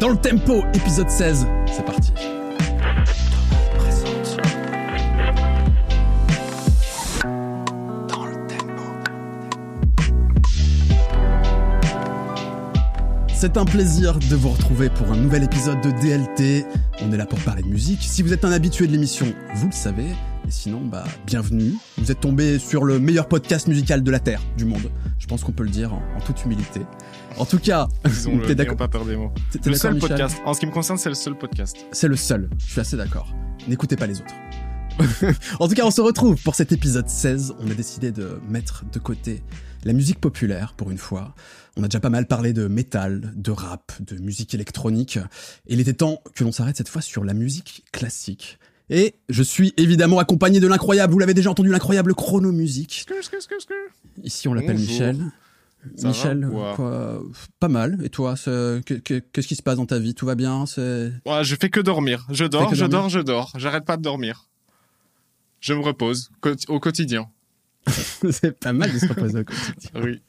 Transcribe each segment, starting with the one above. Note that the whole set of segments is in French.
Dans le tempo, épisode 16, c'est parti. C'est un plaisir de vous retrouver pour un nouvel épisode de DLT. On est là pour parler de musique. Si vous êtes un habitué de l'émission, vous le savez. Et sinon, bah, bienvenue. Vous êtes tombé sur le meilleur podcast musical de la Terre, du monde. Je pense qu'on peut le dire en, en toute humilité. En tout cas, t'es d'accord pas peur des mots. Le seul podcast. En ce qui me concerne, c'est le seul podcast. C'est le seul. Je suis assez d'accord. N'écoutez pas les autres. en tout cas, on se retrouve pour cet épisode 16. On a décidé de mettre de côté la musique populaire pour une fois. On a déjà pas mal parlé de métal, de rap, de musique électronique. Et il était temps que l'on s'arrête cette fois sur la musique classique. Et je suis évidemment accompagné de l'incroyable, vous l'avez déjà entendu, l'incroyable chronomusique. Ici, on l'appelle Michel. Michel, quoi, Pas mal. Et toi, qu'est-ce qui se passe dans ta vie? Tout va bien? Ouais, Je fais que dormir. Je dors, je dors, je dors. J'arrête pas de dormir. Je me repose au quotidien. c'est pas mal de se reposer au quotidien. oui.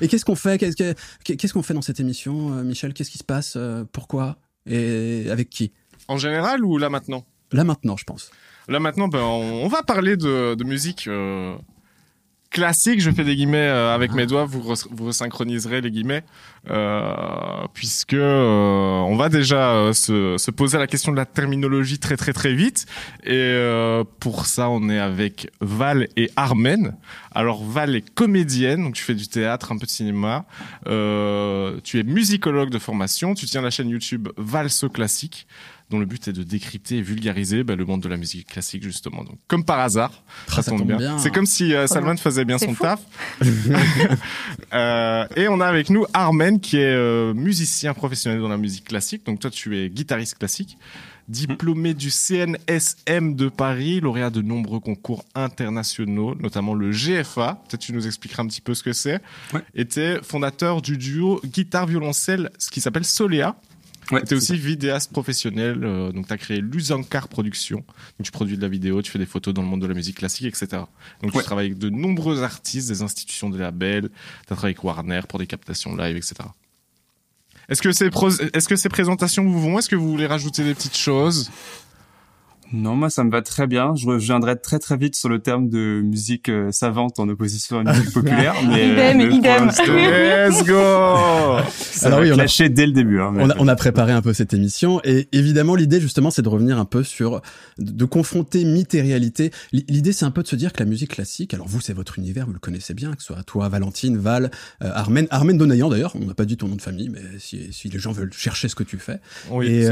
Et qu'est-ce qu'on fait? Qu'est-ce qu'on fait dans cette émission, euh, Michel? Qu'est-ce qui se passe euh, Pourquoi? Et avec qui? En général ou là maintenant? Là maintenant, je pense. Là maintenant, ben, on, va parler de, musique euh, classique, je fais des guillemets euh, avec mes doigts, vous, vous synchroniserez les guillemets, euh, puisque euh, on va déjà euh, se, se, poser la question de la terminologie très très très vite. Et pour ça, on est avec Val et Armen. Alors Val est comédienne, donc tu fais du théâtre, un peu de cinéma. tu es musicologue de formation, tu tiens la chaîne YouTube Valse Classique dont le but est de décrypter et vulgariser bah, le monde de la musique classique justement. Donc comme par hasard, ça, tombe bien. C'est comme si euh, Salman faisait bien son taf. euh, et on a avec nous Armen qui est euh, musicien professionnel dans la musique classique. Donc toi tu es guitariste classique diplômé du CNSM de Paris, lauréat de nombreux concours internationaux, notamment le GFA. Peut-être tu nous expliqueras un petit peu ce que c'est. Ouais. Était fondateur du duo guitare-violoncelle, ce qui s'appelle Solea. Ouais, tu es aussi vidéaste professionnel, euh, donc tu as créé Luzankar Productions. Donc tu produis de la vidéo, tu fais des photos dans le monde de la musique classique, etc. Donc tu travailles avec de nombreux artistes, des institutions, des labels, tu as travaillé avec Warner pour des captations live, etc. Est-ce que ces, est-ce que ces présentations vous vont? Est-ce que vous voulez rajouter des petites choses? Non, moi ça me va très bien. Je reviendrai très très vite sur le terme de musique euh, savante en opposition à la musique populaire. mais, idem, euh, idem. Let's go Ça Alors oui, on a dès le début. Hein, on, a, on, a, préparé un peu cette émission et évidemment l'idée justement c'est de revenir un peu sur de confronter mythe et réalité. L'idée c'est un peu de se dire que la musique classique, alors vous c'est votre univers, vous le connaissez bien, que ce soit toi, Valentine, Val, euh, Armen, Armen Donayan d'ailleurs. On n'a pas dit ton nom de famille, mais si, si, les gens veulent chercher ce que tu fais. Oui,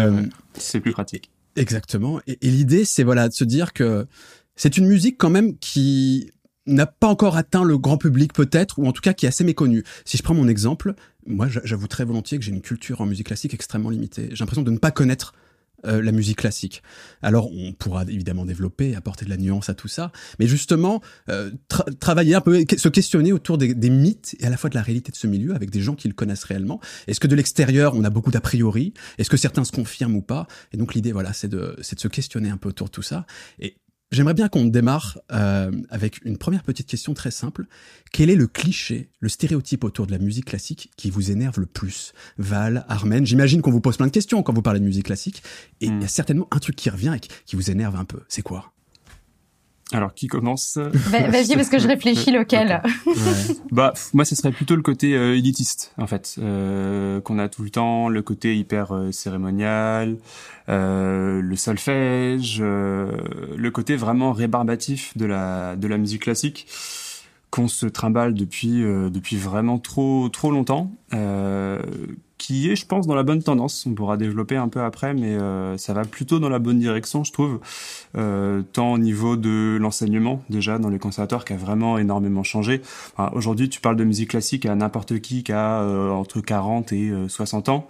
c'est plus pratique. Exactement. Et, l'idée, c'est voilà de se dire que c'est une musique quand même qui n'a pas encore atteint le grand public peut-être, ou en tout cas qui est assez méconnue. Si je prends mon exemple, moi j'avoue très volontiers que j'ai une culture en musique classique extrêmement limitée. J'ai l'impression de ne pas connaître euh, la musique classique. Alors on pourra évidemment développer, apporter de la nuance à tout ça, mais justement euh, travailler un peu, se questionner autour des, mythes et à la fois de la réalité de ce milieu avec des gens qui le connaissent réellement. Est-ce que de l'extérieur on a beaucoup d'a priori? Est-ce que certains se confirment ou pas? Et donc l'idée voilà c'est de de se questionner un peu autour de tout ça. Et J'aimerais bien qu'on démarre euh, avec une première petite question très simple. Quel est le cliché, le stéréotype autour de la musique classique qui vous énerve le plus? Val, Armen, j'imagine qu'on vous pose plein de questions quand vous parlez de musique classique. Et il y a hmm. certainement un truc qui revient et qui vous énerve un peu. C'est quoi? Alors, qui commence? Vas-y, parce que je réfléchis lequel. ouais. Bah, moi, ce serait plutôt le côté euh, élitiste, en fait, euh, qu'on a tout le temps, le côté hyper euh, cérémonial, euh, le solfège, le côté vraiment rébarbatif de la de la musique classique qu'on se trimballe depuis depuis vraiment trop trop longtemps qui est, je pense, dans la bonne tendance. On pourra développer un peu après, mais euh, ça va plutôt dans la bonne direction, je trouve, euh, tant au niveau de l'enseignement déjà dans les conservatoires qui a vraiment énormément changé. Aujourd'hui, tu parles de musique classique à n'importe qui qui a euh, entre 40 et 60 ans,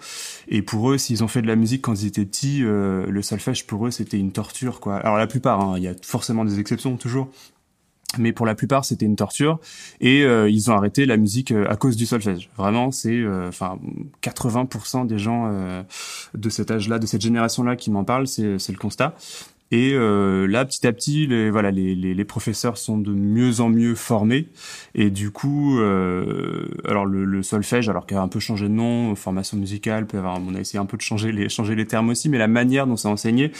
et pour eux, s'ils ont fait de la musique quand ils étaient petits, le solfège pour eux c'était une torture. Alors la plupart, hein, il y a forcément des exceptions toujours, mais pour la plupart c'était une torture et euh, ils ont arrêté la musique euh, à cause du solfège. Vraiment, c'est euh, enfin 80% des gens de cet âge-là, de cette génération-là qui m'en parlent, c'est le constat. Et euh, là, petit à petit, les, voilà, les, les, les, professeurs sont de mieux en mieux formés. Et du coup, euh, alors le, le, solfège, alors qu'il a un peu changé de nom, formation musicale, peut avoir, on a essayé un peu de changer les, changer les termes aussi, mais la manière dont c'est enseigné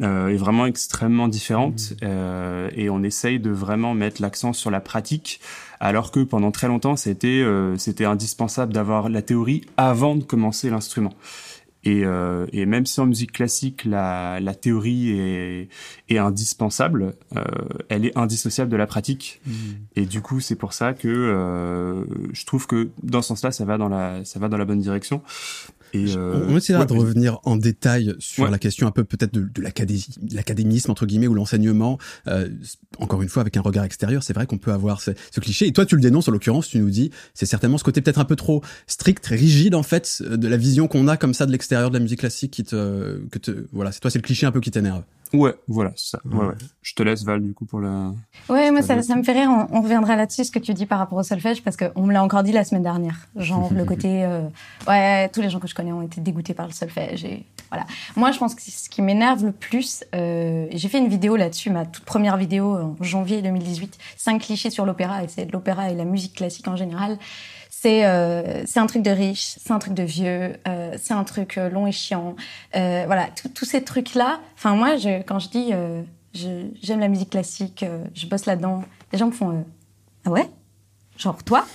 euh, est vraiment extrêmement différente. Mmh. Euh, et on essaye de vraiment mettre l'accent sur la pratique, alors que pendant très longtemps, c'était euh, c'était indispensable d'avoir la théorie avant de commencer l'instrument. Et, euh, et, même si en musique classique la, la théorie est, est indispensable, euh, elle est indissociable de la pratique. Mmh. Et du coup, c'est pour ça que euh, je trouve que dans ce sens-là, ça va dans la ça va dans la bonne direction. Et euh, on essaiera ouais, de revenir en détail sur ouais. la question un peu peut-être de, de l'académisme entre guillemets ou l'enseignement. Euh, encore une fois, avec un regard extérieur, c'est vrai qu'on peut avoir ce, ce, cliché. Et toi, tu le dénonces en l'occurrence. Tu nous dis, c'est certainement ce côté peut-être un peu trop strict, très rigide en fait, de la vision qu'on a comme ça de l'extérieur de la musique classique qui te, que te, voilà, c'est toi, c'est le cliché un peu qui t'énerve. Ouais, voilà, ça. Ouais, ouais. Je te laisse Val du coup pour la. Ouais, moi ça, ça me fait rire. On, on reviendra là-dessus ce que tu dis par rapport au solfège parce qu'on me l'a encore dit la semaine dernière. Genre le côté, euh, ouais, tous les gens que je connais ont été dégoûtés par le solfège et voilà. Moi, je pense que ce qui m'énerve le plus, euh, j'ai fait une vidéo là-dessus, ma toute première vidéo en janvier 2018, cinq clichés sur l'opéra et c'est de l'opéra et la musique classique en général c'est euh, c'est un truc de riche, c'est un truc de vieux, euh, c'est un truc euh, long et chiant. Euh, voilà, tous ces trucs là. Enfin moi, je, quand je dis euh, j'aime la musique classique, euh, je bosse là-dedans, les gens me font ah ouais, genre toi?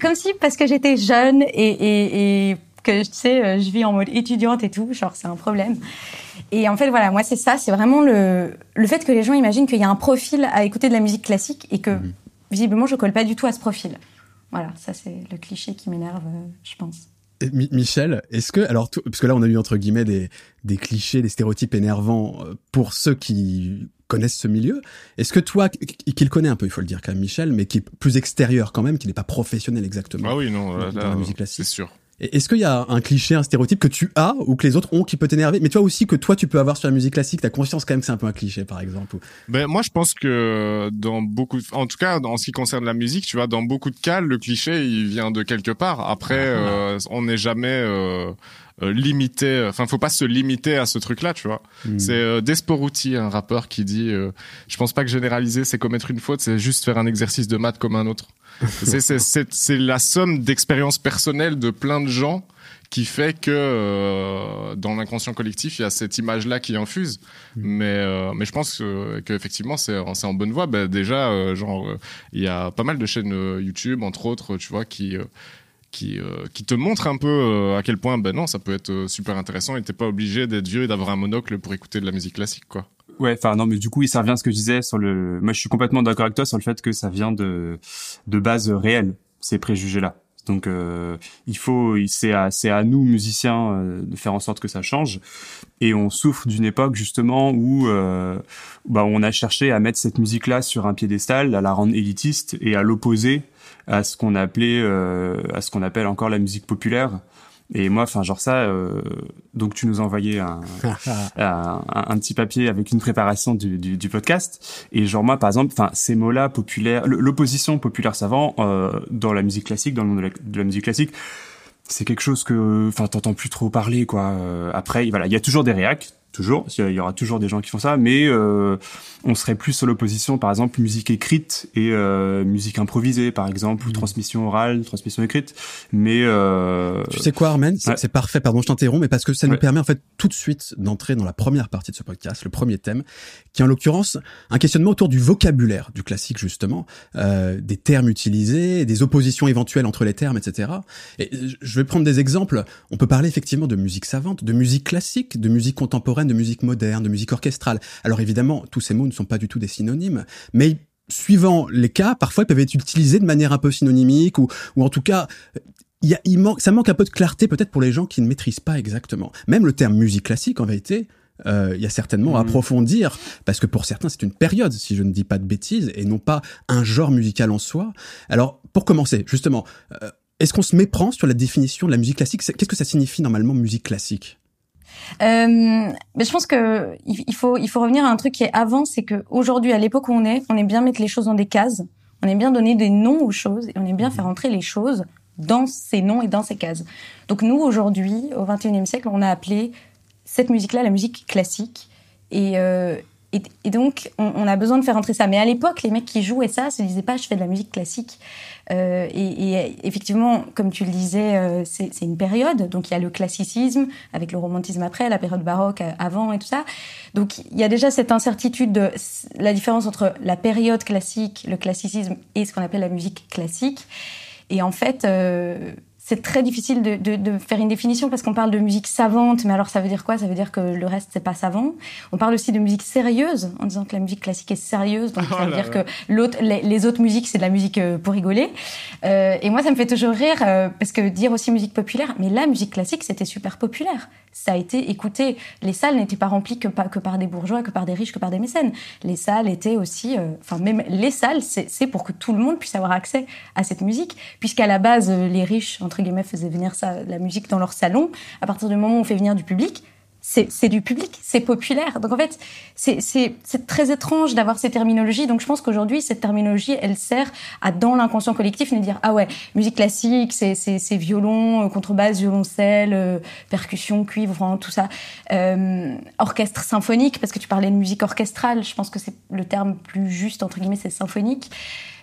Comme si parce que j'étais jeune et, et, et que tu sais, je vis en mode étudiante et tout, genre c'est un problème. Et en fait voilà, moi c'est ça, c'est vraiment le le fait que les gens imaginent qu'il y a un profil à écouter de la musique classique et que mmh. visiblement je colle pas du tout à ce profil. Voilà, ça c'est le cliché qui m'énerve, euh, je pense. Et Michel, est-ce que alors parce que là on a eu entre guillemets des des clichés, des stéréotypes énervants euh, pour ceux qui connaissent ce milieu. Est-ce que toi, qui le connaît un peu, il faut le dire quand même, Michel, mais qui est plus extérieur quand même, qui n'est pas professionnel exactement. Ah oui, non, dans, là, dans la musique classique? C'est sûr. Est-ce qu'il y a un cliché, un stéréotype que tu as ou que les autres ont qui peut t'énerver, mais toi aussi que toi tu peux avoir sur la musique classique, t'as conscience quand même que c'est un peu un cliché par exemple Ben moi je pense que dans beaucoup, de... en tout cas en ce qui concerne la musique, tu vois, dans beaucoup de cas le cliché il vient de quelque part. Après euh, on n'est jamais euh, euh, limité, enfin faut pas se limiter à ce truc-là, tu vois. Mm. C'est euh, Desporuti, un rappeur qui dit, euh, je pense pas que généraliser c'est commettre une faute, c'est juste faire un exercice de maths comme un autre. c'est la somme d'expériences personnelles de plein de gens qui fait que euh, dans l'inconscient collectif, il y a cette image-là qui infuse. Mmh. Mais, euh, mais je pense qu'effectivement, c'est en bonne voie. Bah, déjà, euh, genre, il y a pas mal de chaînes YouTube, entre autres, tu vois, qui qui, euh, qui te montrent un peu euh, à quel point ben non ça peut être super intéressant et t'es pas obligé d'être vieux et d'avoir un monocle pour écouter de la musique classique quoi. Ouais, enfin non, mais du coup, ça revient à ce que je disais sur le. Moi, je suis complètement d'accord avec toi sur le fait que ça vient de de base réelle ces préjugés là. Donc euh, il faut, c'est à, c'est à nous musiciens euh, de faire en sorte que ça change. Et on souffre d'une époque justement où euh, bah, on a cherché à mettre cette musique-là sur un piédestal, à la rendre élitiste et à l'opposer à ce qu'on appelait, euh, à ce qu'on appelle encore la musique populaire. Et moi, enfin, genre ça, euh, donc tu nous as envoyé un, un, un, petit papier avec une préparation du, du, du podcast. Et genre moi, par exemple, enfin, ces mots-là populaires, l'opposition populaire savant euh, dans la musique classique, dans le monde de la, de la musique classique, c'est quelque chose que, enfin, t'entends plus trop parler, quoi. Euh, après, voilà, il y a toujours des réacs, toujours, il y aura toujours des gens qui font ça, mais euh, on serait plus sur l'opposition, par exemple, musique écrite et euh, musique improvisée, par exemple, ou mmh. transmission orale, transmission écrite. Mais euh... tu sais quoi, Armen, c'est ouais. parfait. Pardon, je t'interromps, mais parce que ça ouais. nous permet en fait tout de suite d'entrer dans la première partie de ce podcast, le premier thème, qui est en l'occurrence un questionnement autour du vocabulaire du classique justement, euh, des termes utilisés, des oppositions éventuelles entre les termes, etc. Et je vais prendre des exemples. On peut parler effectivement de musique savante, de musique classique, de musique contemporaine de musique moderne, de musique orchestrale. Alors évidemment, tous ces mots ne sont pas du tout des synonymes, mais suivant les cas, parfois ils peuvent être utilisés de manière un peu synonymique ou, ou en tout cas, il, y a, il manque, ça manque un peu de clarté peut-être pour les gens qui ne maîtrisent pas exactement. Même le terme musique classique, en vérité, euh, il y a certainement mmh. à approfondir parce que pour certains c'est une période, si je ne dis pas de bêtises, et non pas un genre musical en soi. Alors pour commencer, justement, euh, est-ce qu'on se méprend sur la définition de la musique classique? Qu'est-ce que ça signifie normalement musique classique? Euh, mais je pense que il faut revenir à un truc qui est avant, c'est que aujourd'hui, à l'époque où on est, on aime bien mettre les choses dans des cases, on aime bien donner des noms aux choses et on aime bien faire entrer les choses dans ces noms et dans ces cases. Donc nous aujourd'hui, au 21e siècle, on a appelé cette musique-là la musique classique et euh, donc, on, a besoin de faire entrer ça. Mais à l'époque, les mecs qui jouaient ça se disaient pas, je fais de la musique classique. Euh, et, effectivement, comme tu le disais, euh, c'est une période. Donc, il y a le classicisme avec le romantisme après, la période baroque euh, avant et tout ça. Donc, il y a déjà cette incertitude de la différence entre la période classique, le classicisme et ce qu'on appelle la musique classique. Et en fait, c'est très difficile de, de, de, faire une définition parce qu'on parle de musique savante, mais alors ça veut dire quoi? Ça veut dire que le reste c'est pas savant. On parle aussi de musique sérieuse en disant que la musique classique est sérieuse, donc ça veut dire que l'autre, les, autres musiques c'est de la musique euh, pour rigoler. Euh, et moi ça me fait toujours rire euh, parce que dire aussi musique populaire, mais la musique classique c'était super populaire. Ça a été écouté. Les salles n'étaient pas remplies que par, que par des bourgeois, que par des riches, que par des mécènes. Les salles étaient aussi, euh, enfin même les salles c'est pour que tout le monde puisse avoir accès à cette musique, puisqu'à la base les riches entre guillemets, faisaient venir ça, la musique dans leur salon. À partir du moment où on fait venir du public, c'est du public, c'est populaire. Donc en fait, c'est très étrange d'avoir ces terminologies. Donc je pense qu'aujourd'hui, cette terminologie, elle sert à, dans l'inconscient collectif, nous dire, ah ouais, musique classique, c'est violon, euh, contrebasse, violoncelle, euh, percussion, cuivre, tout ça. Euh, orchestre symphonique, parce que tu parlais de musique orchestrale, je pense que c'est le terme plus juste, entre guillemets, c'est symphonique.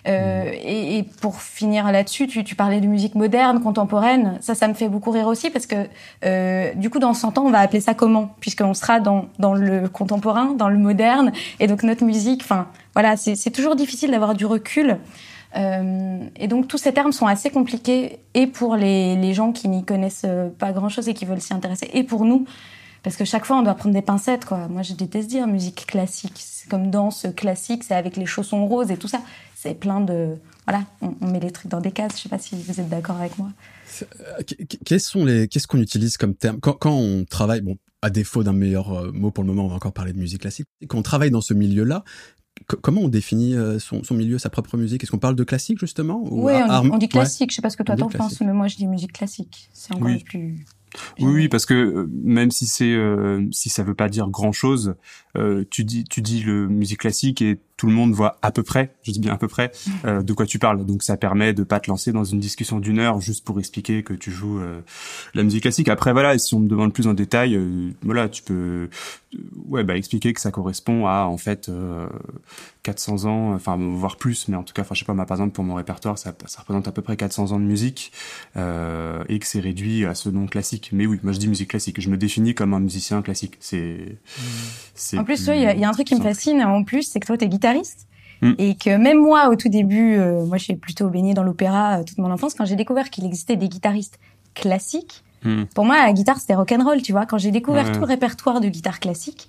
Euh, et, et, pour finir là-dessus, tu, tu, parlais de musique moderne, contemporaine. Ça, ça me fait beaucoup rire aussi parce que euh, du coup, dans 100 ans, on va appeler ça comment? Puisqu'on sera dans, dans le contemporain, dans le moderne. Et donc notre musique, enfin voilà, c'est toujours difficile d'avoir du recul. Euh, et donc tous ces termes sont assez compliqués et pour les, les gens qui n'y connaissent pas grand-chose et qui veulent s'y intéresser, et pour nous, parce que chaque fois on doit prendre des pincettes quoi. Moi je déteste dire musique classique, comme danse classique, c'est avec les chaussons roses et tout ça c'est plein de voilà, on, met les trucs dans des cases. Je sais pas si vous êtes d'accord avec moi. Euh, quels sont les qu'est-ce qu'on utilise comme terme? Quand, quand on travaille bon à défaut d'un meilleur euh, mot pour le moment on va encore parler de musique classique quand on travaille dans ce milieu là comment on définit euh, son, son, milieu, sa propre musique? Est-ce qu'on parle de classique justement? Oui, on, dit classique. Je sais pas ce que toi t'en penses, mais moi je dis musique classique. C'est encore plus. Oui, oui, parce que même si c'est euh, si ça veut pas dire grand chose, euh, tu dis tu dis le musique classique et tout le monde voit à peu près, je dis bien à peu près, euh, de quoi tu parles. Donc ça permet de pas te lancer dans une discussion d'une heure juste pour expliquer que tu joues euh, la musique classique. Après voilà, si on me demande plus en détail, euh, voilà, tu peux ouais bah expliquer que ça correspond à en fait 400 ans, enfin voire plus, mais en tout cas, enfin je sais pas, moi par exemple pour mon répertoire, ça, ça représente à peu près 400 ans de musique et que c'est réduit à ce nom classique. Mais oui, moi je dis musique classique. Je me définis comme un musicien classique. C'est mmh. En plus, il y, a un truc qui me fascine en plus, c'est que toi t'es guitariste Mm. Et que même moi, au tout début, euh, moi, je suis plutôt baignée dans l'opéra euh, toute mon enfance. Quand j'ai découvert qu'il existait des guitaristes classiques, mm. pour moi, la guitare, c'était rock'n'roll, tu vois. Quand j'ai découvert tout le répertoire de guitare classique,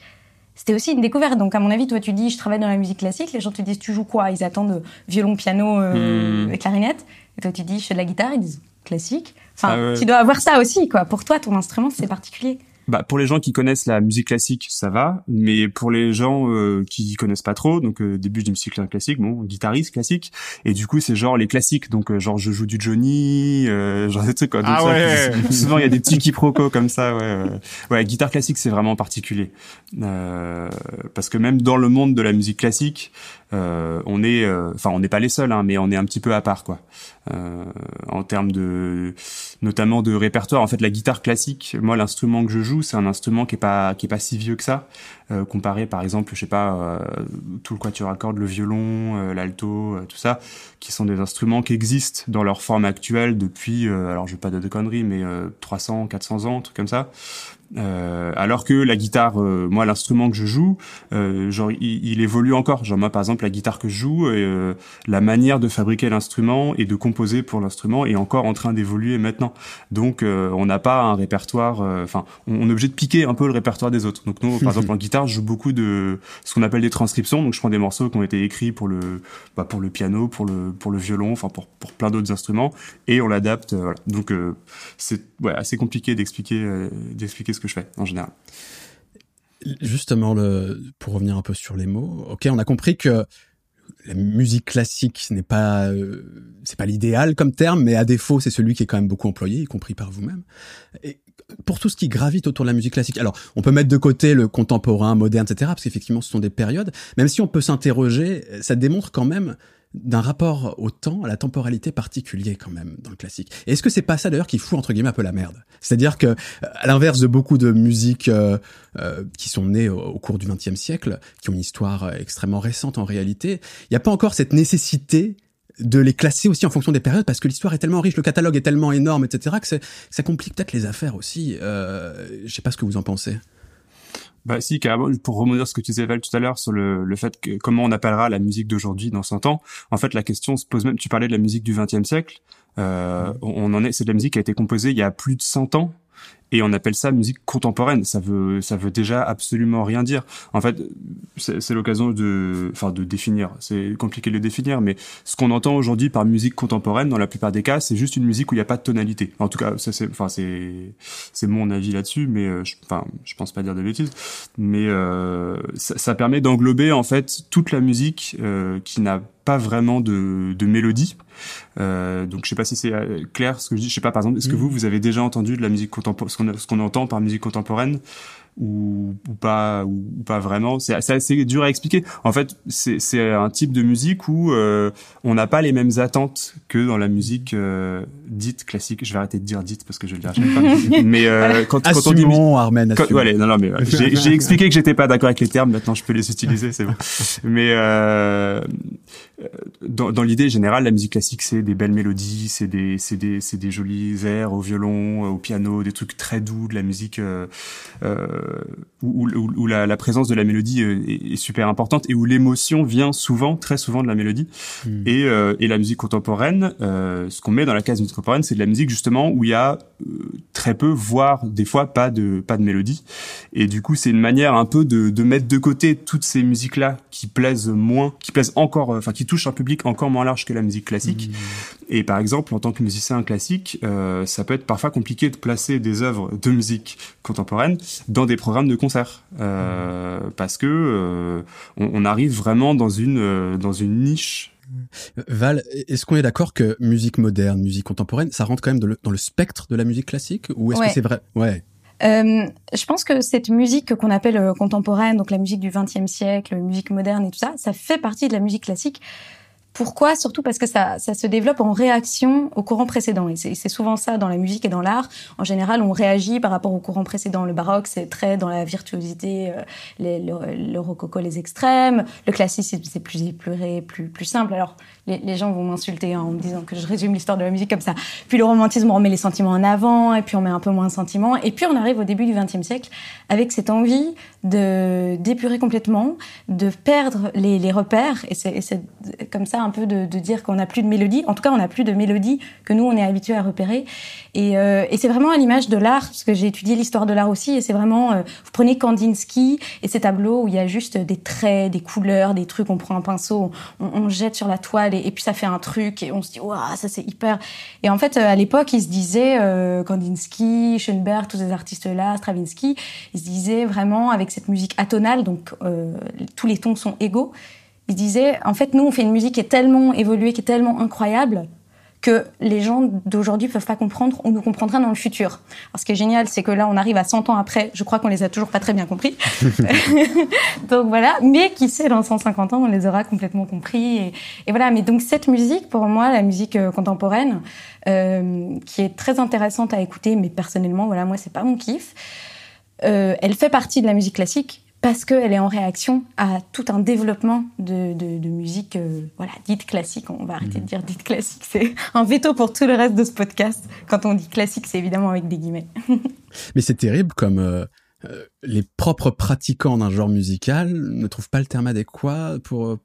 c'était aussi une découverte. Donc, à mon avis, toi, tu dis, je travaille dans la musique classique. Les gens te disent, tu joues quoi? Ils attendent violon, piano, euh, mm. clarinette. Et toi, tu dis, je fais de la guitare. Ils disent, classique. Enfin, ah tu dois avoir ça aussi, quoi. Pour toi, ton instrument, c'est particulier bah, pour les gens qui connaissent la musique classique, ça va, mais pour les gens euh, qui connaissent pas trop, donc euh, début du musique classique, bon, guitariste classique, et du coup c'est genre les classiques, donc euh, genre je joue du Johnny, euh, genre des trucs quoi. ah ouais. souvent il y a des petits quiproquos comme ça, ouais. Ouais, guitare classique c'est vraiment particulier, parce que même dans le monde de la musique classique, on est, enfin on n'est pas les seuls, hein, mais on est un petit peu à part quoi, en termes de, notamment de répertoire. En fait, la guitare classique, moi l'instrument que je joue c'est un instrument qui est pas qui est pas si vieux que ça, euh, comparé par exemple, je sais pas, euh, tout le quatuor à cordes, le violon, euh, l'alto, tout ça, qui sont des instruments qui existent dans leur forme actuelle depuis, alors je vais pas de conneries, mais 300, 400 ans, truc comme ça. Euh, alors que la guitare, euh, moi l'instrument que je joue, euh, genre il, évolue encore. Genre moi par exemple la guitare que je joue, la manière de fabriquer l'instrument et de composer pour l'instrument est encore en train d'évoluer maintenant. Donc on n'a pas un répertoire, enfin on, est obligé de piquer un peu le répertoire des autres. Donc nous par exemple en guitare je joue beaucoup de ce qu'on appelle des transcriptions. Donc je prends des morceaux qui ont été écrits pour le bah, pour le piano, pour le pour le violon, enfin pour pour plein d'autres instruments et on l'adapte. Voilà. Donc c'est ouais, assez compliqué d'expliquer d'expliquer ce que je fais en général. Justement, pour revenir un peu sur les mots, ok, on a compris que la musique classique ce n'est pas euh, c'est pas l'idéal comme terme, mais à défaut c'est celui qui est quand même beaucoup employé, y compris par vous-même. Et pour tout ce qui gravite autour de la musique classique, alors on peut mettre de côté le contemporain, moderne, etc. Parce qu'effectivement ce sont des périodes. Même si on peut s'interroger, ça démontre quand même d'un rapport au temps, à la temporalité particulier quand même dans le classique. Et est-ce que c'est pas ça d'ailleurs qui fout entre guillemets un peu la merde? C'est-à-dire que à l'inverse de beaucoup de musiques euh, euh, qui sont nées au, cours du XXe siècle, qui ont une histoire euh, extrêmement récente en réalité, il n'y a pas encore cette nécessité de les classer aussi en fonction des périodes parce que l'histoire est tellement riche, le catalogue est tellement énorme, etc. que ça complique peut-être les affaires aussi. Euh, je sais pas ce que vous en pensez. Bah si, carrément, pour remonter ce que tu disais Val tout à l'heure sur le, le fait que comment on appellera la musique d'aujourd'hui dans 100 ans, en fait la question se pose même, tu parlais de la musique du XXe siècle, euh, on en est, c'est de la musique qui a été composée il y a plus de 100 ans, et on appelle ça musique contemporaine. Ça veut, ça veut déjà absolument rien dire. En fait, c'est l'occasion de, enfin, de définir. C'est compliqué de le définir, mais ce qu'on entend aujourd'hui par musique contemporaine, dans la plupart des cas, c'est juste une musique où il n'y a pas de tonalité. En tout cas, ça c'est, enfin, c'est, c'est mon avis là-dessus, mais, euh, je, enfin, je pense pas dire de bêtises, mais euh, ça, ça, permet d'englober en fait toute la musique euh, qui n'a pas vraiment de, de mélodie. Euh, donc je sais pas si c'est euh, clair ce que je dis. Je sais pas par exemple, est-ce que mm. vous vous avez déjà entendu de la musique contemporaine, ce qu'on entend par musique contemporaine ou, ou pas ou, pas vraiment? C'est assez dur à expliquer. En fait c'est un type de musique où euh, on n'a pas les mêmes attentes que dans la musique euh, dite classique. Je vais arrêter de dire dite parce que je le chaque fois mais euh, quand, quand, on dit Armen quand, non non mais j'ai expliqué que j'étais pas d'accord avec les termes. Maintenant je peux les utiliser c'est bon. Mais euh, dans, dans l'idée générale la musique classique c'est des belles mélodies c'est des c'est des c'est des jolis airs au violon au piano des trucs très doux de la musique euh, où, où, la, la, présence de la mélodie euh, est, est, super importante et où l'émotion vient souvent, très souvent de la mélodie. Hmm. Et, euh, et, la musique contemporaine, euh, ce qu'on met dans la case musique contemporaine, c'est de la musique justement où il y a euh, très peu, voire des fois pas de pas de mélodie. Et du coup, c'est une manière un peu de, de mettre de côté toutes ces musiques-là qui plaisent moins, qui plaisent encore, enfin qui touchent un public encore moins large que la musique classique. Hmm. Et par exemple, en tant que musicien classique, ça peut être parfois compliqué de placer des œuvres de musique contemporaine dans des programmes de concert euh, parce que euh, on, on, arrive vraiment dans une euh, dans une niche Val, est-ce qu'on est, d'accord que musique moderne, musique contemporaine, ça rentre quand même dans le, spectre de la musique classique ou est-ce que c'est vrai? Ouais. Euh, je pense que cette musique qu'on appelle contemporaine, donc la musique du XXe siècle, musique moderne et tout ça, ça fait partie de la musique classique. Pourquoi? Surtout parce que ça, ça se développe en réaction au courant précédent. Et c'est souvent ça dans la musique et dans l'art. En général, on réagit par rapport au courant précédent. Le baroque, c'est très dans la virtuosité, euh, les, le, rococo, les extrêmes. Le classique, c'est plus épuré, plus, plus simple. Alors, les, gens vont m'insulter en me disant que je résume l'histoire de la musique comme ça. Puis le romantisme, on remet les sentiments en avant, et puis on met un peu moins de sentiments. Et puis on arrive au début du XXe siècle avec cette envie de d'épurer complètement, de perdre les, repères. Et c'est comme ça un peu de, dire qu'on n'a plus de mélodie. En tout cas, on n'a plus de mélodie que nous, on est habitué à repérer. Et, euh, et c'est vraiment à l'image de l'art, parce que j'ai étudié l'histoire de l'art aussi, et c'est vraiment, euh, vous prenez Kandinsky et ces tableaux où il y a juste des traits, des couleurs, des trucs, on prend un pinceau, on jette sur la toile, et, puis ça fait un truc, et on se dit, waouh, ça c'est hyper. Et en fait, euh, à l'époque, ils se disaient, euh, Kandinsky, Schoenberg, tous ces artistes-là, Stravinsky, ils se disaient vraiment avec cette musique atonale, donc euh, tous les tons sont égaux, ils disaient, en fait, nous, on fait une musique qui est tellement évoluée, qui est tellement incroyable, que les gens d'aujourd'hui peuvent pas comprendre, on nous comprendra dans le futur. Alors, ce qui est génial, c'est que là, on arrive à 100 ans après, je crois qu'on les a toujours pas très bien compris. donc voilà, mais qui sait, dans 150 ans, on les aura complètement compris. Et, et voilà, mais donc cette musique, pour moi, la musique euh, contemporaine, euh, qui est très intéressante à écouter, mais personnellement, voilà, moi, c'est pas mon kiff. Euh, elle fait partie de la musique classique, parce qu'elle est en réaction à tout un développement de, musique euh, voilà, dite classique. On va arrêter de dire dite classique, c'est un veto pour tout le reste de ce podcast. Quand on dit classique, c'est évidemment avec des guillemets. Mais c'est terrible comme euh, euh, les propres pratiquants d'un genre musical ne trouvent pas le terme adéquat pour,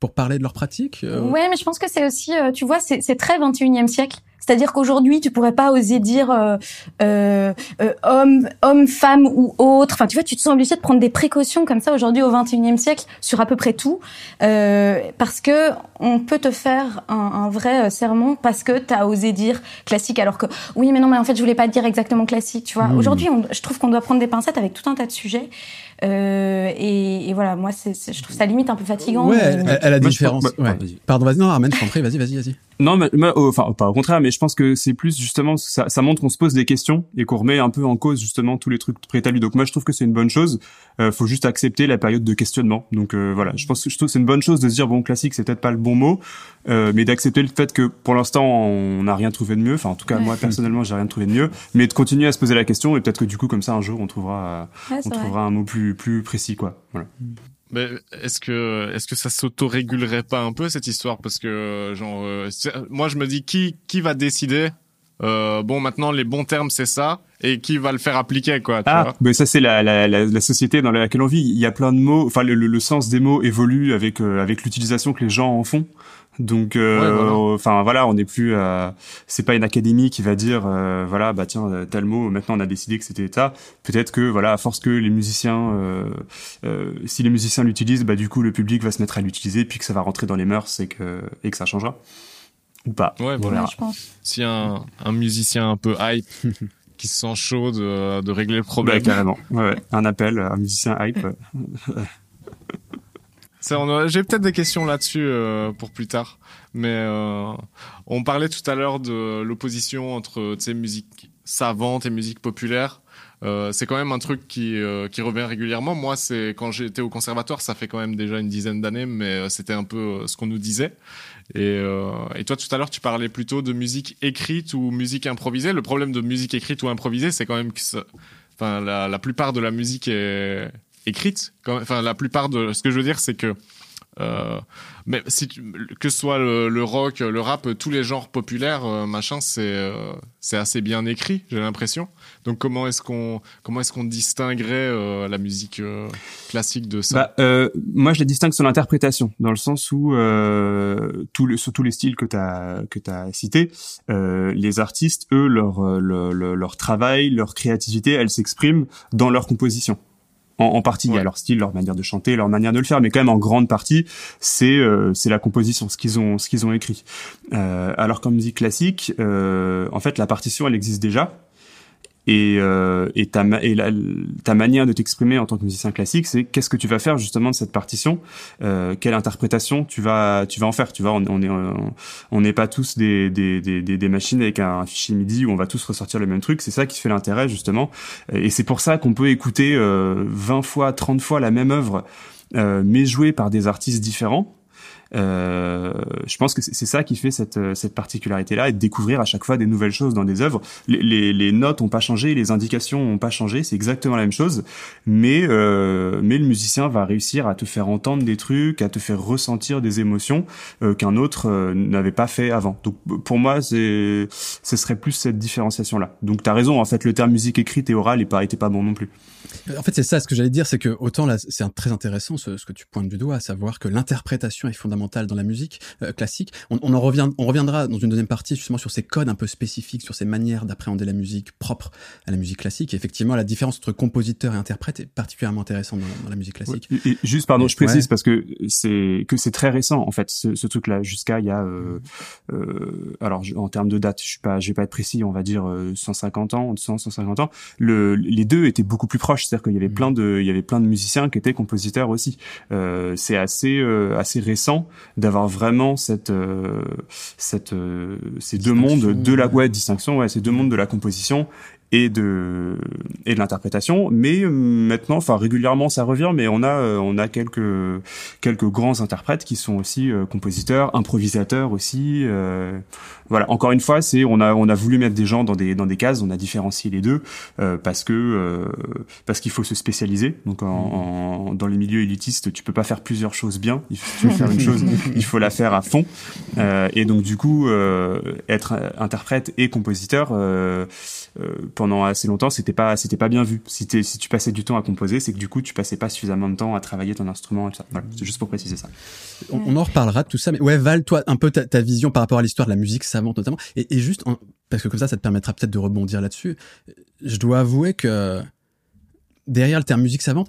pour, parler de leur pratique. Ouais, mais je pense que c'est aussi, tu vois, c'est très 21e siècle. C'est-à-dire qu'aujourd'hui, tu pourrais pas oser dire euh, euh, euh, homme, homme, femme ou autre. Enfin, tu vois, tu te sens obligé de prendre des précautions comme ça aujourd'hui au XXIe siècle sur à peu près tout, euh, parce que on peut te faire un, un vrai euh, sermon parce que tu as osé dire classique, alors que oui, mais non, mais en fait, je voulais pas dire exactement classique. Tu vois, mmh. aujourd'hui, je trouve qu'on doit prendre des pincettes avec tout un tas de sujets. Euh, et, et, voilà, moi, c'est, je trouve ça limite un peu fatigant. Ouais, mais... à, la différence. ouais. Pardon, vas-y, non, Armène, je t'en prie, vas-y, vas-y, vas-y. Non, mais, enfin pas au contraire, mais je pense que c'est plus justement ça, ça montre qu'on se pose des questions et qu'on remet un peu en cause justement tous les trucs préétablis. Donc moi je trouve que c'est une bonne chose. Euh, faut juste accepter la période de questionnement. Donc euh, voilà, je pense que je trouve c'est une bonne chose de se dire bon classique c'est peut-être pas le bon mot, euh, mais d'accepter le fait que pour l'instant on n'a rien trouvé de mieux. Enfin en tout cas moi personnellement j'ai rien trouvé de mieux, mais de continuer à se poser la question et peut-être que du coup comme ça un jour on trouvera on trouvera un mot plus plus précis quoi. Voilà. Mais est-ce que est-ce que ça s'auto-régulerait pas un peu cette histoire? Parce que genre euh, moi je me dis qui qui va décider euh, bon maintenant les bons termes c'est ça et qui va le faire appliquer quoi tu ah mais ça c'est la, la, la, société dans laquelle on vit il y a plein de mots enfin le, le, sens des mots évolue avec euh, avec l'utilisation que les gens en font donc, euh, enfin voilà. on n'est plus. c'est pas une académie qui va dire, euh, voilà, bah tiens, tel mot. Maintenant, on a décidé que c'était ça. Peut-être que voilà, à force que les musiciens, euh, si les musiciens l'utilisent, bah du coup, le public va se mettre à l'utiliser, puis que ça va rentrer dans les mœurs et que et que ça changera ou pas. Ouais, voilà. je pense. Si un, un musicien un peu hype. qui se sent chaud de, de régler le problème. Bah, carrément. Ouais, un appel, un musicien hype. J'ai peut-être des questions là-dessus euh, pour plus tard, mais euh, on parlait tout à l'heure de l'opposition entre musique savante et musique populaire. Euh, c'est quand même un truc qui, euh, qui revient régulièrement. Moi, c'est quand j'étais au conservatoire, ça fait quand même déjà une dizaine d'années, mais euh, c'était un peu ce qu'on nous disait. Et, et toi, tout à l'heure, tu parlais plutôt de musique écrite ou musique improvisée. Le problème de musique écrite ou improvisée, c'est quand même que, la, la plupart de la musique est écrite. Enfin, la plupart de ce que je veux dire, c'est que euh, que ce soit le, rock, le rap, tous les genres populaires, euh, machin, c'est euh, c'est assez bien écrit, j'ai l'impression. Donc comment est-ce qu'on comment est-ce qu'on distinguerait la musique classique de ça? Bah, Moi, je la distingue sur l'interprétation, dans le sens où sur tous les styles que tu as que cités, les artistes, eux, leur, leur leur travail, leur créativité, elle s'exprime dans leur composition en, partie, il y a leur style, leur manière de chanter, leur manière de le faire, mais quand même en grande partie, c'est euh, c'est la composition, ce qu'ils ont ce qu'ils ont écrit. Euh, alors qu'en musique classique, euh, en fait, la partition, elle existe déjà et, euh, et, ta, ta manière de t'exprimer en tant que musicien classique, c'est qu'est-ce que tu vas faire justement de cette partition, euh, quelle interprétation tu vas tu vas en faire? Tu vois, on, on est on n'est pas tous des, des, des, des, machines avec un fichier MIDI où on va tous ressortir le même truc. C'est ça qui fait l'intérêt justement, et c'est pour ça qu'on peut écouter euh, 20 fois, 30 fois la même œuvre. Euh, mais jouée par des artistes différents euh, je pense que c'est ça qui fait cette, euh, cette particularité-là et de découvrir à chaque fois des nouvelles choses dans des œuvres. Les, les, les notes ont pas changé, les indications ont pas changé, c'est exactement la même chose, mais euh, mais le musicien va réussir à te faire entendre des trucs, à te faire ressentir des émotions euh, qu'un autre euh, n'avait pas fait avant. Donc pour moi, c'est ce serait plus cette différenciation-là. Donc tu as raison, en fait, le terme musique écrite et orale est pas était pas bon non plus. En fait, c'est ça ce que j'allais dire, c'est que autant là, c'est très intéressant ce, ce, que tu pointes du doigt, à savoir que l'interprétation est fondamentale dans la musique euh, classique. On, on, en revient, on reviendra dans une deuxième partie justement sur ces codes un peu spécifiques, sur ces manières d'appréhender la musique propre à la musique classique. Et effectivement, la différence entre compositeur et interprète est particulièrement intéressante dans, la musique classique. Et, juste, pardon, je précise parce que c'est que c'est très récent en fait ce, ce truc-là. Jusqu'à il y a, euh, euh, alors en termes de date, je suis pas, je vais pas être précis, on va dire 150 euh, ans, 100, 150 ans. Le, les deux étaient beaucoup plus proches, c'est-à-dire qu'il y avait mmh. plein de, il y avait plein de musiciens qui étaient compositeurs aussi. Euh, c'est assez, assez récent d'avoir vraiment cette euh, cette euh, ces deux mondes de la ouais, distinction ouais ces deux mondes de la composition et de et de l'interprétation. Mais euh, maintenant enfin régulièrement ça revient mais on a euh, on a quelques quelques grands interprètes qui sont aussi euh, compositeurs improvisateurs aussi voilà. Encore une fois c'est on a on a voulu mettre des gens dans des dans des cases on a différencié les deux parce que parce qu'il faut se spécialiser. Donc en, dans les milieux élitistes tu peux pas faire plusieurs choses bien il faut faire une chose il faut la faire à fond. Et donc du coup être interprète et compositeur pendant assez longtemps, c'était pas c'était pas bien vu. Si, si tu passais du temps à composer, c'est que du coup tu passais pas suffisamment de temps à travailler ton instrument. Et ça. Voilà, c'est juste pour préciser ça. On, en reparlera de tout ça, mais ouais Val, toi un peu ta, vision par rapport à l'histoire de la musique savante notamment, et, et juste parce que comme ça, ça te permettra peut-être de rebondir là-dessus. Je dois avouer que derrière le terme musique savante,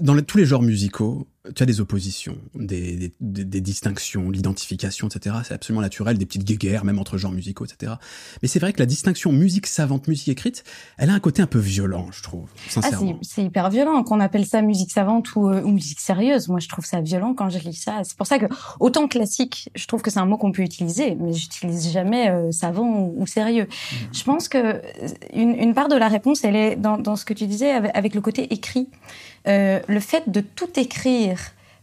dans tous les genres musicaux, tu as des oppositions, des, des, des distinctions, l'identification, etc. C'est absolument naturel, des petites guéguerres, même entre genres musicaux, etc. Mais c'est vrai que la distinction musique savante, musique écrite, elle a un côté un peu violent, je trouve, Ah, sincèrement. c'est c'est hyper violent qu'on appelle ça musique savante ou, euh, ou musique sérieuse. Moi, je trouve ça violent quand je lis ça. C'est pour ça que autant classique, je trouve que c'est un mot qu'on peut utiliser, mais j'utilise jamais euh, savant ou, ou sérieux. Je pense que euh, une, une part de la réponse, elle est dans, dans ce que tu disais avec, avec le côté écrit. Euh, le fait de tout écrire.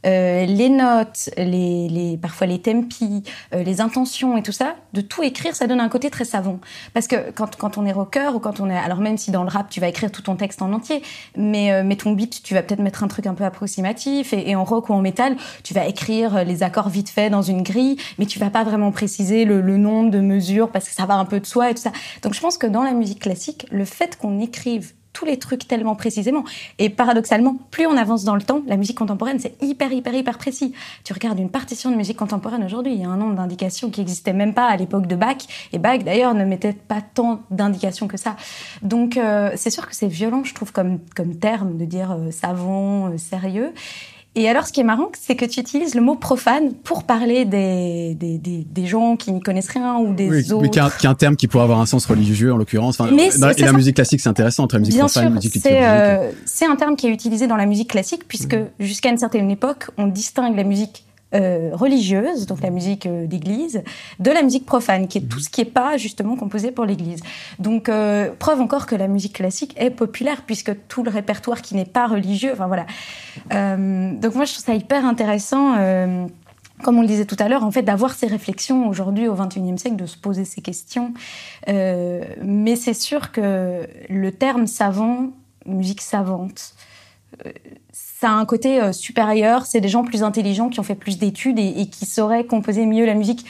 euh, les notes, les, parfois les tempi, euh, les intentions et tout ça, de tout écrire, ça donne un côté très savant. Parce que quand, on est rocker ou quand on est, alors même si dans le rap tu vas écrire tout ton texte en entier, mais, ton beat tu vas peut-être mettre un truc un peu approximatif et, et en rock ou en métal tu vas écrire les accords vite fait dans une grille, mais tu vas pas vraiment préciser le, le nombre de mesures parce que ça va un peu de soi et tout ça. Donc je pense que dans la musique classique, le fait qu'on écrive tous les trucs tellement précisément. Et paradoxalement, plus on avance dans le temps, la musique contemporaine, c'est hyper, hyper, hyper précis. Tu regardes une partition de musique contemporaine aujourd'hui, il y a un nombre d'indications qui n'existait même pas à l'époque de Bach. Et Bach, d'ailleurs, ne mettait pas tant d'indications que ça. Donc, euh, c'est sûr que c'est violent, je trouve, comme, comme terme de dire euh, savant, euh, sérieux. Et alors, ce qui est marrant, c'est que tu utilises le mot profane pour parler des, des, des, des gens qui n'y connaissent rien ou des Oui, autres. mais qui est, un, terme qui pourrait avoir un sens religieux en l'occurrence. Enfin, Mais dans- c'est- et la musique classique, c'est intéressant entre la musique Bien profane, sûr, musique c'est liturgique. euh, c'est un terme qui est utilisé dans la musique classique puisque Mhm. jusqu'à une certaine époque, on distingue la musique euh, religieuse, donc la musique euh, d'église, de la musique profane, qui est Mhm. tout ce qui n'est pas justement composé pour l'église. Donc euh, preuve encore que la musique classique est populaire puisque tout le répertoire qui n'est pas religieux, enfin voilà. Donc moi je trouve ça hyper intéressant. comme on le disait tout à l'heure, en fait, d'avoir ces réflexions aujourd'hui au XXIe siècle, de se poser ces questions. Mais c'est sûr que le terme savant, musique savante, ça a un côté euh, supérieur. C'est des gens plus intelligents qui ont fait plus d'études et, et qui sauraient composer mieux la musique.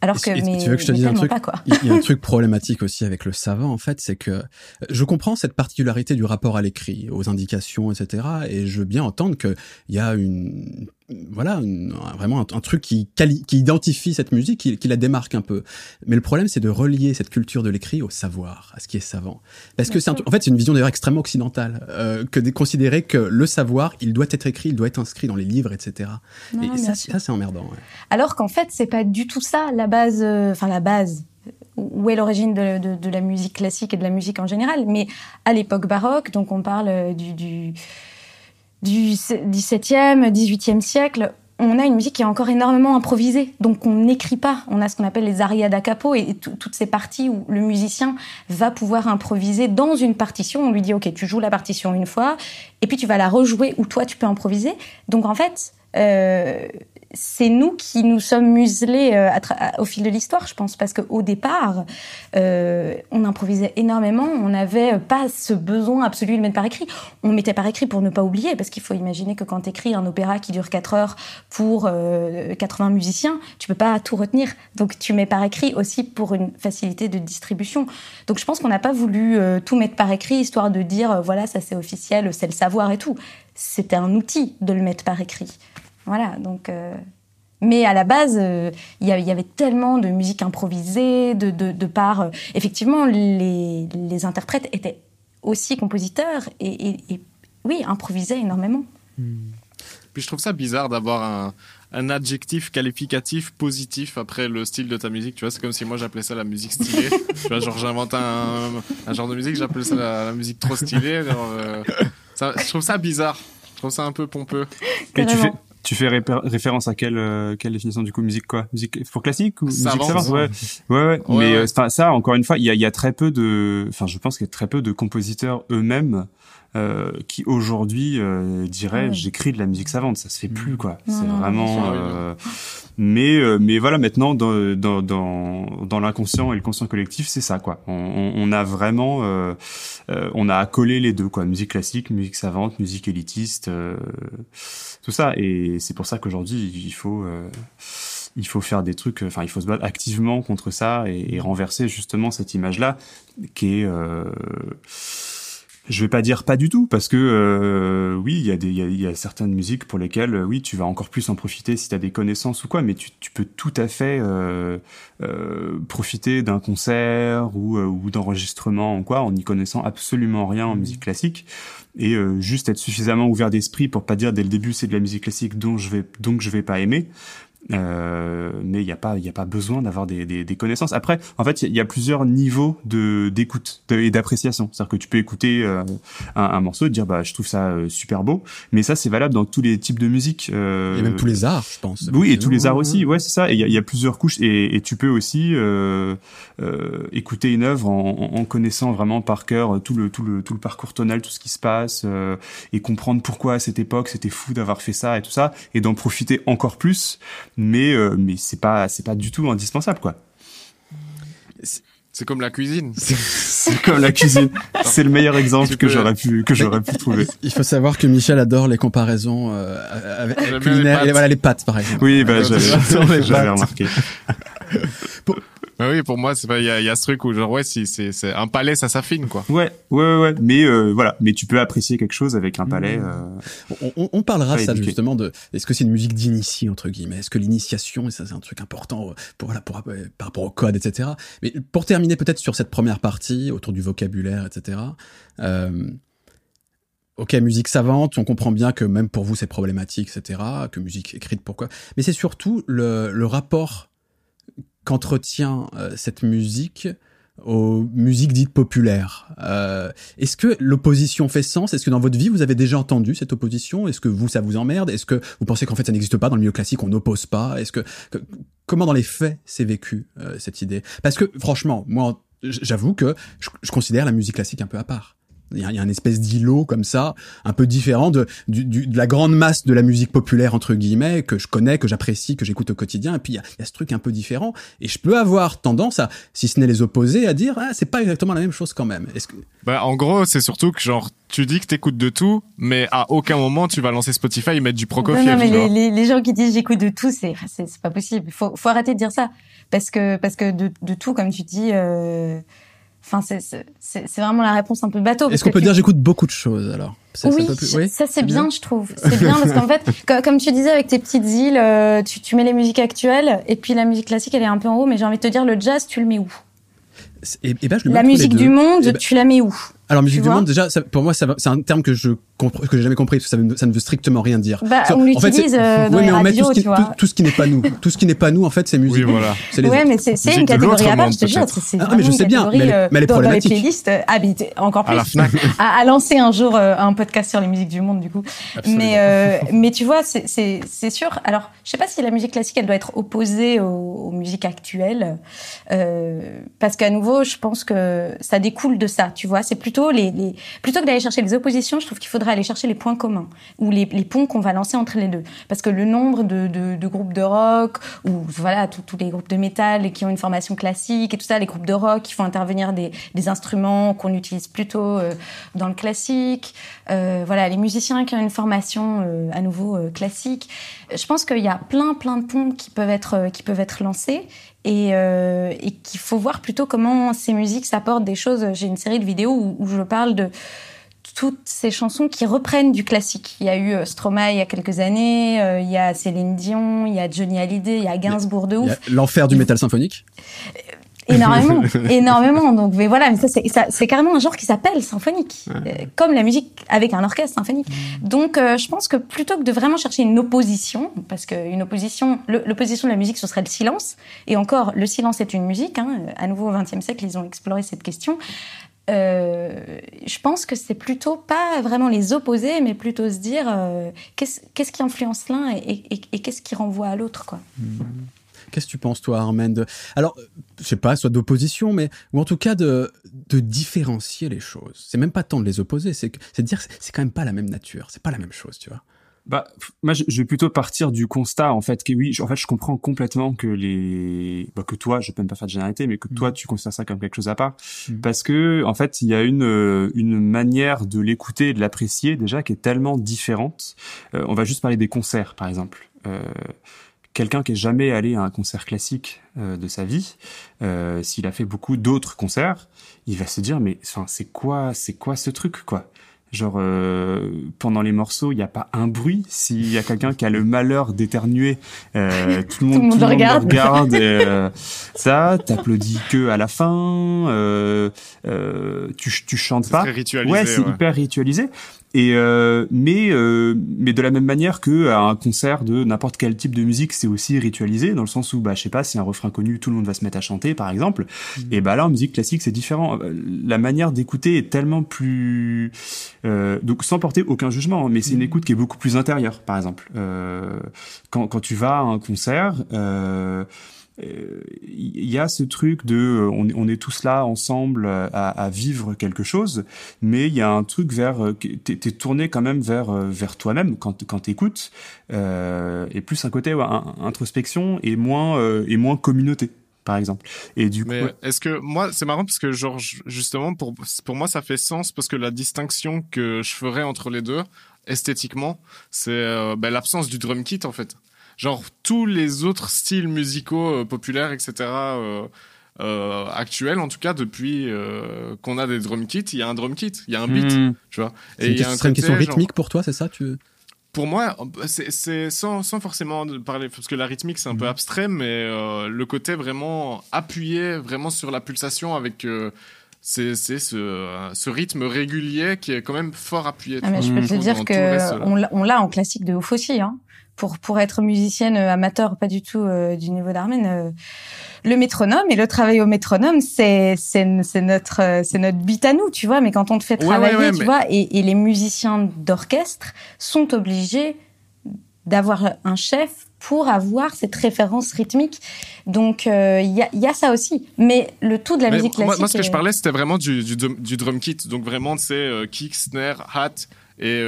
Alors que, Et- mais, tu veux que je te dise un truc. Il y a un truc problématique aussi avec le savant, en fait, c'est que je comprends cette particularité du rapport à l'écrit, aux indications, etc. Et je veux bien entendre qu'il y a une, voilà, une- vraiment un, un truc qui, qui identifie cette musique, qui, qui la démarque un peu. Mais le problème, c'est de relier cette culture de l'écrit au savoir, à ce qui est savant. Parce que c'est en fait, c'est une vision d'ailleurs extrêmement occidentale, euh, que de considérer que le savoir, il doit être écrit, il doit être inscrit dans les livres, etc. Non, et ça, ça, c'est emmerdant. ouais. Alors qu'en fait, c'est pas du tout ça la base, euh, enfin la base. Où est l'origine de, de- de la musique classique et de la musique en général Mais à l'époque baroque, donc on parle euh, du, du, du 17e, 18e siècle, on a une musique qui est encore énormément improvisée. Donc on n'écrit pas. On a ce qu'on appelle les arias da capo et tout- toutes ces parties où le musicien va pouvoir improviser dans une partition. On lui dit, OK, tu joues la partition une fois et puis tu vas la rejouer où toi tu peux improviser. Donc en fait, euh, c'est nous qui nous sommes muselés euh, au fil de l'histoire, je pense, parce qu'au départ, euh, on improvisait énormément, on n'avait pas ce besoin absolu de mettre par écrit. On mettait par écrit pour ne pas oublier, parce qu'il faut imaginer que quand tu écris un opéra qui dure 4 heures pour euh, 80 musiciens, tu peux pas tout retenir. Donc tu mets par écrit aussi pour une facilité de distribution. Donc je pense qu'on n'a pas voulu euh, tout mettre par écrit, histoire de dire, voilà, ça c'est officiel, c'est le savoir et tout. C'était un outil de le mettre par écrit. Voilà, donc. euh, Mais à la base, euh, il y, avait tellement de musique improvisée, de, de, de par. euh, effectivement, les, les interprètes étaient aussi compositeurs et, et- et, oui, improvisaient énormément. Puis je trouve ça bizarre d'avoir un, un adjectif qualificatif positif après le style de ta musique. Tu vois, c'est comme si moi j'appelais ça la musique stylée. tu vois, genre j'invente un, un genre de musique, j'appelle ça la, la musique trop stylée. genre, euh, ça, je trouve ça bizarre. Je trouve ça un peu pompeux. Et tu fais. Tu fais référence à quelle, euh, quelle définition du coup musique quoi? Musique pour classique ou Savante. musique savante? Ouais, ouais, ouais. Ouais, Mais ouais. euh, enfin, ça, encore une fois, il y a, il y a très peu de, enfin, je pense qu'il y a très peu de compositeurs eux-mêmes euh, qui aujourd'hui euh, diraient Ouais. j'écris de la musique savante. Ça se fait plus quoi. Non, C'est vraiment. euh, mais euh, mais voilà, maintenant dans dans dans, dans l'inconscient et le conscient collectif, c'est ça quoi. On, on, on a vraiment euh, on a accolé les deux quoi. Musique classique, musique savante, musique élitiste. euh, tout ça et c'est pour ça qu'aujourd'hui il faut euh, il faut faire des trucs enfin il faut se battre activement contre ça et, et renverser justement cette image là qui est euh, Je vais pas dire pas du tout parce que euh, oui, il y a des il y a, certaines musiques pour lesquelles euh, oui, tu vas encore plus en profiter si tu as des connaissances ou quoi, mais tu, tu peux tout à fait euh, euh, profiter d'un concert ou, ou d'enregistrement ou quoi en n'y connaissant absolument rien en mmh. musique classique et juste être suffisamment ouvert d'esprit pour pas dire dès le début c'est de la musique classique dont je vais donc je vais pas aimer euh, mais il n'y a pas, il y a pas besoin d'avoir des, des, des, connaissances. Après, en fait, il y, a plusieurs niveaux de d'écoute et d'appréciation. C'est-à-dire que tu peux écouter euh, un, un, morceau et dire, bah, je trouve ça euh, super beau. Mais ça, c'est valable dans tous les types de musique. Euh, et même tous les arts, je pense. Oui, et tous les arts aussi. Ouais, c'est ça. Et il y a, y a, plusieurs couches. Et, et tu peux aussi écouter une œuvre en, en, connaissant vraiment par cœur tout le tout le tout le parcours tonal, tout ce qui se passe, et comprendre pourquoi à cette époque c'était fou d'avoir fait ça et tout ça, et d'en profiter encore plus mais euh, mais c'est pas c'est pas du tout indispensable quoi. C'est comme la cuisine. C'est comme la cuisine. C'est le meilleur exemple que j'aurais pu que j'aurais pu trouver. Il faut savoir que Michel adore les comparaisons euh, avec culinaires. Et voilà les pâtes par exemple. Oui, bah j'avais remarqué. Bah oui, pour moi, c'est il y a, y a, ce truc où genre ouais, si c'est c'est un palais, ça s'affine quoi. Ouais, ouais, ouais. Mais euh, voilà, mais tu peux apprécier quelque chose avec un palais. Mmh. Euh... On, on, parlera ça justement de. Est-ce que c'est une musique d'initié entre guillemets? Est-ce que l'initiation, et ça c'est un truc important pour voilà pour euh, par rapport au code, etc. Mais pour terminer peut-être sur cette première partie autour du vocabulaire, etc. Euh, Ok, musique savante, on comprend bien que même pour vous c'est problématique, etc. Que musique écrite, pourquoi Mais c'est surtout le, le rapport qu'entretient euh, cette musique aux musiques dites populaires. Euh, Est-ce que l'opposition fait sens? Est-ce que dans votre vie, vous avez déjà entendu cette opposition? Est-ce que vous, ça vous emmerde? Est-ce que vous pensez qu'en fait, ça n'existe pas dans le milieu classique, on n'oppose pas? Est-ce que, comment dans les faits c'est vécu euh, cette idée? Parce que franchement, moi, j'avoue que je, considère la musique classique un peu à part. Il y, a, il y a une espèce d'îlot comme ça, un peu différent de, du, de la grande masse de la musique populaire entre guillemets que je connais, que j'apprécie, que j'écoute au quotidien. Et puis il y, a, il y, a, ce truc un peu différent. Et je peux avoir tendance à, si ce n'est les opposer, à dire ah c'est pas exactement la même chose quand même. Est-ce que bah, en gros c'est surtout que genre tu dis que t'écoutes de tout, mais à aucun moment tu vas lancer Spotify et mettre du Prokofiev. Non, mais les, les, les, gens qui disent j'écoute de tout, c'est c'est pas possible. Faut faut arrêter de dire ça parce que parce que de, de tout comme tu dis. Euh Enfin, c'est vraiment la réponse un peu bateau. Est-ce qu'on peut dire j'écoute beaucoup de choses alors? Oui, ça, oui, ça c'est bien, je trouve. C'est bien parce qu'en fait, comme tu disais avec tes petites îles, euh, tu, tu mets les musiques actuelles et puis la musique classique elle est un peu en haut, mais j'ai envie de te dire le jazz, tu le mets où? Et, et ben, je le La musique du monde, ben, tu la mets où? Alors musique du monde déjà ça, pour moi c'est un terme que je que j'ai jamais compris parce que ça, ne, ça ne veut strictement rien dire. Bah, on l'utilise euh, dans oui, mais on met tout, ce qui, tout, tout, ce qui n'est pas nous. Tout ce qui n'est pas nous en fait c'est musique. Oui, voilà. Les ouais mais c'est une catégorie à part, je te jure. Ah mais je sais bien, mais, elle, mais elle est problématique. Dans les playlists, habite encore plus. À, à, lancer un jour euh, un podcast sur les musiques du monde du coup. Absolument. Mais euh, mais tu vois c'est c'est sûr. Alors je sais pas si la musique classique elle doit être opposée aux, aux musiques actuelles euh, parce qu'à nouveau je pense que ça découle de ça. Tu vois c'est plutôt plutôt que d'aller chercher les oppositions, je trouve qu'il faudrait aller chercher les points communs ou les, ponts qu'on va lancer entre les deux. Parce que le nombre de, groupes de rock ou voilà tous les groupes de métal qui ont une formation classique et tout ça, les groupes de rock qui font intervenir des, instruments qu'on utilise plutôt euh, dans le classique, euh, voilà les musiciens qui ont une formation euh, à nouveau classique. Je pense qu'il y a plein plein de ponts qui peuvent être qui peuvent être lancés et, euh, et qu'il faut voir plutôt comment ces musiques s'apportent des choses. J'ai une série de vidéos où, où, je parle de toutes ces chansons qui reprennent du classique. Il y a eu euh, Stromae il y a quelques années, euh, il y a Céline Dion, il y a Johnny Hallyday, il y a Gainsbourg de ouf. L'enfer du métal symphonique énormément, énormément. Donc, mais voilà, mais ça c'est ça, c'est carrément un genre qui s'appelle symphonique, ouais. euh, comme la musique avec un orchestre symphonique. Mmh. Donc, euh, je pense que plutôt que de vraiment chercher une opposition, parce qu'une opposition, l'opposition de la musique, ce serait le silence. Et encore, le silence est une musique. Hein. À nouveau, au XXe siècle, ils ont exploré cette question. Euh, je pense que c'est plutôt pas vraiment les opposer, mais plutôt se dire euh, qu'est-ce qu'est-ce qui influence l'un et, et, et qu'est-ce qui renvoie à l'autre, quoi. Mmh. Qu'est-ce que tu penses, toi, Armand? De... Alors, je sais pas, soit d'opposition, mais ou en tout cas de, de différencier les choses. C'est même pas tant de les opposer, c'est de dire c'est quand même pas la même nature, c'est pas la même chose, tu vois. Bah, moi, je vais plutôt partir du constat, en fait, que oui, en fait, je comprends complètement que les, bah, que toi, je peux même pas faire de généralité, mais que mmh. toi, tu considères ça comme quelque chose à part, mmh. parce que, en fait, il y a une une manière de l'écouter et de l'apprécier déjà qui est tellement différente. Euh, on va juste parler des concerts, par exemple. Euh, quelqu'un qui est jamais allé à un concert classique de sa vie, s'il a fait beaucoup d'autres concerts, il va se dire mais enfin c'est quoi c'est quoi ce truc quoi? Genre euh, pendant les morceaux, il n'y a pas un bruit? S'il y a quelqu'un qui a le malheur d'éternuer, euh, tout le monde, tout le monde, regarde. regarde et, euh, ça, t'applaudis que à la fin. Euh, euh, tu tu chantes pas. Ritualisé, ouais, c'est hyper ritualisé. Et euh, mais euh, mais de la même manière que à un concert de n'importe quel type de musique, c'est aussi ritualisé dans le sens où bah je sais pas si un refrain connu, tout le monde va se mettre à chanter par exemple. Mmh. Et bah là en musique classique c'est différent. La manière d'écouter est tellement plus euh, donc sans porter aucun jugement, hein, mais c'est une mmh. écoute qui est beaucoup plus intérieure par exemple. Euh, quand quand tu vas à un concert. Euh, il y a ce truc de euh, on, on, est tous là ensemble à, à, vivre quelque chose mais il y a un truc vers euh, t'es es tourné quand même vers euh, vers toi-même quand quand t'écoutes euh, et plus un côté introspection et moins et moins communauté par exemple. Et du mais est-ce que moi c'est marrant parce que genre justement pour pour moi ça fait sens parce que la distinction que je ferais entre les deux esthétiquement c'est ben, l'absence du drum kit en fait genre tous les autres styles musicaux euh, populaires, etc. Euh, euh, actuels, en tout cas depuis euh, qu'on a des drum kits, il y a un drum kit, il y a un beat, hmm. tu vois. Et il y a un une question rythmique pour toi, c'est ça tu pour moi, c'est sans, sans forcément parler, parce que la rythmique c'est un peu hmm. abstrait, mais euh, le côté vraiment appuyé, vraiment sur la pulsation avec euh, c'est ce, ce rythme régulier qui est quand même fort appuyé. Ah, mais je peux te dire que on l'a en classique de ouf aussi. Hein pour pour être musicienne euh, amateur, pas du tout euh, du niveau d'Armen. Euh, le métronome et le travail au métronome, c'est c'est notre c'est notre bit à nous, tu vois. Mais quand on te fait travailler, tu vois, et, et les musiciens d'orchestre sont obligés d'avoir un chef pour avoir cette référence rythmique. Donc il y, a, y, a, ça aussi. Mais le tout de la musique classique. Moi, ce que je parlais, c'était vraiment du, du, du, drum kit. Donc vraiment, c'est kick, snare, hat, et,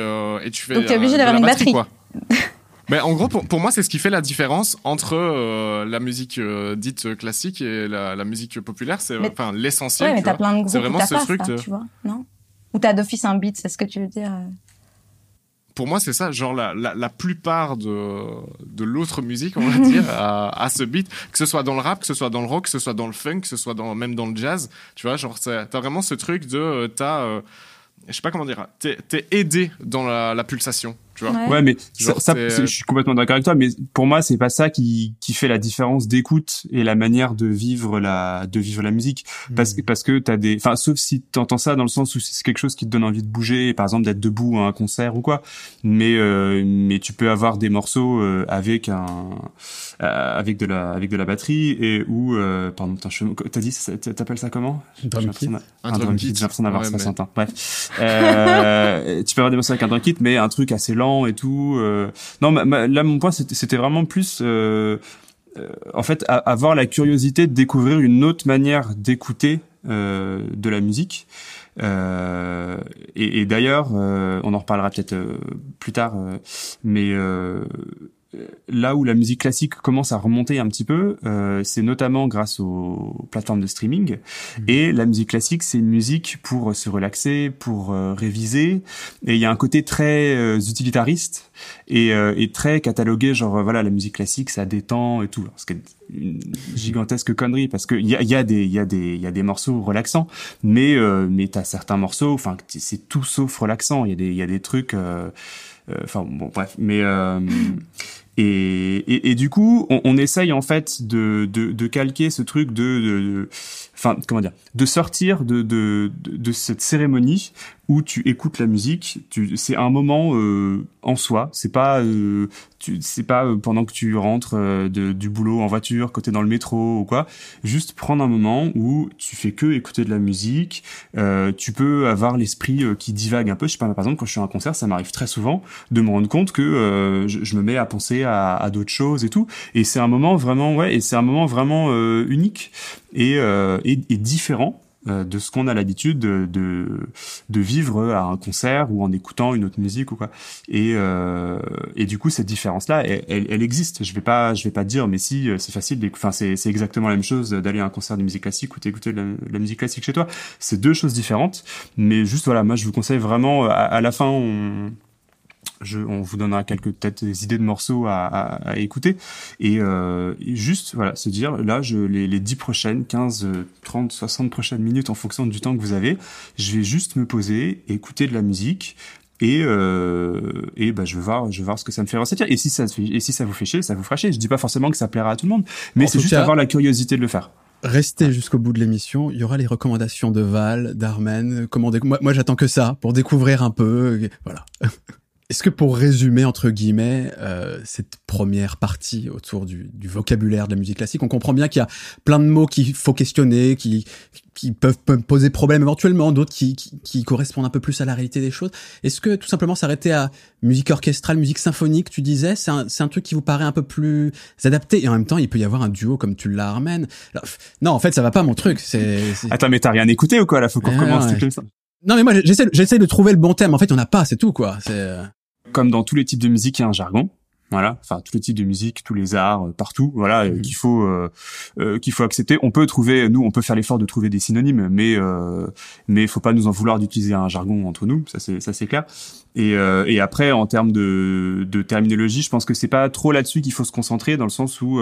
et tu fais. Donc tu es obligé d'avoir une batterie. Quoi. Mais en gros, pour, pour, moi, c'est ce qui fait la différence entre euh, la musique euh, dite classique et la, la musique populaire. C'est enfin l'essentiel. Ouais, mais t'as plein de groupes C'est vraiment ce truc. Ça, tu vois, non? Ou t'as d'office un beat, c'est ce que tu veux dire euh? pour moi, c'est ça. Genre, la, la, la, plupart de, de l'autre musique, on va dire, à, ce beat, que ce soit dans le rap, que ce soit dans le rock, que ce soit dans le funk, que ce soit dans, même dans le jazz. Tu vois, genre, t'as vraiment ce truc de, t'as, je sais pas comment dire, t'es es aidé dans la, la pulsation. Tu vois ouais. mais ça, ça je suis complètement d'accord avec toi, mais pour moi, c'est pas ça qui, qui fait la différence d'écoute et la manière de vivre la, de vivre la musique. Parce que, hmm. parce que t'as des, enfin, sauf si t'entends ça dans le sens où c'est quelque chose qui te donne envie de bouger, par exemple, d'être debout à un concert ou quoi. Mais, euh, mais tu peux avoir des morceaux euh, avec un, euh, avec de la, avec de la batterie et où, euh, pardon, t'as dit, t'appelles ça comment? Drum kit. Un, drum kit. J'ai l'impression d'avoir ouais, 60 ans. Bref. Euh, tu peux avoir des morceaux avec un drum kit, mais un truc assez lent et tout. Euh. Non, là mon point c'était vraiment plus euh, euh, en fait avoir la curiosité de découvrir une autre manière d'écouter de la musique. et, et d'ailleurs, on en reparlera peut-être plus tard, mais là où la musique classique commence à remonter un petit peu, euh, c'est notamment grâce aux plateformes de streaming. Mmh. Et la musique classique, c'est une musique pour se relaxer, pour euh, réviser. Et il y a un côté très euh, utilitariste et, euh, et, très catalogué, genre voilà, la musique classique, ça détend et tout. Ce qui est une gigantesque connerie parce qu'il y a, y, a des, y, a des, y a des morceaux relaxants, mais, mais t'as certains morceaux, enfin, c'est tout sauf relaxant. Il y, a des, y a des trucs... Enfin bon bref, mais et, et, et, du coup, on, on, essaye en fait de, de, de calquer ce truc de, enfin comment dire, de sortir de, de, de, cette cérémonie où tu écoutes la musique. Tu, c'est un moment euh, en soi. C'est pas, euh, tu, c'est pas euh, pendant que tu rentres euh, du boulot en voiture, côté dans le métro ou quoi. Juste prendre un moment où tu fais que écouter de la musique. Euh, tu peux avoir l'esprit qui divague un peu. Je sais pas, par exemple, quand je suis à un concert, ça m'arrive très souvent de me rendre compte que je, je, me mets à penser à, à d'autres choses et tout. Et c'est un moment vraiment, ouais, et c'est un moment vraiment unique et, et, et différent de ce qu'on a l'habitude de, de, vivre à un concert ou en écoutant une autre musique ou quoi. Et, euh, et du coup, cette différence-là, elle, elle, existe. Je vais pas, je vais pas dire, mais si, euh, c'est facile. Enfin, c'est, exactement la même chose d'aller à un concert de musique classique ou d'écouter la, la musique classique chez toi. C'est deux choses différentes. Mais juste voilà, moi, je vous conseille vraiment. À, à la fin, on je, on vous donnera quelques peut-être des idées de morceaux à, à, à écouter et, euh, juste voilà se dire là je les, les 10 prochaines 15 30 60 prochaines minutes en fonction du temps que vous avez je vais juste me poser écouter de la musique et euh, et bah je vais voir je vais voir ce que ça me fait ressentir et si ça et si ça vous fait chier ça vous fera chier je dis pas forcément que ça plaira à tout le monde mais c'est juste avoir la curiosité de le faire Restez jusqu'au bout de l'émission. Il y aura les recommandations de Val, d'Armen. Comment moi, moi j'attends que ça pour découvrir un peu. Voilà. Est-ce que pour résumer entre guillemets euh, cette première partie autour du, du, vocabulaire de la musique classique, on comprend bien qu'il y a plein de mots qu'il faut questionner, qui, qui peuvent, poser problème éventuellement, d'autres qui, qui, qui, correspondent un peu plus à la réalité des choses. Est-ce que tout simplement s'arrêter à musique orchestrale, musique symphonique, tu disais, c'est un, un, truc qui vous paraît un peu plus adapté et en même temps il peut y avoir un duo comme tu l'as Armen. non, en fait ça va pas mon truc. C'est attends mais t'as rien écouté ou quoi là? Faut qu'on recommence ouais. Non mais moi j'essaie j'essaie de trouver le bon thème. En fait, on n'a pas, c'est tout quoi. C'est euh, comme dans tous les types de musique, il y a un jargon. Voilà, enfin tous les types de musique, tous les arts, euh, partout, voilà, euh, mhm. qu'il faut euh, euh, qu'il faut accepter. On peut trouver, nous, on peut faire l'effort de trouver des synonymes, mais euh, mais faut pas nous en vouloir d'utiliser un jargon entre nous, ça c'est ça c'est clair. Et, et après, en termes de, de terminologie, je pense que c'est pas trop là-dessus qu'il faut se concentrer, dans le sens où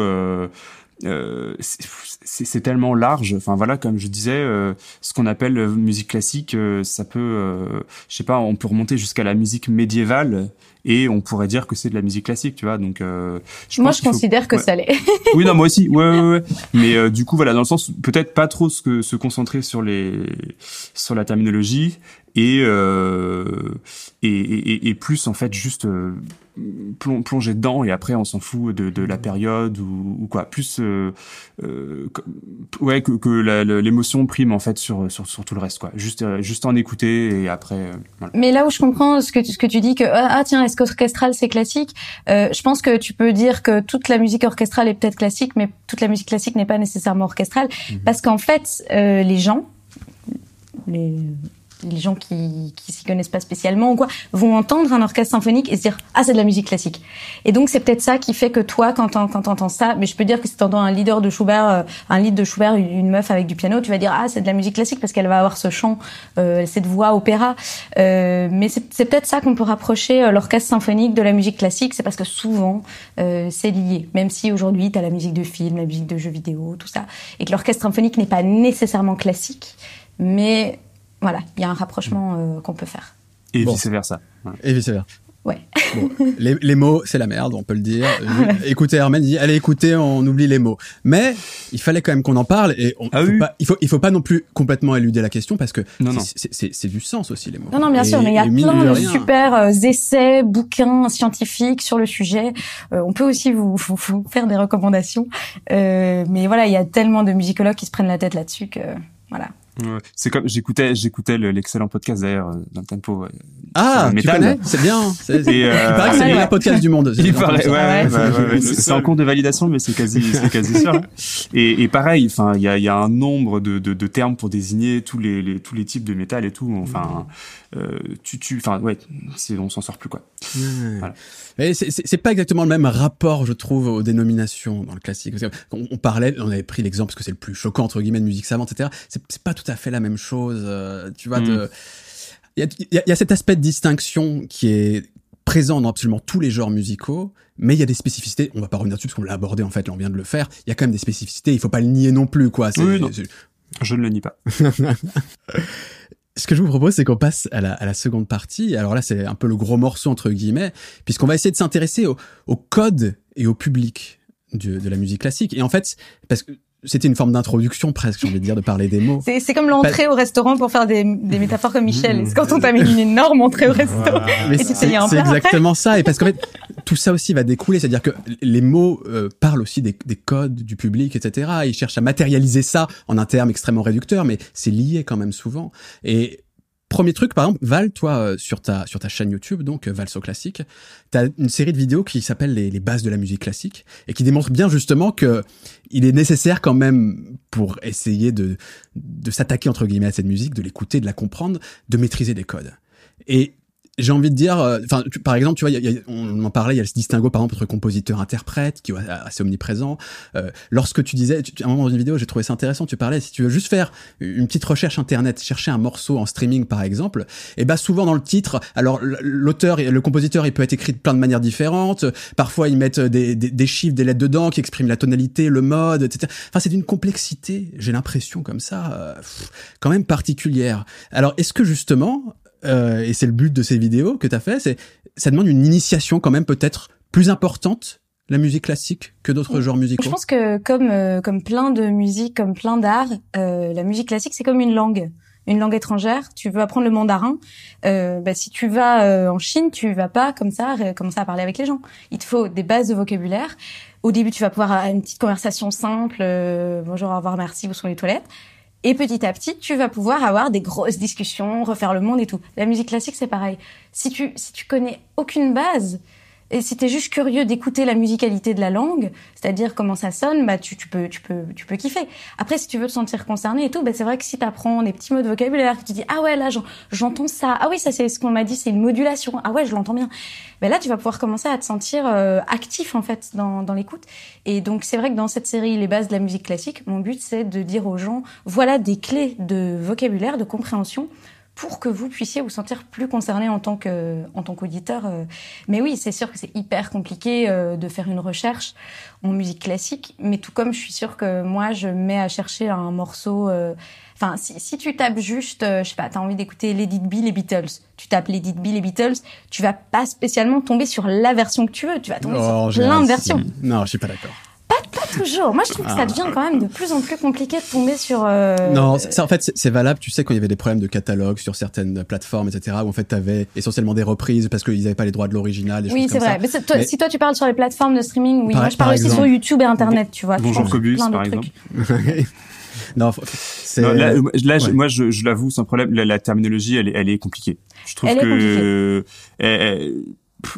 euh, c'est tellement large. Enfin voilà, comme je disais, euh, ce qu'on appelle euh, musique classique, euh, ça peut, euh, je sais pas, on peut remonter jusqu'à la musique médiévale et on pourrait dire que c'est de la musique classique, tu vois. Donc, je moi, je considère que ça l'est. oui, non, moi aussi. Ouais, ouais, ouais. Mais du coup, voilà, dans le sens peut-être pas trop se, se concentrer sur les sur la terminologie et, et, et, et plus en fait juste plonger dedans et après on s'en fout de, de, la période ou, ou quoi plus euh, euh, ouais que, que l'émotion prime en fait sur, sur, sur tout le reste quoi juste euh, juste en écouter et après euh, voilà. mais là où je comprends ce que tu, ce que tu dis que ah, ah tiens est-ce qu'orchestral c'est classique? Euh, je pense que tu peux dire que toute la musique orchestrale est peut-être classique mais toute la musique classique n'est pas nécessairement orchestrale mhm. parce qu'en fait les gens les les gens qui qui s'y connaissent pas spécialement ou quoi vont entendre un orchestre symphonique et se dire ah c'est de la musique classique. Et donc c'est peut-être ça qui fait que toi quand t'entends ça mais je peux dire que si t'entends un leader de Schubert euh, un lead de Schubert une, meuf avec du piano tu vas dire ah c'est de la musique classique parce qu'elle va avoir ce chant euh, cette voix opéra. Euh, mais c'est peut-être ça qu'on peut rapprocher euh, l'orchestre symphonique de la musique classique. C'est parce que souvent euh, c'est lié. Même si aujourd'hui t'as la musique de film la musique de jeux vidéo tout ça. Et que l'orchestre symphonique n'est pas nécessairement classique mais voilà, il y a un rapprochement euh, qu'on peut faire. Et vice versa. Et vice versa. Ouais. Bon, les, les, mots, c'est la merde, on peut le dire. écoutez, Herman dit, allez écoutez, on oublie les mots. Mais il fallait quand même qu'on en parle et on, ah faut oui. pas, il faut, il faut pas non plus complètement éluder la question parce que c'est du sens aussi les mots. Non, non, bien et, sûr, mais il y a plein de, de super euh, essais, bouquins scientifiques sur le sujet. Euh, on peut aussi vous, vous, vous, faire des recommandations, euh, mais voilà, il y a tellement de musicologues qui se prennent la tête là-dessus que voilà. C'est comme j'écoutais j'écoutais l'excellent podcast d'ailleurs euh, dans le tempo. Euh, ah, tu connais C'est bien. C'est, euh, il paraît que c'est le meilleur podcast du monde. Il paraît, ouais, ouais, ouais, ouais c'est en cours de validation, mais c'est quasi c'est quasi sûr. Et, et pareil, enfin, il y a, y a un nombre de, de, de, termes pour désigner tous les, les, tous les types de métal et tout. Enfin, euh, tu tu, enfin, ouais, c'est on s'en sort plus quoi. Voilà. Mais c'est, c'est pas exactement le même rapport, je trouve, aux dénominations dans le classique. on, on parlait, on avait pris l'exemple parce que c'est le plus choquant entre guillemets de musique savante, etc. C'est, c'est pas tout à fait la même chose. Euh, tu vois, mm. il y a, y a cet aspect de distinction qui est présent dans absolument tous les genres musicaux, mais il y a des spécificités. On va pas revenir dessus parce qu'on l'a abordé en fait, là on vient de le faire. Il y a quand même des spécificités. Il faut pas le nier non plus, quoi. Oui, non. Je ne le nie pas. Ce que je vous propose, c'est qu'on passe à la, à la, seconde partie. Alors là, c'est un peu le gros morceau entre guillemets, puisqu'on va essayer de s'intéresser au, au, code et au public de, de la musique classique. Et en fait, parce que c'était une forme d'introduction presque, j'ai envie de dire, de parler des mots. C'est comme l'entrée au restaurant pour faire des, des métaphores comme Michel. C'est quand on t'amène une énorme entrée au restaurant. Mais c'est exactement ça. Et parce qu'en fait, tout ça aussi va découler. C'est-à-dire que les mots euh, parlent aussi des, des, codes du public, etc. Ils cherchent à matérialiser ça en un terme extrêmement réducteur, mais c'est lié quand même souvent. Et Premier truc, par exemple, Val, toi, euh, sur ta sur ta chaîne YouTube, donc euh, Valso Classique, tu as une série de vidéos qui s'appelle les, les, bases de la musique classique et qui démontre bien justement que il est nécessaire quand même pour essayer de de s'attaquer entre guillemets à cette musique, de l'écouter, de la comprendre, de maîtriser des codes. Et j'ai envie de dire, euh, enfin, par exemple, tu vois, y a, on en parlait, il y a ce distinguo par exemple entre compositeur-interprète qui est assez omniprésent. Euh, lorsque tu disais, tu, à un moment dans une vidéo, j'ai trouvé ça intéressant, tu parlais, si tu veux juste faire une petite recherche internet, chercher un morceau en streaming par exemple, et bah souvent dans le titre, alors l'auteur, le compositeur, il peut être écrit de plein de manières différentes. Parfois ils mettent des, des, des chiffres, des lettres dedans qui expriment la tonalité, le mode, etc. Enfin, c'est d'une complexité, j'ai l'impression comme ça, euh, quand même particulière. Alors, est-ce que justement, euh, et c'est le but de ces vidéos que tu as fait, c'est ça demande une initiation quand même peut-être plus importante la musique classique que d'autres genres musicaux Je pense que comme euh, comme plein de musique, comme plein d'art, euh, la musique classique c'est comme une langue, une langue étrangère. Tu veux apprendre le mandarin, euh, bah, si tu vas euh, en Chine, tu vas pas comme ça commencer à parler avec les gens. Il te faut des bases de vocabulaire. Au début, tu vas pouvoir avoir une petite conversation simple, bonjour, au revoir, merci, où sont les toilettes. Et petit à petit, tu vas pouvoir avoir des grosses discussions, refaire le monde et tout. La musique classique, c'est pareil. Si tu, si tu connais aucune base, et si t'es juste curieux d'écouter la musicalité de la langue, c'est-à-dire comment ça sonne, bah tu, peux tu peux tu peux kiffer. Après si tu veux te sentir concerné et tout, bah c'est vrai que si t'apprends des petits mots de vocabulaire, que tu dis ah ouais là j'entends ça, ah oui ça c'est ce qu'on m'a dit c'est une modulation, ah ouais je l'entends bien. Bah là tu vas pouvoir commencer à te sentir euh, actif en fait dans dans l'écoute. Et donc c'est vrai que dans cette série les bases de la musique classique, mon but c'est de dire aux gens voilà des clés de vocabulaire, de compréhension pour que vous puissiez vous sentir plus concerné en tant que en tant qu'auditeur. Euh. Mais oui, c'est sûr que c'est hyper compliqué euh, de faire une recherche en musique classique, mais tout comme je suis sûre que moi je mets à chercher un morceau. Euh, enfin, si, si, tu tapes juste, je sais pas, t'as envie d'écouter Lady B, les Beatles. Tu tapes Lady B, les Beatles, tu vas pas spécialement tomber sur la version que tu veux. Tu vas tomber oh, sur plein de versions. Non, je suis pas d'accord. Pas, pas toujours. Moi, je trouve que ça ah. devient quand même de plus en plus compliqué de tomber sur. Euh... Non, ça, en fait, c'est valable. Tu sais, quand il y avait des problèmes de catalogue sur certaines plateformes, etc., où en fait, tu avais essentiellement des reprises parce qu'ils n'avaient pas les droits de l'original. Oui, c'est vrai. Mais, toi, si toi, tu parles sur les plateformes de streaming, oui. moi, je parle aussi sur YouTube et Internet, tu vois. Bonjour Cobus, par exemple. non, non, là, là moi, je, je l'avoue sans problème, la, la, terminologie, elle est, elle est compliquée. Je trouve elle que. Est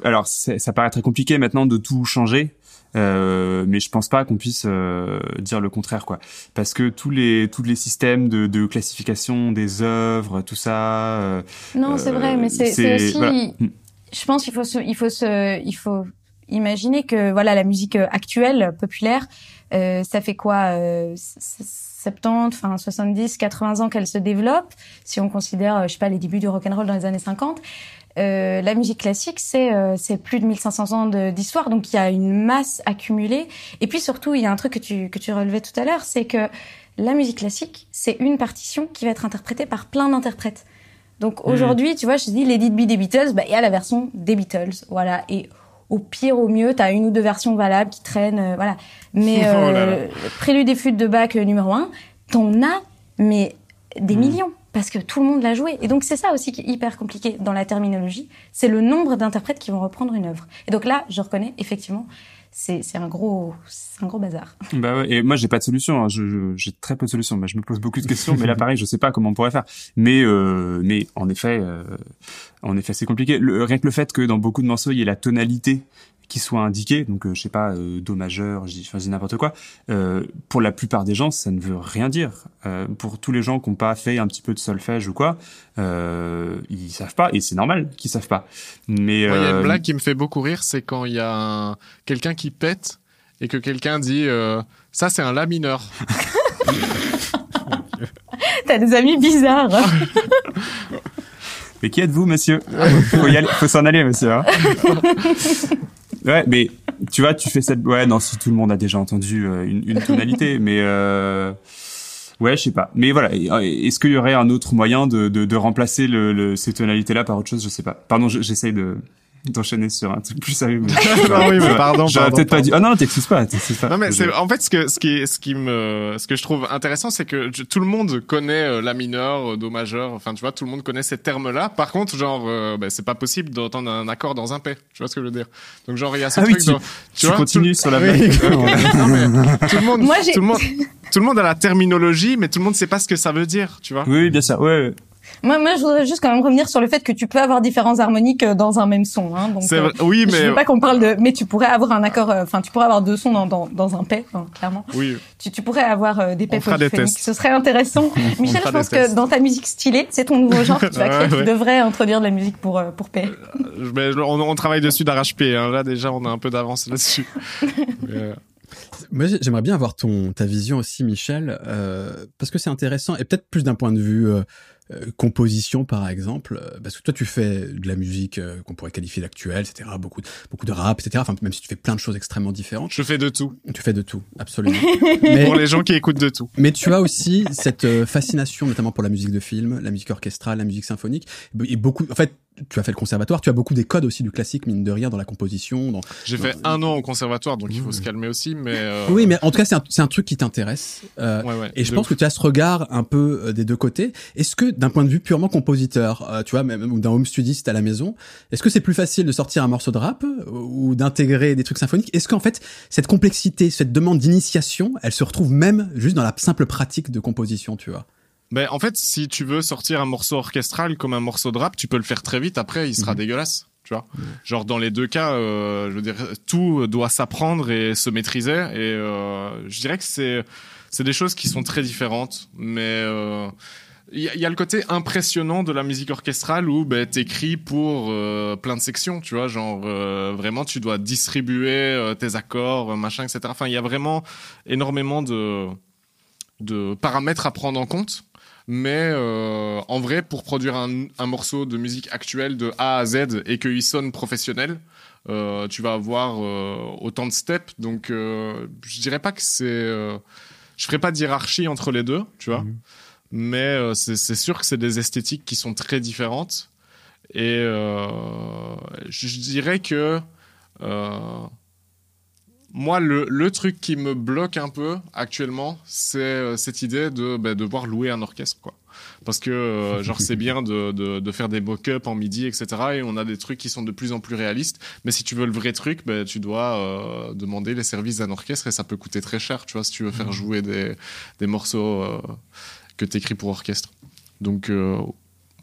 alors, ça paraît très compliqué maintenant de tout changer. Euh, mais je pense pas qu'on puisse euh, dire le contraire quoi. Parce que tous les tous les systèmes de, de classification des œuvres tout ça euh, non c'est vrai mais c'est aussi je pense qu'il faut se, il faut se, il faut imaginer que voilà la musique actuelle populaire ça fait quoi 70 enfin 70 80 ans qu'elle se développe si on considère je sais pas les débuts du rock and roll dans les années 50 euh, la musique classique, c'est euh, c'est plus de 1500 ans d'histoire, donc il y a une masse accumulée. Et puis surtout, il y a un truc que tu que tu relevais tout à l'heure, c'est que la musique classique, c'est une partition qui va être interprétée par plein d'interprètes. Donc mmh. aujourd'hui, tu vois, je dis Lady Be des Beatles, bah il y a la version des Beatles, voilà. Et au pire, au mieux, tu as une ou deux versions valables qui traînent, euh, voilà. Mais oh Prélude et Flûte de Bach numéro un, t'en as mais des mmh. millions parce que tout le monde l'a joué. Et donc c'est ça aussi qui est hyper compliqué dans la terminologie, c'est le nombre d'interprètes qui vont reprendre une œuvre. Et donc là, je reconnais effectivement, c'est un gros un gros bazar. Bah ouais, et moi j'ai pas de solution, hein. j'ai très peu de solutions. Bah, je me pose beaucoup de questions, mais là pareil, je sais pas comment on pourrait faire. Mais euh, mais en effet, euh, en effet, c'est compliqué. Le, rien que le fait que dans beaucoup de morceaux il y ait la tonalité qui soit indiqué, donc euh, je sais pas, euh, do majeur, je dis, n'importe quoi. Euh, pour la plupart des gens, ça ne veut rien dire. Euh, pour tous les gens qui n'ont pas fait un petit peu de solfège ou quoi, euh, ils savent pas, et c'est normal qu'ils savent pas. Mais il y a une blague qui me fait beaucoup rire, c'est quand il y a quelqu'un qui pète et que quelqu'un dit ça c'est un la mineur. T'as des amis bizarres. Mais qui êtes-vous, monsieur? Faut y aller, faut s'en aller, monsieur. Hein Ouais, mais tu vois, tu fais cette. Ouais, non, si tout le monde a déjà entendu euh, une, une tonalité, mais euh... ouais, je sais pas. Mais voilà, est-ce qu'il y aurait un autre moyen de, de, de remplacer le, le, ces tonalités-là par autre chose? Je sais pas. Pardon, j'essaye de d'enchaîner sur un truc plus sérieux. Mais... ah oui, mais pardon. J'aurais peut-être pas dit. Ah non, t'excuses pas, t'excuses pas. Non mais c'est en fait ce que ce qui ce qui me ce que je trouve intéressant, c'est que tout le monde connaît euh, la mineur, euh, do majeur. Enfin, tu vois, tout le monde connaît ces termes-là. Par contre, genre, euh, bah, c'est pas possible d'entendre un accord dans un P. Tu vois ce que je veux dire? Donc genre, il y a ce ah truc. Oui, tu, dans, tu, tu continues sur la oui. tout le monde, tout le monde, tout le monde a la terminologie, mais tout le monde sait pas ce que ça veut dire. Tu vois Oui, bien sûr. Ouais. Moi, moi, je voudrais juste quand même revenir sur le fait que tu peux avoir différents harmoniques euh, dans un même son. Hein, donc, C'est euh, vrai- oui, je mais veux pas qu'on parle de, mais tu pourrais avoir un accord, euh, enfin, tu pourrais avoir deux sons dans, dans, dans un paix, hein, clairement. oui. Tu, tu pourrais avoir euh, des paix polyphoniques. Ce serait intéressant. Michel, je pense que dans ta musique stylée, c'est ton nouveau genre que tu vas créer. Ouais, Tu devrais introduire de la musique pour, euh, pour paix. Je- mais je- on, on travaille dessus d'arrache-pied. Hein. Là, déjà, on a un peu d'avance là-dessus. Mais, euh, Moi, j'ai- j'aimerais bien avoir ton ta vision aussi, Michel, euh, parce que c'est intéressant et peut-être plus d'un point de vue euh, euh, composition, par exemple, euh, parce que toi, tu fais de la musique euh, qu'on pourrait qualifier d'actuelle, etc. Beaucoup de, beaucoup de rap, etc. Enfin, même si tu fais plein de choses extrêmement différentes, je fais de tout. tu fais de tout, absolument. mais, Pour les gens qui écoutent de tout. mais tu as aussi cette euh, fascination, notamment pour la musique de film, la musique orchestrale, la musique symphonique, et beaucoup. En fait, tu as fait le conservatoire, tu as beaucoup des codes aussi du classique, mine de rien, dans la composition, dans, J'ai fait un an au conservatoire, donc il faut se calmer aussi. Mais euh, Oui, mais en tout cas, c'est un, c'est un truc qui t'intéresse. Euh, ouais, ouais, et je pense ouf. que tu as ce regard un peu euh, des deux côtés. Est-ce que, d'un point de vue purement compositeur, euh, tu vois, même ou d'un home studiste à la maison, est-ce que c'est plus facile de sortir un morceau de rap ou d'intégrer des trucs symphoniques? Est-ce qu'en fait, cette complexité, cette demande d'initiation, elle se retrouve même juste dans la simple pratique de composition, tu vois? Ben, en fait, si tu veux sortir un morceau orchestral comme un morceau de rap, tu peux le faire très vite. Après, il sera Mhm. dégueulasse. Tu vois, genre dans les deux cas, euh, je veux dire, tout doit s'apprendre et se maîtriser. Et euh, je dirais que c'est c'est des choses qui sont très différentes, mais euh, il y, y a le côté impressionnant de la musique orchestrale où ben, t'écris pour euh, plein de sections, tu vois, genre euh, vraiment tu dois distribuer euh, tes accords, euh, machin, etc. Enfin, il y a vraiment énormément de de paramètres à prendre en compte. Mais euh, en vrai, pour produire un, un morceau de musique actuelle de A à Z et qu'il sonne professionnel, euh, tu vas avoir euh, autant de steps. Donc, euh, je dirais pas que c'est. euh, je ferai pas de hiérarchie entre les deux, tu vois. Mhm. Mais euh, c'est c'est sûr que c'est des esthétiques qui sont très différentes. Et euh, je, je dirais que. Moi, le, le truc qui me bloque un peu actuellement, c'est euh, cette idée de bah, devoir louer un orchestre, quoi. Parce que, euh, genre, c'est bien de, de, de faire des mock-ups en midi, etc. Et on a des trucs qui sont de plus en plus réalistes. Mais si tu veux le vrai truc, bah, tu dois euh, demander les services d'un orchestre et ça peut coûter très cher, tu vois, si tu veux faire jouer des, des morceaux euh, que tu écris pour orchestre. Donc, euh,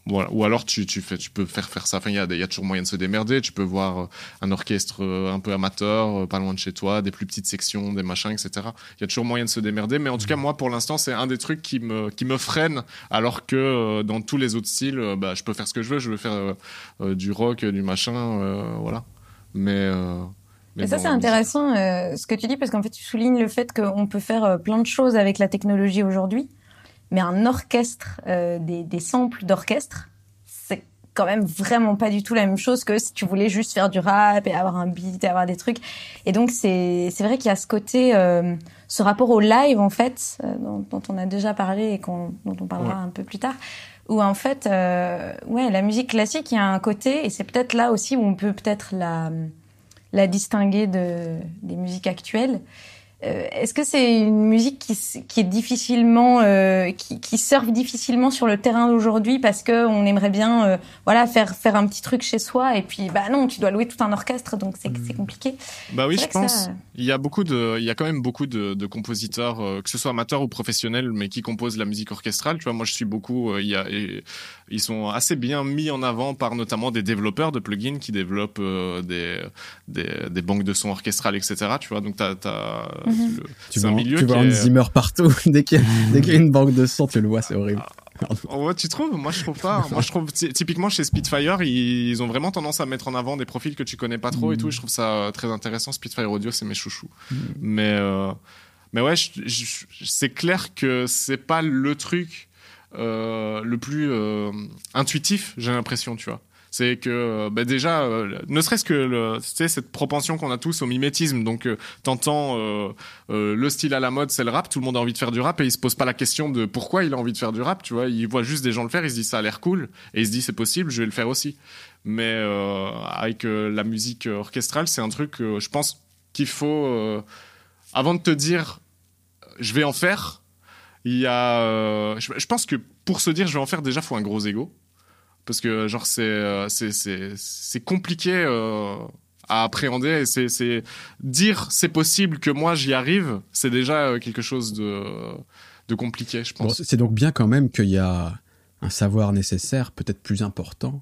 voilà. Ou alors, tu, tu, fais, tu peux faire faire ça. Enfin, il y, a y toujours moyen de se démerder. Tu peux voir euh, un orchestre euh, un peu amateur, euh, pas loin de chez toi, des plus petites sections, des machins, etc. Il y a toujours moyen de se démerder. Mais en tout cas, moi, pour l'instant, c'est un des trucs qui me, qui me freine. Alors que euh, dans tous les autres styles, euh, bah, je peux faire ce que je veux. Je veux faire euh, euh, du rock, du machin, euh, voilà. Mais. euh, ça, c'est intéressant euh, ce que tu dis, parce qu'en fait, tu soulignes le fait qu'on peut faire euh, plein de choses avec la technologie aujourd'hui, mais un orchestre, euh, des, des samples d'orchestre, c'est quand même vraiment pas du tout la même chose que si tu voulais juste faire du rap et avoir un beat et avoir des trucs. Et donc, c'est c'est vrai qu'il y a ce côté, euh, ce rapport au live, en fait, euh, dont, dont on a déjà parlé et qu'on- dont on parlera Ouais. un peu plus tard, où en fait, euh, ouais, la musique classique, il y a un côté, et c'est peut-être là aussi où on peut peut-être la la distinguer de, des musiques actuelles. Euh, Est-ce que c'est une musique qui, est difficilement, euh, qui, qui surfe difficilement sur le terrain d'aujourd'hui parce que on aimerait bien, euh, voilà, faire faire un petit truc chez soi et puis bah non, tu dois louer tout un orchestre donc c'est c'est compliqué. Bah oui, je pense. ça- Il y a beaucoup de, il y a quand même beaucoup de, de compositeurs, que ce soit amateurs ou professionnels, mais qui composent la musique orchestrale. Tu vois, moi je suis beaucoup. il y a, et ils sont assez bien mis en avant par notamment des développeurs de plugins qui développent des, des des banques de sons orchestrales, etc. Tu vois, donc t'as, Mhm. le- Tu c'est un vois, milieu tu vois qui est- Zimmer partout. dès qu'il y, a- y une banque de sons, tu le vois, c'est horrible. Oh, ouais, tu trouves? Moi, je trouve pas. Moi, je trouve ty- typiquement chez Spitfire, ils, ils ont vraiment tendance à mettre en avant des profils que tu connais pas trop et tout. Je trouve ça euh, très intéressant. Spitfire Audio, c'est mes chouchous. Mm. Mais euh, mais ouais, c'est clair que c'est pas le truc euh, le plus euh, intuitif. J'ai l'impression, tu vois. C'est que euh, bah déjà, euh, ne serait-ce que cette propension qu'on a tous au mimétisme. Donc, euh, t'entends euh, le style à la mode, c'est le rap. Tout le monde a envie de faire du rap et il se pose pas la question de pourquoi il a envie de faire du rap. Tu vois, il voit juste des gens le faire, il se dit ça a l'air cool et il se dit c'est possible, je vais le faire aussi. Mais avec la musique orchestrale, c'est un truc, je pense qu'il faut avant de te dire je vais en faire, il y a, je, je pense que pour se dire je vais en faire déjà faut un gros ego parce que genre c'est euh, c'est compliqué euh, à appréhender et c'est c'est dire c'est possible que moi j'y arrive c'est déjà euh, quelque chose de de compliqué je Bon, pense. c'est donc bien quand même qu'il y a un savoir nécessaire, peut-être plus important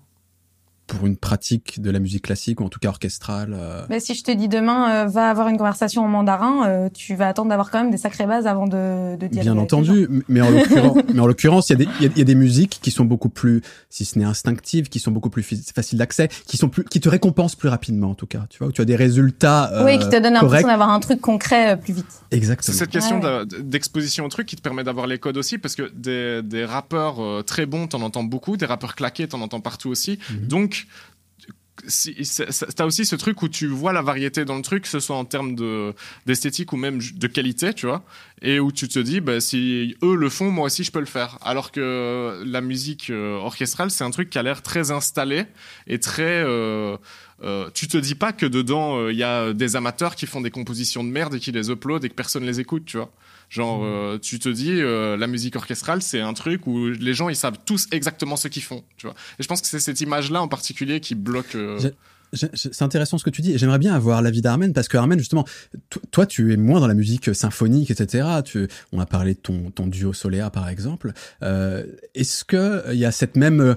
pour une pratique de la musique classique ou en tout cas orchestrale. Euh. Mais si je te dis demain, euh, va avoir une conversation en mandarin, euh, tu vas attendre d'avoir quand même des sacrées bases avant de, de dire. Bien entendu, mais en l'occurrence, mais en l'occurrence, il y a des il y, a des musiques qui sont beaucoup plus, si ce n'est instinctives, qui sont beaucoup plus faciles d'accès, qui sont plus, qui te récompensent plus rapidement en tout cas. Tu vois, où tu as des résultats. oui, qui te donnent l'impression d'avoir un truc concret plus vite. Exactement. C'est cette question d'exposition au truc qui te permet d'avoir les codes aussi, parce que des, des rappeurs très bons, t'en entends beaucoup, des rappeurs claqués, t'en entends partout aussi. Mhm. Donc si, t'as aussi ce truc où tu vois la variété dans le truc, que ce soit en termes de d'esthétique ou même de qualité, tu vois, et où tu te dis, bah, si eux le font, moi aussi je peux le faire. Alors que la musique euh, orchestrale, c'est un truc qui a l'air très installé et très. Euh, euh, tu te dis pas que dedans il y a des amateurs qui font des compositions de merde et qui les uploadent et que personne les écoute, tu vois. Genre, mmh. euh, tu te dis, euh, la musique orchestrale, c'est un truc où les gens, ils savent tous exactement ce qu'ils font, tu vois. Et je pense que c'est cette image-là en particulier qui bloque. Euh, c'est intéressant ce que tu dis. J'aimerais bien avoir l'avis d'Armen parce que Armen, justement, toi, tu es moins dans la musique symphonique, etc. Tu, on a parlé de ton, ton duo Soléa, par exemple. Est-ce que il y a cette même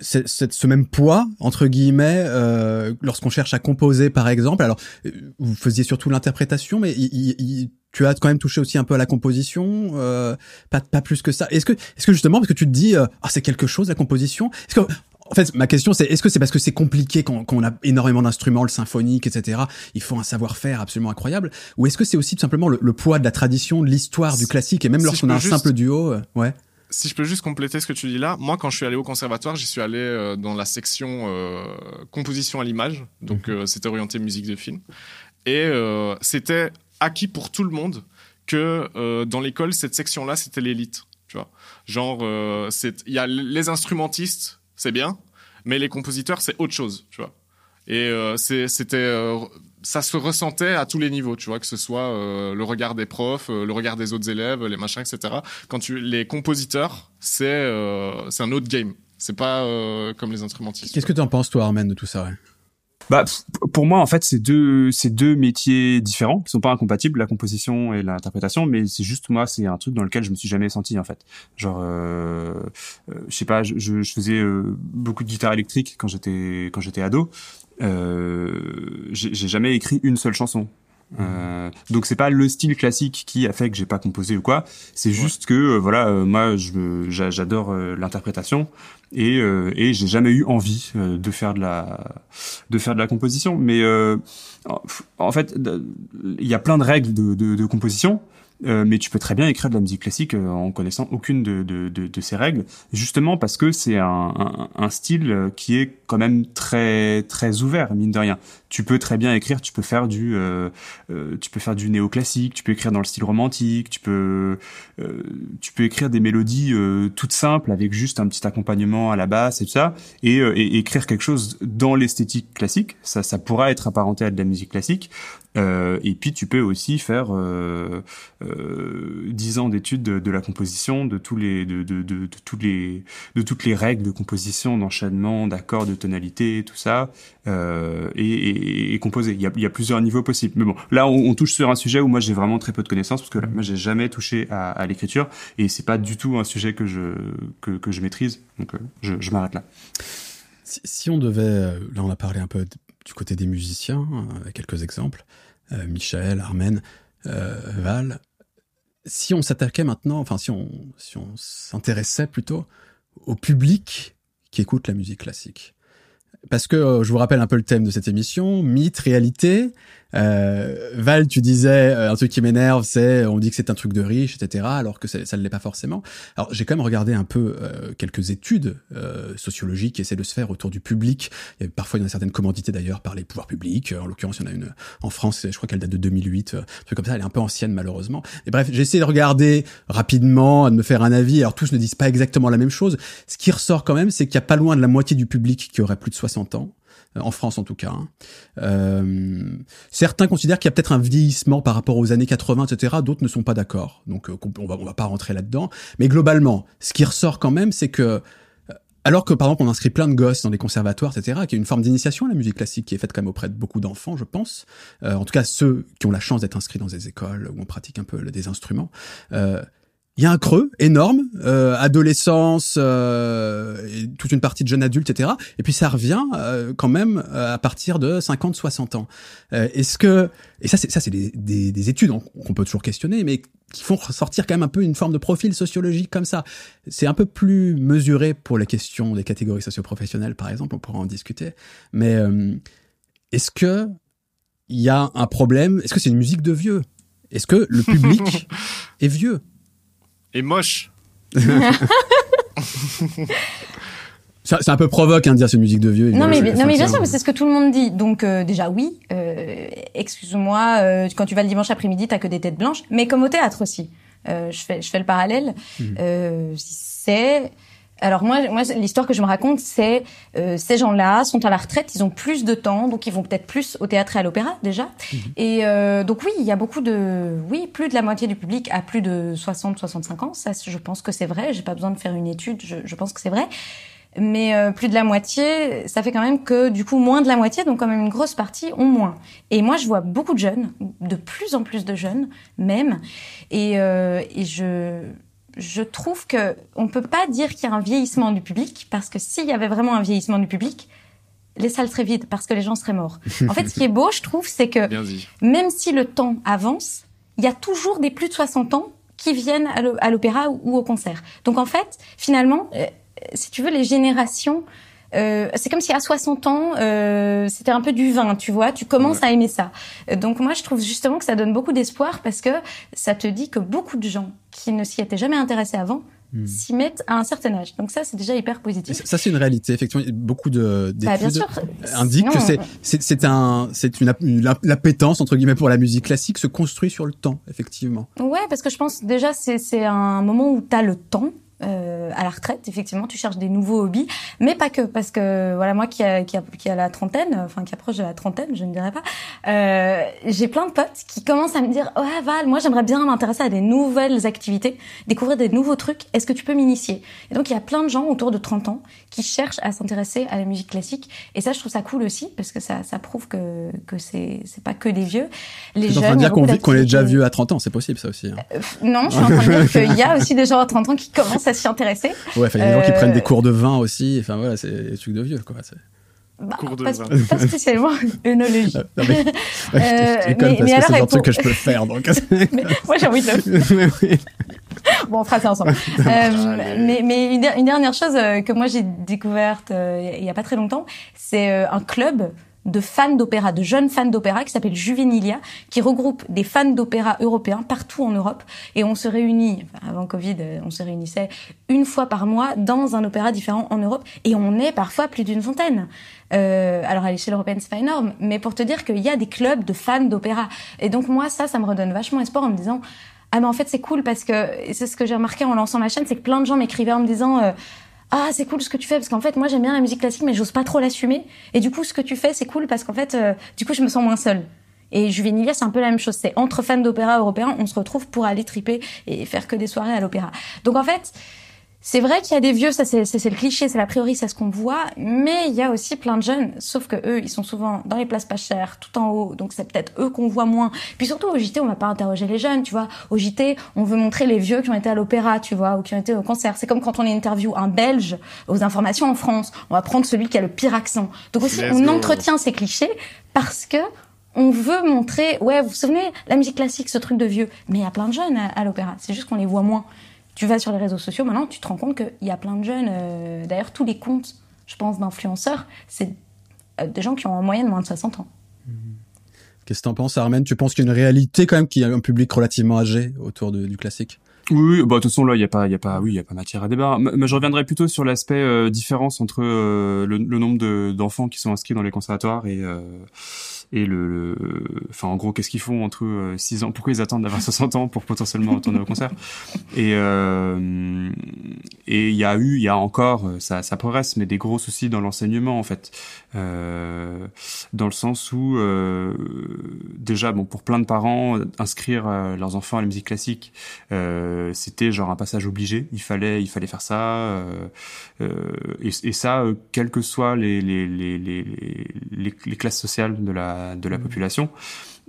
ce même poids entre guillemets euh, lorsqu'on cherche à composer par exemple alors euh, vous faisiez surtout l'interprétation mais tu as quand même touché aussi un peu à la composition euh, pas pas plus que ça est-ce que est-ce que justement parce que tu te dis ah c'est quelque chose la composition est-ce que en fait, ma question c'est est-ce que c'est parce que c'est compliqué quand, on a énormément d'instruments, le symphonique, etc. Il faut un savoir-faire absolument incroyable, ou est-ce que c'est aussi tout simplement le, poids de la tradition, de l'histoire, du classique, et même lorsqu'on a un simple duo, ouais si je peux juste compléter ce que tu dis là, moi quand je suis allé au conservatoire, j'y suis allé euh, dans la section euh, composition à l'image, donc mhm. euh, c'était orienté musique de film, et c'était acquis pour tout le monde que dans l'école cette section-là c'était l'élite, tu vois. Genre il y a les instrumentistes, c'est bien, mais les compositeurs c'est autre chose, tu vois. Et c'était ça se ressentait à tous les niveaux, tu vois, que ce soit euh, le regard des profs, euh, le regard des autres élèves, les machins, etc. Quand tu les compositeurs, c'est euh, c'est un autre game. C'est pas comme les instrumentistes. Qu'est-ce que tu en penses toi, Armen, de tout ça ouais? Bah, pour moi, en fait, c'est deux, c'est deux métiers différents qui sont pas incompatibles, la composition et l'interprétation, mais c'est juste moi, c'est un truc dans lequel je me suis jamais senti en fait. Genre, euh, je sais pas, je, je faisais beaucoup de guitare électrique quand j'étais quand j'étais ado, euh, j'ai jamais écrit une seule chanson. Euh, donc c'est pas le style classique qui a fait que j'ai pas composé ou quoi. C'est juste que euh, voilà, euh, moi j'adore l'interprétation et et j'ai jamais eu envie de faire de la de faire de la composition. Mais en fait, il y a plein de règles de, de, de composition. Euh, mais tu peux très bien écrire de la musique classique euh, en connaissant aucune de, de, de, de, ces règles, justement parce que c'est un, un, un, style euh, qui est quand même très très ouvert mine de rien. Tu peux très bien écrire, tu peux faire du euh, tu peux faire du néoclassique, tu peux écrire dans le style romantique, tu peux tu peux écrire des mélodies toutes simples avec juste un petit accompagnement à la basse et tout ça, et, et écrire quelque chose dans l'esthétique classique. Ça ça pourra être apparenté à de la musique classique. Euh, et puis tu peux aussi faire euh, euh, 10 ans d'études de, de, la composition, de tous les, de, de, de, de, tous les, de toutes les règles de composition, d'enchaînement, d'accords, de tonalité, tout ça, euh, et, et, et, composer. Il y, a, il y a plusieurs niveaux possibles. Mais bon, là on, on touche sur un sujet où moi j'ai vraiment très peu de connaissances parce que là, moi j'ai jamais touché à, à l'écriture et c'est pas du tout un sujet que je que, que je maîtrise. Donc euh, je, je m'arrête là. Si, si, on devait, euh, là on a parlé un peu du côté des musiciens, euh, quelques exemples, euh, Michel, Armen, euh, Val. Si on s'attaquait maintenant, enfin si on si on s'intéressait plutôt au public qui écoute la musique classique, parce que je vous rappelle un peu le thème de cette émission, mythe, réalité. Euh, Val, tu disais euh, un truc qui m'énerve, c'est on dit que c'est un truc de riche, etc. Alors que ça ne l'est pas forcément. Alors j'ai quand même regardé un peu euh, quelques études euh, sociologiques qui essaient de se faire autour du public. Parfois il y en a certaines commandités d'ailleurs par les pouvoirs publics. En l'occurrence, il y en a une en France, je crois qu'elle date de 2008, un truc comme ça. Elle est un peu ancienne malheureusement. Et bref, j'ai essayé de regarder rapidement, de me faire un avis. Alors tous ne disent pas exactement la même chose. Ce qui ressort quand même, c'est qu'il y a pas loin de la moitié du public qui aurait plus de 60 ans. Euh, en France en tout cas. Hein. Euh, certains considèrent qu'il y a peut-être un vieillissement par rapport aux années 80, etc. D'autres ne sont pas d'accord. Donc euh, on va, on va pas rentrer là-dedans. Mais globalement, ce qui ressort quand même, c'est que alors que par exemple on inscrit plein de gosses dans des conservatoires, etc., qui est une forme d'initiation à la musique classique qui est faite quand même auprès de beaucoup d'enfants, je pense. en tout cas ceux qui ont la chance d'être inscrits dans des écoles où on pratique un peu des instruments. Euh, il y a un creux énorme, euh, adolescence, euh, et toute une partie de jeunes adultes, etc. Et puis ça revient euh, quand même à partir de 50-60 ans. Est-ce que et ça c'est ça c'est des, des, des, études qu'on peut toujours questionner, mais qui font ressortir quand même un peu une forme de profil sociologique comme ça. C'est un peu plus mesuré pour les questions des catégories socioprofessionnelles, par exemple, on pourra en discuter. Mais est-ce que il y a un problème? Est-ce que c'est une musique de vieux? Est-ce que le public est vieux? Et moche C'est un peu provoque hein, de dire c'est une musique de vieux. Non mais, non mais bien sûr, c'est ce que tout le monde dit. Donc euh, déjà oui, euh, excuse-moi, euh, quand tu vas le dimanche après-midi, t'as que des têtes blanches. Mais comme au théâtre aussi, je fais je fais le parallèle. Mmh. c'est alors moi, moi l'histoire que je me raconte, c'est euh, ces gens-là sont à la retraite, ils ont plus de temps, donc ils vont peut-être plus au théâtre et à l'opéra déjà. Mhm. Et euh, donc oui, il y a beaucoup de, oui, plus de la moitié du public a plus de 60-65 ans. Ça, je pense que c'est vrai. J'ai pas besoin de faire une étude, je, je pense que c'est vrai. Mais euh, plus de la moitié, ça fait quand même que du coup moins de la moitié, donc quand même une grosse partie ont moins. Et moi, je vois beaucoup de jeunes, de plus en plus de jeunes même, et, euh, et je je trouve que on peut pas dire qu'il y a un vieillissement du public parce que s'il y avait vraiment un vieillissement du public, les salles seraient vides parce que les gens seraient morts. En fait, ce qui est beau, je trouve, c'est que même si le temps avance, il y a toujours des plus de 60 ans qui viennent à l'opéra ou au concert. Donc en fait, finalement, euh, si tu veux, les générations euh, c'est comme si à 60 ans, euh, c'était un peu du vin, tu vois. Tu commences à aimer ça. Donc moi, je trouve justement que ça donne beaucoup d'espoir parce que ça te dit que beaucoup de gens qui ne s'y étaient jamais intéressés avant hmm. s'y mettent à un certain âge. Donc ça, c'est déjà hyper positif. Ça, c'est une réalité. Effectivement, beaucoup de bah, d'études indiquent que c'est c'est un c'est une, l'appétence entre guillemets pour la musique classique se construit sur le temps, effectivement. Ouais, parce que je pense déjà c'est c'est un moment où tu as le temps euh, à la retraite, effectivement, tu cherches des nouveaux hobbies, mais pas que, parce que voilà, moi qui a, qui a, qui a la trentaine, enfin qui approche de la trentaine, je ne dirais pas, euh, j'ai plein de potes qui commencent à me dire, ouais Val, moi j'aimerais bien m'intéresser à des nouvelles activités, découvrir des nouveaux trucs. Est-ce que tu peux m'initier? Et donc il y a plein de gens autour de 30 ans qui cherchent à s'intéresser à la musique classique, et ça je trouve ça cool aussi parce que ça, ça prouve que que c'est c'est pas que des vieux. Les jeunes. en train de dire qu'on est déjà vieux à 30 ans, c'est possible ça aussi. Hein. Euh, non, je suis en train de dire qu'il y a aussi des gens à 30 ans qui commencent à s'y intéresser. Ouais, il y a des gens qui prennent des euh, cours de vin aussi. Enfin voilà, c'est des trucs de vieux quoi. Bah, cours de pas, vin. pas spécialement œnologie. Non, mais, je euh, parce que c'est le genre de truc que je peux faire. Donc. mais, moi, j'ai envie de. bon, on fera ça ensemble. euh, mais, mais une, dernière chose euh, que moi j'ai découverte il y a pas très longtemps, c'est un club de fans d'opéra, de jeunes fans d'opéra qui s'appelle Juvenilia, qui regroupe des fans d'opéra européens partout en Europe. Et on se réunit, avant Covid, euh, on se réunissait une fois par mois dans un opéra différent en Europe. Et on est parfois plus d'une centaine. Euh, alors à l'échelle européenne, c'est pas énorme, mais pour te dire qu'il y a des clubs de fans d'opéra. Et donc moi, ça, ça me redonne vachement espoir en me disant, ah mais en fait c'est cool parce que c'est ce que j'ai remarqué en lançant ma chaîne, c'est que plein de gens m'écrivaient en me disant... Euh, ah c'est cool ce que tu fais parce qu'en fait moi j'aime bien la musique classique mais j'ose pas trop l'assumer. Et du coup ce que tu fais c'est cool parce qu'en fait euh, du coup je me sens moins seule. Et Juvenilia c'est un peu la même chose. C'est entre fans d'opéra européens on se retrouve pour aller triper et faire que des soirées à l'opéra. Donc en fait c'est vrai qu'il y a des vieux, ça c'est le cliché, c'est la priori, c'est ce qu'on voit, mais il y a aussi plein de jeunes, sauf que eux, ils sont souvent dans les places pas chères, tout en haut, donc c'est peut-être eux qu'on voit moins. Puis surtout au JT, on va pas interroger les jeunes, tu vois. Au JT, on veut montrer les vieux qui ont été à l'opéra, tu vois, ou qui ont été au concert. C'est comme quand on interview un Belge aux informations en France, on va prendre celui qui a le pire accent. Donc aussi, on entretient ces clichés parce que on veut montrer, ouais, vous vous souvenez, la musique classique, ce truc de vieux. Mais il y a plein de jeunes à l'opéra. C'est juste qu'on les voit moins tu vas sur les réseaux sociaux, maintenant, tu te rends compte qu'il y a plein de jeunes. Euh, d'ailleurs, tous les comptes, je pense, d'influenceurs, c'est euh, des gens qui ont en moyenne moins de 60 ans. Qu'est-ce que t'en penses, Armen Tu penses qu'il y a une réalité quand même, qu'il y a un public relativement âgé autour du classique? Oui, bah de toute façon là, il y a pas, il y a pas, oui, il y a pas matière à débat. Mais je reviendrai plutôt sur l'aspect euh, différence entre le, nombre d'enfants qui sont inscrits dans les conservatoires et et le, enfin en gros qu'est-ce qu'ils font entre 6 euh, ans? Pourquoi ils attendent d'avoir 60 ans pour potentiellement retourner au concert? Et euh, et il y a eu il y a encore euh, ça ça progresse mais des gros soucis dans l'enseignement en fait euh, dans le sens où euh, déjà bon pour plein de parents inscrire leurs enfants à la musique classique c'était genre un passage obligé il fallait il fallait faire ça et, et, ça quelles que soient les les, les les les classes sociales de la de la population.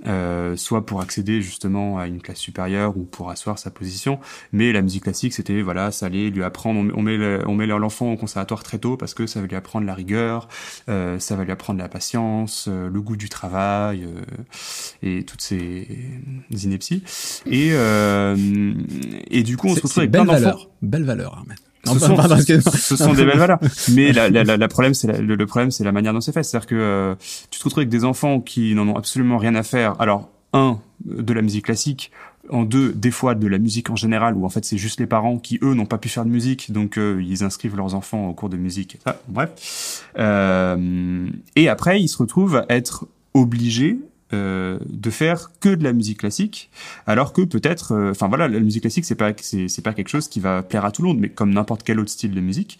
Euh, soit pour accéder justement à une classe supérieure ou pour asseoir sa position. Mais la musique classique, c'était voilà, ça allait lui apprendre. On, met on met l'enfant au conservatoire très tôt parce que ça va lui apprendre la rigueur, euh, ça va lui apprendre la patience, euh, le goût du travail euh, et toutes ces inepties. Et et du coup, on se retrouve avec plein d'enfants. Belle valeur, Ahmed. Ce, sont, ce, sont, des belles valeurs. Mais la, la, la, problème, c'est le, le, problème, c'est la manière dont c'est fait. C'est-à-dire que euh, tu te retrouves avec des enfants qui n'en ont absolument rien à faire. Alors, un, de la musique classique. En deux, des fois de la musique en général, où en fait c'est juste les parents qui eux n'ont pas pu faire de musique, donc euh, ils inscrivent leurs enfants au cours de musique. Ah, bref. Euh, et après, ils se retrouvent à être obligés euh, de faire que de la musique classique, alors que peut-être, euh, enfin voilà, la musique classique c'est pas c'est pas quelque chose qui va plaire à tout le monde, mais comme n'importe quel autre style de musique.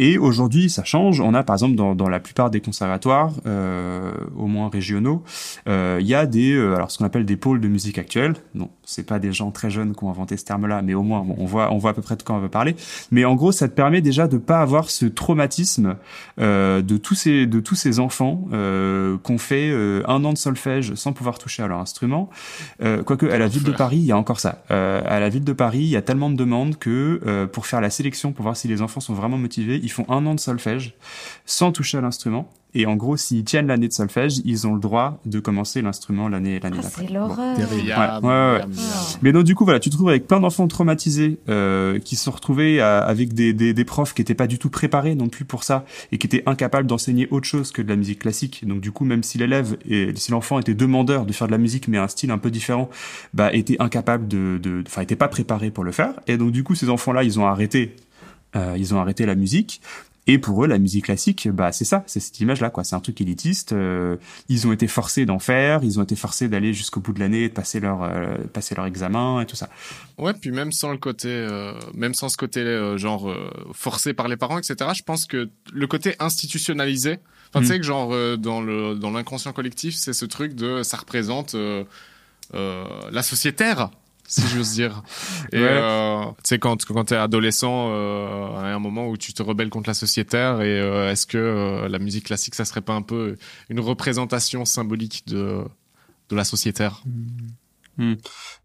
Et aujourd'hui, ça change. On a par exemple dans, dans la plupart des conservatoires, euh, au moins régionaux, il y a des alors ce qu'on appelle des pôles de musique actuelle. Non, c'est pas des gens très jeunes qui ont inventé ce terme-là, mais au moins on voit on voit à peu près de quoi on veut parler. Mais en gros, ça te permet déjà de pas avoir ce traumatisme de tous ces de tous ces enfants qu'on fait un an de solfège sans pouvoir toucher à leur instrument. Euh, quoique à la ville de Paris, il y a encore ça. Euh, à la ville de Paris, il y a tellement de demandes que euh, pour faire la sélection, pour voir si les enfants sont vraiment motivés, ils font un an de solfège sans toucher à l'instrument. Et en gros, s'ils tiennent l'année de solfège, ils ont le droit de commencer l'instrument l'année l'année ah, d'après. C'est l'horreur. Ouais, ouais, ouais. Mais donc du coup, voilà, tu te trouves avec plein d'enfants traumatisés euh, qui se sont retrouvés avec des, des, des profs qui étaient pas du tout préparés non plus pour ça et qui étaient incapables d'enseigner autre chose que de la musique classique. Donc du coup, même si l'élève et si l'enfant était demandeur de faire de la musique mais un style un peu différent, bah était incapable de, de, enfin, était pas préparé pour le faire. Et donc du coup, ces enfants-là, ils ont arrêté euh, ils ont arrêté la musique et pour eux, la musique classique, bah c'est ça, c'est cette image-là, quoi. C'est un truc élitiste. Euh, ils ont été forcés d'en faire, ils ont été forcés d'aller jusqu'au bout de l'année, de passer leur euh, passer leur examen et tout ça. Ouais, puis même sans le côté, euh, même sans ce côté genre forcé par les parents, etc. Je pense que le côté institutionnalisé, enfin tu mm. sais que genre dans le dans l'inconscient collectif, c'est ce truc de ça représente la sociétaire si j'ose dire. Et euh, tu sais quand quand t'es adolescent, euh, à un moment où tu te rebelles contre la sociétaire, et euh, est-ce que euh, la musique classique, ça serait pas un peu une représentation symbolique de de la sociétaire Hmm.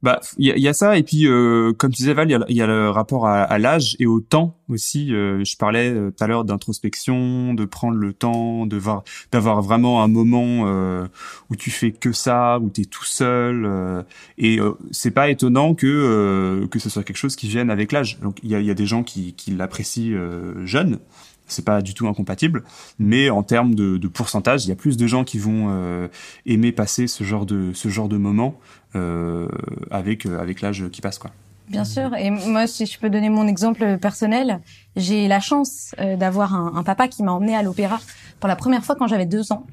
Bah, il y, a ça et puis euh, comme tu disais Val, il y, a, le rapport à, l'âge et au temps aussi. Euh, je parlais euh, tout à l'heure d'introspection, de prendre le temps, de voir, d'avoir vraiment un moment où tu fais que ça, où tu es tout seul. et c'est pas étonnant que que ce soit quelque chose qui vienne avec l'âge. Donc il y a, y a, des gens qui, qui l'apprécient jeune c'est pas du tout incompatible, mais en termes de, pourcentage, il y a plus de gens qui vont euh, aimer passer ce genre de ce genre de moment euh, avec euh, avec l'âge qui passe quoi. Bien sûr, et moi si je peux donner mon exemple personnel, j'ai la chance d'avoir un, un, papa qui m'a emmené à l'opéra pour la première fois quand j'avais deux ans.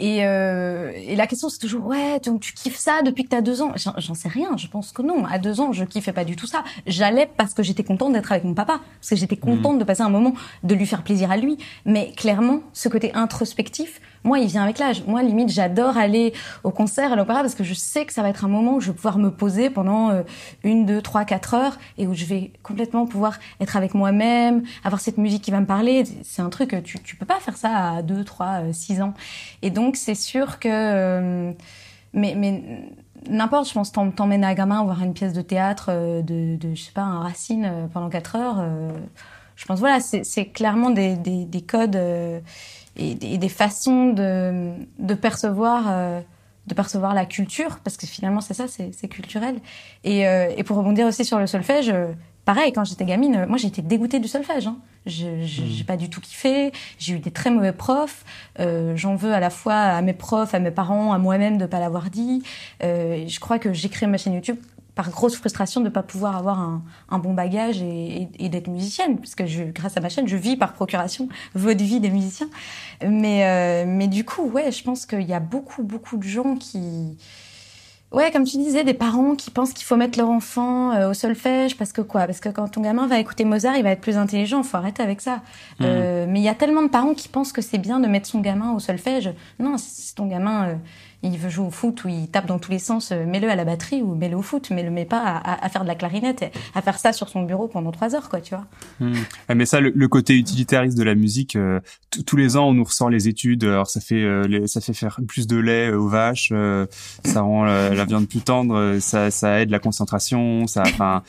Et, euh, et la question c'est toujours ouais donc tu kiffes ça depuis que t'as deux ans? J'en sais rien, je pense que non. À deux ans je kiffais pas du tout ça. J'allais parce que j'étais contente d'être avec mon papa, parce que j'étais contente mmh. de passer un moment de lui faire plaisir à lui. Mais clairement ce côté introspectif, moi, il vient avec l'âge. Moi, limite, j'adore aller au concert, à l'opéra, parce que je sais que ça va être un moment où je vais pouvoir me poser pendant euh, une, deux, trois, quatre heures, et où je vais complètement pouvoir être avec moi-même, avoir cette musique qui va me parler. C'est un truc, tu, tu peux pas faire ça à deux, trois, euh, six ans. Et donc, c'est sûr que... Euh, mais, mais n'importe, je pense, t'emmènes à gamin voir une pièce de théâtre de, de, je sais pas, un Racine pendant quatre heures. je pense, voilà, c'est clairement des, des, des codes et, des façons de, de percevoir euh, de percevoir la culture parce que finalement c'est ça c'est culturel et, euh, et pour rebondir aussi sur le solfège euh, pareil quand j'étais gamine moi j'ai été dégoûtée du solfège hein. je mmh. j'ai pas du tout kiffé j'ai eu des très mauvais profs j'en veux à la fois à mes profs à mes parents à moi-même de pas l'avoir dit je crois que j'ai créé ma chaîne YouTube par grosse frustration de ne pas pouvoir avoir un, un bon bagage et, et, d'être musicienne, puisque je, grâce à ma chaîne, je vis par procuration votre vie des musiciens. Mais, euh, mais du coup, ouais, je pense qu'il y a beaucoup, beaucoup de gens qui... Ouais, comme tu disais, des parents qui pensent qu'il faut mettre leur enfant euh, au solfège, parce que quoi? Parce que quand ton gamin va écouter Mozart, il va être plus intelligent, faut arrêter avec ça. Mmh. Euh, mais il y a tellement de parents qui pensent que c'est bien de mettre son gamin au solfège. Non, si ton gamin il veut jouer au foot ou il tape dans tous les sens, euh, mets-le à la batterie ou mets-le au foot, mais le mets pas à, faire de la clarinette, et à faire ça sur son bureau pendant trois heures, quoi, tu vois. Hmm. Mais ça, le, côté utilitariste de la musique, euh, tous les ans, on nous ressort les études. Alors ça fait, euh, ça fait faire plus de lait aux vaches, ça rend la, viande plus tendre, ça, ça aide la concentration. Ça, enfin,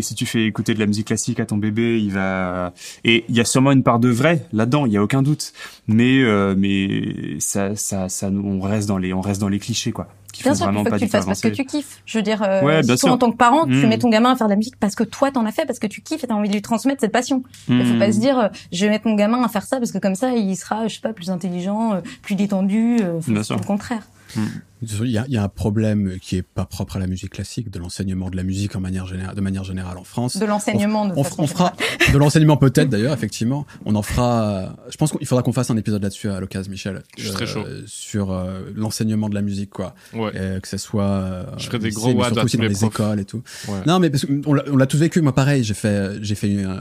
si tu fais écouter de la musique classique à ton bébé, il va. Et il y a sûrement une part de vrai là-dedans, il y a aucun doute. Mais, mais ça, ça, ça, on reste dans les, on reste dans les clichés, quoi. Qui bien sûr, vraiment faut que tu le fasses parce que tu kiffes. Je veux dire, euh, toi, en tant que parent, tu mmh. mets ton gamin à faire de la musique parce que toi, t'en as fait, parce que tu kiffes et t'as envie de lui transmettre cette passion. Il faut pas mmh. se dire, euh, je vais mettre mon gamin à faire ça parce que comme ça, il sera, je sais pas, plus intelligent, euh, plus détendu. Euh, au contraire. Mmh. Il y, a, il y, a, un problème qui est pas propre à la musique classique, de l'enseignement de la musique en manière générale, de manière générale en France. De l'enseignement, de on, on fera de l'enseignement peut-être d'ailleurs, effectivement. On en fera. Je pense qu'il faudra qu'on fasse un épisode là-dessus à l'occasion, Michel. Je suis très chaud. Euh, sur euh, l'enseignement de la musique, quoi. Ouais. que ce soit. Euh, je ferai des gros wads aussi dans les écoles et tout. Ouais. Non, mais parce qu'on l'a tous vécu. Moi, pareil, j'ai fait j'ai fait une,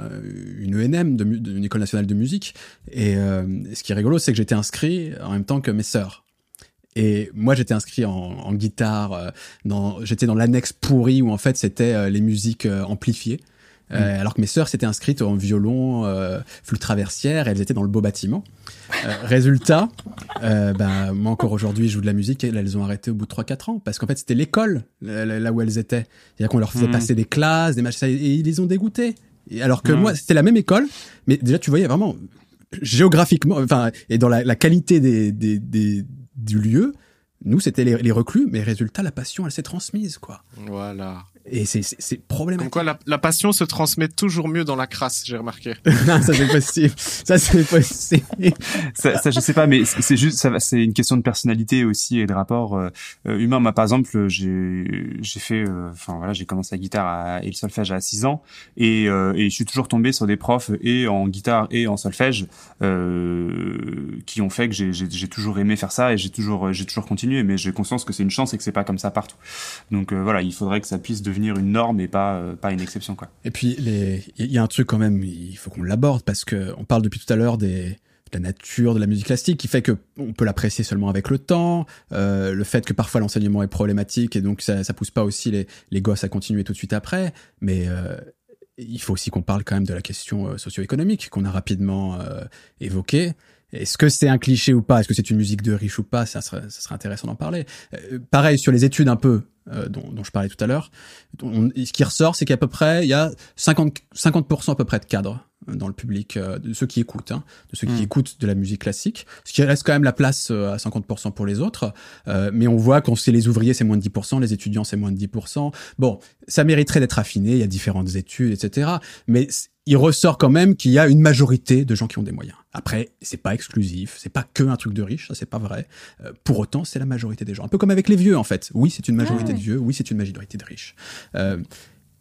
une ENM, de, une école nationale de musique. Et ce qui est rigolo, c'est que j'étais inscrit en même temps que mes sœurs. Et moi, j'étais inscrit en, en guitare. Euh, dans, j'étais dans l'annexe pourri où en fait c'était euh, les musiques euh, amplifiées. Mm. alors que mes sœurs s'étaient inscrites en violon, flûte traversière, et elles étaient dans le beau bâtiment. résultat, bah, moi encore aujourd'hui, je joue de la musique et elles ont arrêté au bout de 3-4 ans parce qu'en fait c'était l'école là où elles étaient. C'est-à-dire qu'on leur faisait mm. passer des classes, des machins, et ils les ont dégoûtés. Et alors que mm. moi, c'était la même école, mais déjà tu voyais vraiment géographiquement, enfin, et dans la, la qualité des, des, des du lieu. Nous, c'était les, reclus, mais résultat, la passion, elle s'est transmise, quoi. Voilà. Et c'est problématique. Comme quoi, la, la, passion se transmet toujours mieux dans la crasse, j'ai remarqué. ça c'est possible. Ça c'est possible. ça, ça, je sais pas, mais c'est juste, ça, c'est une question de personnalité aussi et de rapport euh, euh humain. Moi, par exemple, j'ai j'ai fait, euh, enfin voilà, j'ai commencé la guitare à, et le solfège à 6 ans, et, euh, et je suis toujours tombé sur des profs et en guitare et en solfège qui ont fait que j'ai toujours aimé faire ça et j'ai toujours j'ai toujours continué. Mais j'ai conscience que c'est une chance et que c'est pas comme ça partout. Donc voilà, il faudrait que ça puisse devenir une norme et pas euh, pas une exception quoi. Et puis il y a un truc quand même, il faut qu'on l'aborde parce que on parle depuis tout à l'heure de la nature de la musique classique qui fait que on peut l'apprécier seulement avec le temps, euh, le fait que parfois l'enseignement est problématique et donc ça, ça pousse pas aussi les, les gosses à continuer tout de suite après, mais euh, il faut aussi qu'on parle quand même de la question socio-économique qu'on a rapidement évoquée. Est-ce que c'est un cliché ou pas? Est-ce que c'est une musique de riche ou pas? Ça serait, ça serait intéressant d'en parler. pareil sur les études un peu. Euh, dont, dont, je parlais tout à l'heure. Ce qui ressort, c'est qu'à peu près, il y a 50, 50% à peu près de cadres dans le public, euh, de ceux qui écoutent, hein, de ceux qui hmm. écoutent de la musique classique, ce qui reste quand même la place euh, à 50% pour les autres. mais on voit quand c'est les ouvriers, c'est moins de 10%, les étudiants, c'est moins de 10%. Bon, ça mériterait d'être affiné, il y a différentes études, etc. Mais il ressort quand même qu'il y a une majorité de gens qui ont des moyens. Après, c'est pas exclusif, c'est pas que un truc de riche, ça c'est pas vrai. Euh, pour autant, c'est la majorité des gens. Un peu comme avec les vieux en fait. Oui, c'est une majorité de vieux, oui, c'est une majorité de riches. Euh,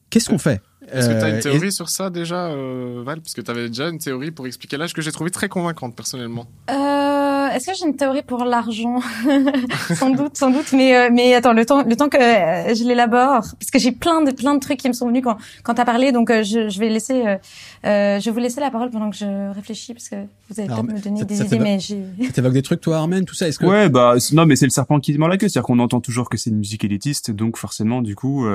Qu'est-ce qu'on fait? Est-ce que tu as une euh, théorie sur ça déjà, euh, Val? Parce que tu avais déjà une théorie pour expliquer l'âge que j'ai trouvé très convaincante personnellement. Euh, est-ce que j'ai une théorie pour l'argent? Sans doute, sans doute. Mais euh, mais attends, le temps, le temps que euh, je l'élabore, parce que j'ai plein de plein de trucs qui me sont venus quand quand t'as parlé, donc euh, je, je vais laisser, je vais vous laisser la parole pendant que je réfléchis, parce que vous allez peut-être me donner des idées, mais j'ai. Ça t'évoque des trucs, toi, Armen, tout ça Est-ce que Ouais, bah non, mais c'est le serpent qui mord la queue, c'est-à-dire qu'on entend toujours que c'est une musique élitiste, donc forcément, du coup,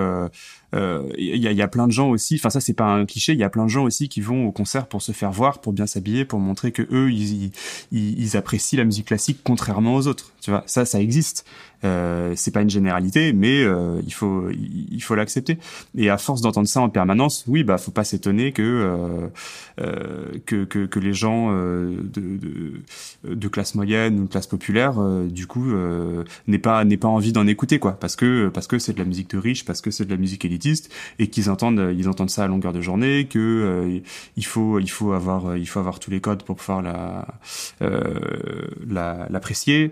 il y, a, y a plein de gens aussi. Enfin, ça, c'est pas un cliché. Il y a plein de gens aussi qui vont au concert pour se faire voir, pour bien s'habiller, pour montrer que eux, ils, ils, ils apprécient la musique classique contrairement aux autres. Tu vois, ça, ça existe. Euh, c'est pas une généralité, mais euh, il faut il faut l'accepter. Et à force d'entendre ça en permanence, oui, bah faut pas s'étonner que, euh, euh que, que que les gens euh, de, de, de classe moyenne ou de classe populaire, euh, du coup, n'aient pas n'aient pas envie d'en écouter quoi, parce que parce que c'est de la musique de riche, parce que c'est de la musique élitiste, et qu'ils entendent ils entendent ça à longueur de journée, que il faut il faut avoir il faut avoir tous les codes pour pouvoir la l'apprécier.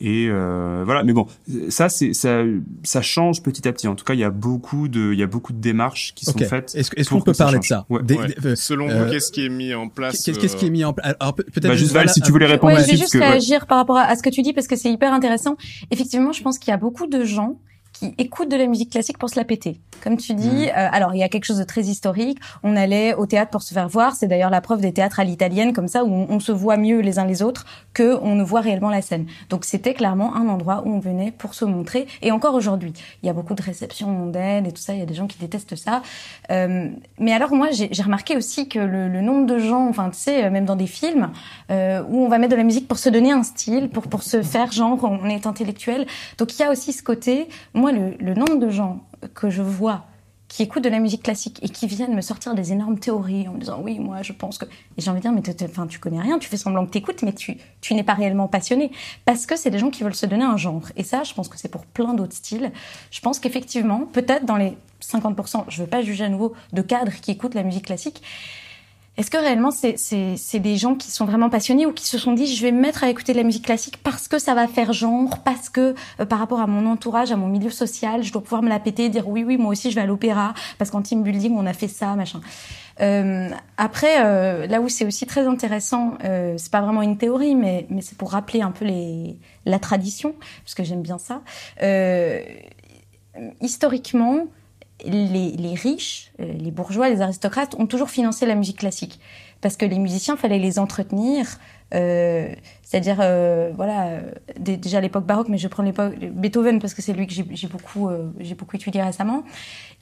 Et euh, voilà, mais bon, ça c'est ça, ça change petit à petit. En tout cas, il y a beaucoup de il y a beaucoup de démarches qui sont faites. Est-ce qu'on peut parler de ça euh, Selon vous, euh, qu'est-ce qui est mis en place Qu'est-ce qui est mis en place Alors peut-être bah, juste Val, si tu voulais répondre. Ouais, je vais juste réagir par rapport à, ce que tu dis parce que c'est hyper intéressant. Effectivement, je pense qu'il y a beaucoup de gens qui écoutent de la musique classique pour se la péter. Comme tu dis, Mhm. euh, alors il y a quelque chose de très historique. On allait au théâtre pour se faire voir. C'est d'ailleurs la preuve des théâtres à l'italienne, comme ça, où on, on se voit mieux les uns les autres que on ne voit réellement la scène. Donc c'était clairement un endroit où on venait pour se montrer. Et encore aujourd'hui, il y a beaucoup de réceptions mondaines et tout ça. Il y a des gens qui détestent ça. Euh, mais alors moi, j'ai j'ai remarqué aussi que le, le nombre de gens, enfin tu sais, même dans des films, euh, où on va mettre de la musique pour se donner un style, pour pour se faire genre on est intellectuel. Donc il y a aussi ce côté. Moi, le, nombre de gens que je vois qui écoutent de la musique classique et qui viennent me sortir des énormes théories en me disant oui moi je pense que et j'ai envie de dire mais enfin tu connais rien tu fais semblant que t'écoutes mais tu tu n'es pas réellement passionné. Parce que c'est des gens qui veulent se donner un genre. Et ça je pense que c'est pour plein d'autres styles. Je pense qu'effectivement peut-être dans les 50% je veux pas juger à nouveau de cadres qui écoutent la musique classique est-ce que réellement c'est c'est c'est des gens qui sont vraiment passionnés ou qui se sont dit je vais me mettre à écouter de la musique classique parce que ça va faire genre parce que euh, par rapport à mon entourage à mon milieu social je dois pouvoir me la péter dire oui oui moi aussi je vais à l'opéra parce qu'en team building on a fait ça machin. Euh, après euh, là où c'est aussi très intéressant euh, c'est pas vraiment une théorie mais mais c'est pour rappeler un peu les la tradition parce que j'aime bien ça. Euh, historiquement les, riches, euh, les bourgeois, les aristocrates ont toujours financé la musique classique parce que les musiciens fallait les entretenir. Euh, c'est-à-dire, euh, voilà, euh, dé- déjà à l'époque baroque, mais je prends l'époque Beethoven parce que c'est lui que j'ai beaucoup, euh, j'ai beaucoup étudié récemment.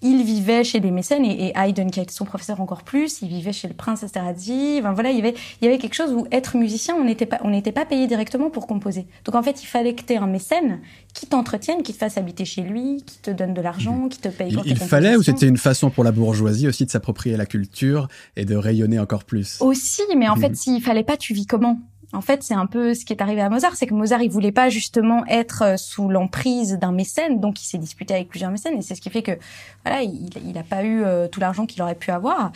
Il vivait chez des mécènes et, et Haydn, qui a été son professeur encore plus, il vivait chez le prince Esterhazy. Enfin, voilà, il y avait, il y avait quelque chose où être musicien, on n'était pas, on n'était pas payé directement pour composer. Donc en fait, il fallait que tu aies un mécène qui t'entretienne, qui te fasse habiter chez lui, qui te donne de l'argent, qui te paye. Il, pour tes il fallait ou c'était une façon pour la bourgeoisie aussi de s'approprier la culture et de rayonner encore plus? Aussi, mais en Mhm. fait, s'il fallait pas, tu vis comment? En fait, c'est un peu ce qui est arrivé à Mozart, c'est que Mozart, il voulait pas justement être euh, sous l'emprise d'un mécène, donc il s'est disputé avec plusieurs mécènes, et c'est ce qui fait que voilà, il, il a pas eu euh, tout l'argent qu'il aurait pu avoir.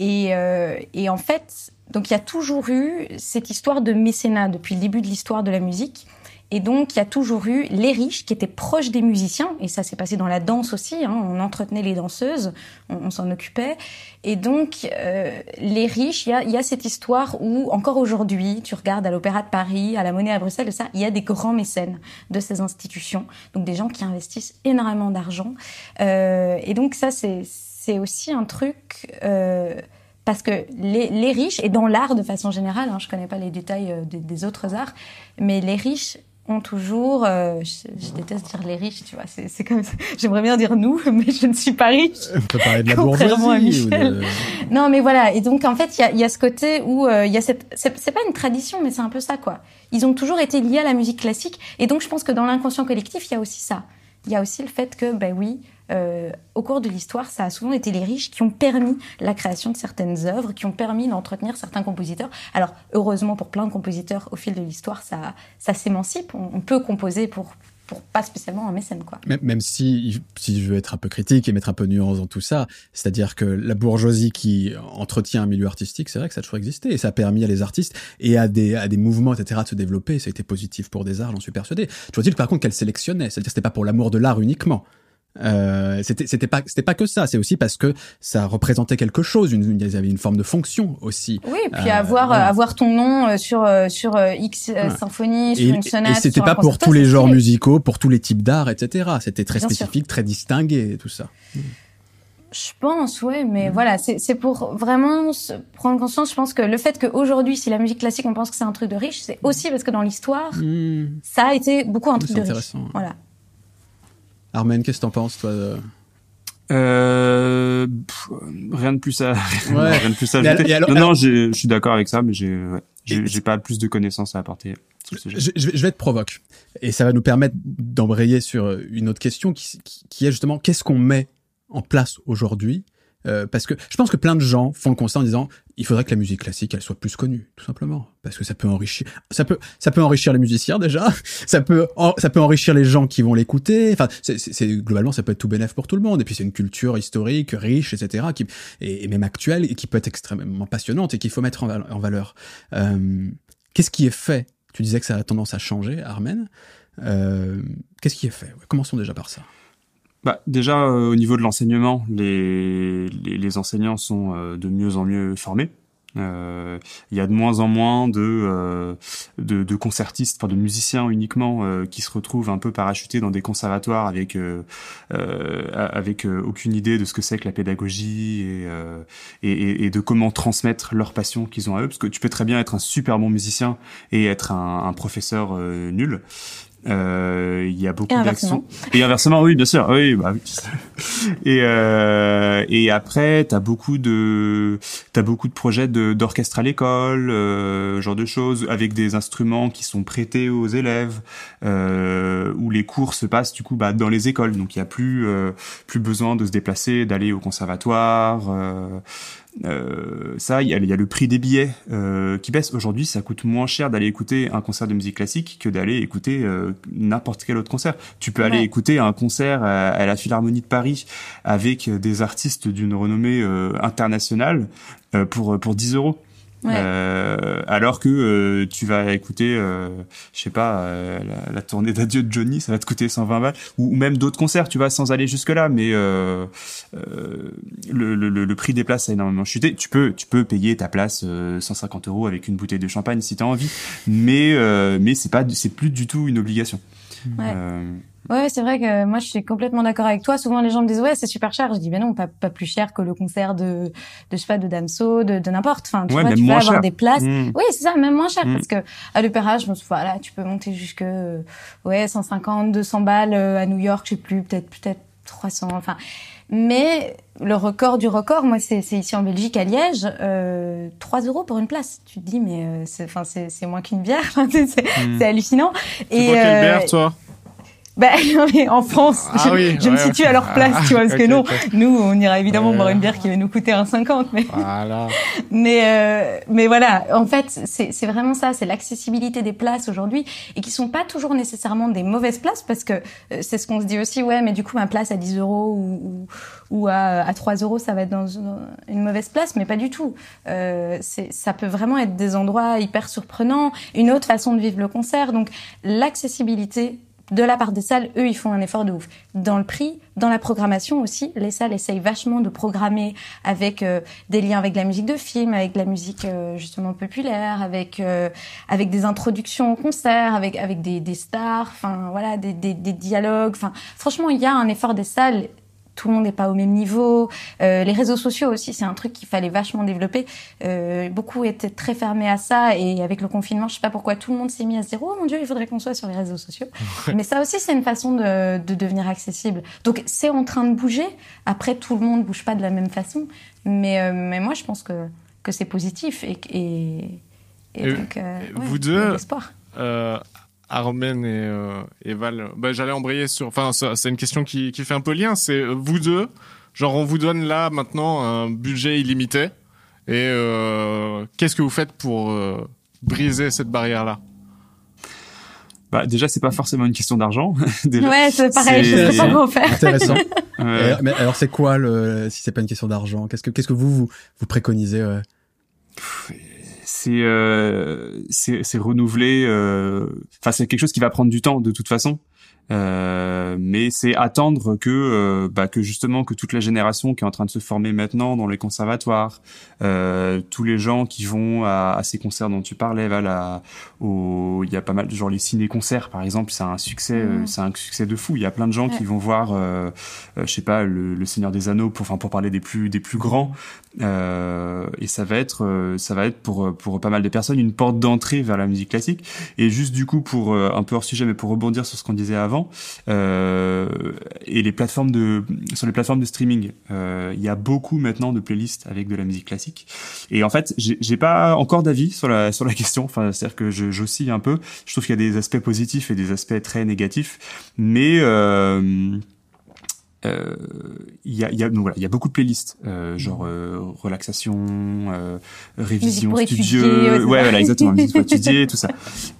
Et, euh, et en fait, donc il y a toujours eu cette histoire de mécénat depuis le début de l'histoire de la musique. Et donc, il y a toujours eu les riches qui étaient proches des musiciens, et ça s'est passé dans la danse aussi, hein, on entretenait les danseuses, on, s'en occupait. Et donc, euh, les riches, il y a, y a cette histoire où, encore aujourd'hui, tu regardes à l'Opéra de Paris, à la Monnaie à Bruxelles, ça, il y a des grands mécènes de ces institutions, donc des gens qui investissent énormément d'argent. Euh, et donc, ça, c'est aussi un truc... Euh, parce que les, les riches, et dans l'art de façon générale, hein, je connais pas les détails euh, des autres arts, mais les riches ont toujours, euh, je, je déteste dire les riches, tu vois, c'est c'est comme, j'aimerais bien dire nous, mais je ne suis pas riche. On peut parler de la Contrairement à Michel. de- Non, mais voilà. Et donc, en fait, il y a, il y a ce côté où euh, il y a cette. C'est c'est pas une tradition, mais c'est un peu ça, quoi. Ils ont toujours été liés à la musique classique. Et donc, je pense que dans l'inconscient collectif, il y a aussi ça. Il y a aussi le fait que, ben oui, euh, au cours de l'histoire, ça a souvent été les riches qui ont permis la création de certaines œuvres, qui ont permis d'entretenir certains compositeurs. Alors, heureusement pour plein de compositeurs, au fil de l'histoire, ça, s'émancipe. On, peut composer pour, pas spécialement un mécène, quoi. Même, si, si je veux être un peu critique et mettre un peu de nuance dans tout ça, c'est-à-dire que la bourgeoisie qui entretient un milieu artistique, c'est vrai que ça a toujours existé et ça a permis à les artistes et à des, mouvements, etc., de se développer. Ça a été positif pour des arts, j'en suis persuadé. Je veux dire par contre qu'elle sélectionnait, c'est-à-dire c'était pas pour l'amour de l'art uniquement. Euh, c'était c'était pas c'était pas que ça c'est aussi parce que ça représentait quelque chose une, il y avait une forme de fonction aussi Oui, et puis Euh, avoir voilà. avoir ton nom euh, sur sur X Ouais. symphonie, et, sur une et sonate. c'était sur un pas pour tous les genres musicaux pour tous les types d'art etc c'était très Bien sûr. spécifique très distingué et tout ça Je pense, ouais, mais voilà, c'est pour vraiment se prendre conscience. Je pense que le fait qu'aujourd'hui, si la musique classique, on pense que c'est un truc de riche, c'est aussi parce que dans l'histoire, Hmm, ça a été beaucoup un truc de riche. intéressant Voilà. Armen qu'est-ce que t'en penses toi Euh, pff, rien de plus à, Ouais. rien de plus à ajouter. alors- non, alors- non, je suis d'accord avec ça, mais j'ai, ouais, j'ai, pas plus de connaissances à apporter sur le sujet. Je, vais- je vais te provoque. Et ça va nous permettre d'embrayer sur une autre question qui, qui- qui est justement qu'est-ce qu'on met en place aujourd'hui? Euh, Parce que je pense que plein de gens font le constat en disant il faudrait que la musique classique elle soit plus connue, tout simplement, parce que ça peut enrichir, ça peut, ça peut enrichir les musiciens déjà, ça peut, ça peut enrichir les gens qui vont l'écouter. Enfin, c'est, globalement ça peut être tout bénéf pour tout le monde. Et puis c'est une culture historique riche, etc. Qui, et, même actuelle et qui peut être extrêmement passionnante et qu'il faut mettre en, val- en valeur. Euh, qu'est-ce qui est fait? Tu disais que ça a tendance à changer, Armen. Euh, qu'est-ce qui est fait? Commençons déjà par ça. Bah, déjà, euh, au niveau de l'enseignement, les, les, les enseignants sont euh, de mieux en mieux formés. Euh, il y a de moins en moins de, euh, de, de, concertistes, enfin de musiciens uniquement euh, qui se retrouvent un peu parachutés dans des conservatoires avec avec aucune idée de ce que c'est que la pédagogie et, et, et, de comment transmettre leur passion qu'ils ont à eux. Parce que tu peux très bien être un super bon musicien et être un, un professeur nul. Euh, il y a beaucoup d'actions. Et inversement, oui, bien sûr. Oui, bah, oui. et euh, et après, t'as beaucoup de t'as beaucoup de projets de d'orchestre à l'école, euh, genre de choses, avec des instruments qui sont prêtés aux élèves, euh, où les cours se passent du coup bah, dans les écoles. Donc il y a plus euh, plus besoin de se déplacer, d'aller au conservatoire. Euh, ça, il y, a, y, a, le prix des billets euh, qui baisse. Aujourd'hui, ça coûte moins cher d'aller écouter un concert de musique classique que d'aller écouter euh, n'importe quel autre concert. Tu peux aller écouter un concert à, la Philharmonie de Paris avec des artistes d'une renommée internationale pour pour 10 euros. Euh, alors que euh, tu vas écouter, euh, je sais pas, la, tournée d'adieu de Johnny, ça va te coûter 120 balles, ou, même d'autres concerts, tu vois, sans aller jusque là. Mais le, le, le, prix des places a énormément chuté. Tu peux, tu peux payer ta place 150 euros avec une bouteille de champagne si tu as envie, mais mais c'est pas, c'est plus du tout une obligation. Ouais. Ouais, c'est vrai que moi je suis complètement d'accord avec toi. Souvent les gens me disent ouais c'est super cher. Je dis ben non pas, pas plus cher que le concert de de je sais pas de Damso, de, de n'importe. Enfin tu vois tu peux avoir des places. Mmh. Oui c'est ça même moins cher mmh. parce que à l'opéra je me suis voilà tu peux monter jusque ouais 150 200 balles euh, à New York je sais plus peut-être peut-être 300 enfin mais le record du record moi c'est c'est ici en Belgique à Liège euh, 3 euros pour une place. Tu te dis mais euh, c'est enfin c'est c'est moins qu'une bière. c'est c'est hallucinant. Et quelle euh, bière toi? ben, en France, ah je, me situe à leur place, tu vois, parce que non, nous, on ira évidemment boire une bière qui va nous coûter un 50, mais, voilà. mais, euh, mais voilà, en fait, c'est vraiment ça, c'est l'accessibilité des places aujourd'hui, et qui sont pas toujours nécessairement des mauvaises places, parce que euh, c'est ce qu'on se dit aussi, ouais, mais du coup, ma place à 10 euros ou, ou, à, à 3 euros, ça va être dans une mauvaise place, mais pas du tout. Euh, ça peut vraiment être des endroits hyper surprenants, une autre façon de vivre le concert, donc l'accessibilité de la part des salles, eux, ils font un effort de ouf. Dans le prix, dans la programmation aussi, les salles essayent vachement de programmer avec euh, des liens avec la musique de film, avec la musique euh, justement populaire, avec euh, avec des introductions au concert, avec avec des, des stars, enfin voilà, des, des, des dialogues. Enfin, franchement, il y a un effort des salles tout le monde n'est pas au même niveau. Euh, les réseaux sociaux aussi, c'est un truc qu'il fallait vachement développer. Euh, beaucoup étaient très fermés à ça et avec le confinement, je sais pas pourquoi tout le monde s'est mis à se dire oh mon dieu, il faudrait qu'on soit sur les réseaux sociaux. Mais ça aussi, c'est une façon de, de, devenir accessible. Donc c'est en train de bouger. Après, tout le monde bouge pas de la même façon, mais euh, mais moi, je pense que que c'est positif et et, et, donc euh, vous deux. Euh, Armen et, euh, et Val, bah, j'allais embrayer sur. Enfin, c'est une question qui, qui fait un peu lien. C'est euh, vous deux, genre on vous donne là maintenant un budget illimité. Et euh, qu'est-ce que vous faites pour euh, briser cette barrière-là? Bah, déjà, c'est pas forcément une question d'argent. ouais, c'est pareil, je sais pas comment faire. Intéressant. mais alors, c'est quoi le, si c'est pas une question d'argent? Qu'est-ce que, qu'est-ce que vous, vous, vous préconisez, ouais? C'est euh, c'est renouvelé. Euh, enfin, c'est quelque chose qui va prendre du temps de toute façon. Euh, mais c'est attendre que euh, bah, que justement que toute la génération qui est en train de se former maintenant dans les conservatoires, euh, tous les gens qui vont à, à, ces concerts dont tu parlais, au, il y a pas mal de genre les ciné-concerts par exemple, c'est un succès, euh, mmh. c'est un succès de fou. Il y a plein de gens qui vont voir, euh, je sais pas, le, le, Seigneur des Anneaux, pour enfin pour parler des plus des plus grands, et ça va être ça va être pour pour pas mal de personnes une porte d'entrée vers la musique classique. Et juste du coup pour un peu hors sujet, mais pour rebondir sur ce qu'on disait avant euh, et les plateformes de sur les plateformes de streaming, euh, il y a beaucoup maintenant de playlists avec de la musique classique. Et en fait, j'ai pas encore d'avis sur la sur la question. Enfin, c'est-à-dire que j'oscille un peu. Je trouve qu'il y a des aspects positifs et des aspects très négatifs, mais euh, euh, il y a, y a donc voilà, il y a beaucoup de playlists, euh, genre euh, relaxation, euh, révision studio, ouais, voilà, exactement, musique pour étudier, tout ça.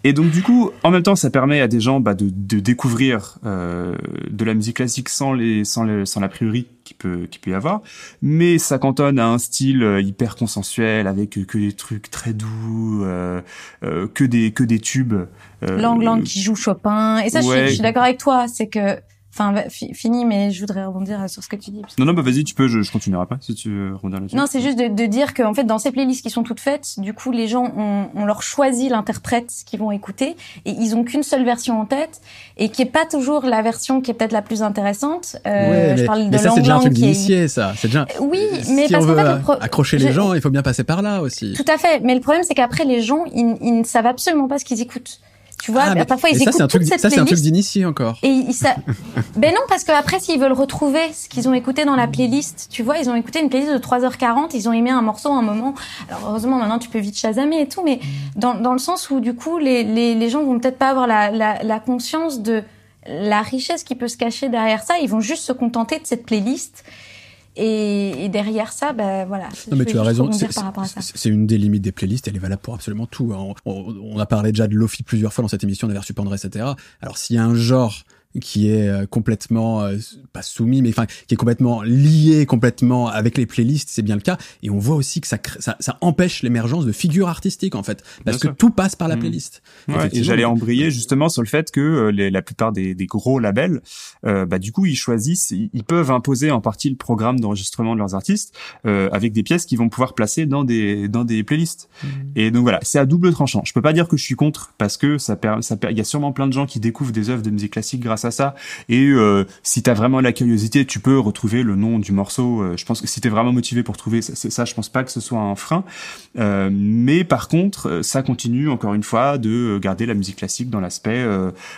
Et donc du coup, en même temps, ça permet à des gens bah, de, de découvrir euh, de la musique classique sans les, sans les, sans l'a priori qui peut, qui peut y avoir, mais ça cantonne à un style euh, hyper consensuel avec que des trucs très doux, que des, que des tubes. Lang Lang qui joue Chopin, et ça, je suis, je suis d'accord avec toi, c'est que enfin fini, mais je voudrais rebondir sur ce que tu dis. Non, non, bah vas-y, tu peux, je, je continuerai pas si tu veux rebondir là-dessus. Non, c'est juste de, de dire qu'en fait, dans ces playlists qui sont toutes faites, du coup, les gens ont, on leur choisi l'interprète qu'ils vont écouter et ils ont qu'une seule version en tête et qui est pas toujours la version qui est peut-être la plus intéressante. Euh, je parle de mais ça, c'est déjà un truc d'initié, ça. C'est déjà. Oui, mais si parce qu'en fait, accrocher les gens, il faut bien passer par là aussi. Tout à fait. Mais le problème, c'est qu'après, les gens, ils, ils ne savent absolument pas ce qu'ils écoutent. Tu vois, ah, parfois ils écoutent ça, toute cette Ça, c'est un truc d'initié encore. Et ça... ben non, parce que après, s'ils veulent retrouver ce qu'ils ont écouté dans la playlist, tu vois, ils ont écouté une playlist de 3h40, ils ont aimé un morceau à un moment. Alors heureusement, maintenant, tu peux vite chasamer et tout, mais dans, dans le sens où, du coup, les, les, les gens vont peut-être pas avoir la, la, la conscience de la richesse qui peut se cacher derrière ça. Ils vont juste se contenter de cette playlist et, derrière ça, ben voilà. Non, mais tu as raison. C'est une des limites des playlists. Elle est valable pour absolument tout. Hein. On, a parlé déjà de Lofi plusieurs fois dans cette émission. On avait reçu Pandora, etc. Alors s'il y a un genre qui est euh, complètement euh, pas soumis mais enfin qui est complètement lié complètement avec les playlists c'est bien le cas. Et on voit aussi que ça ça, ça empêche l'émergence de figures artistiques en fait. Parce que tout passe par la mmh. playlist. Ouais, et j'allais embrayer justement sur le fait que euh, les, la plupart des, des gros labels euh, bah du coup ils choisissent ils, peuvent imposer en partie le programme d'enregistrement de leurs artistes euh, avec des pièces qu'ils vont pouvoir placer dans des dans des playlists. Mmh. et donc voilà c'est à double tranchant. Je peux pas dire que je suis contre parce que ça ça il y a sûrement plein de gens qui découvrent des œuvres de musique classique grâce à ça. Et euh, si t'as vraiment la curiosité, tu peux retrouver le nom du morceau. Euh, je pense que si t'es vraiment motivé pour trouver ça, je pense pas que ce soit un frein. Euh, mais par contre, ça continue encore une fois de garder la musique classique dans l'aspect,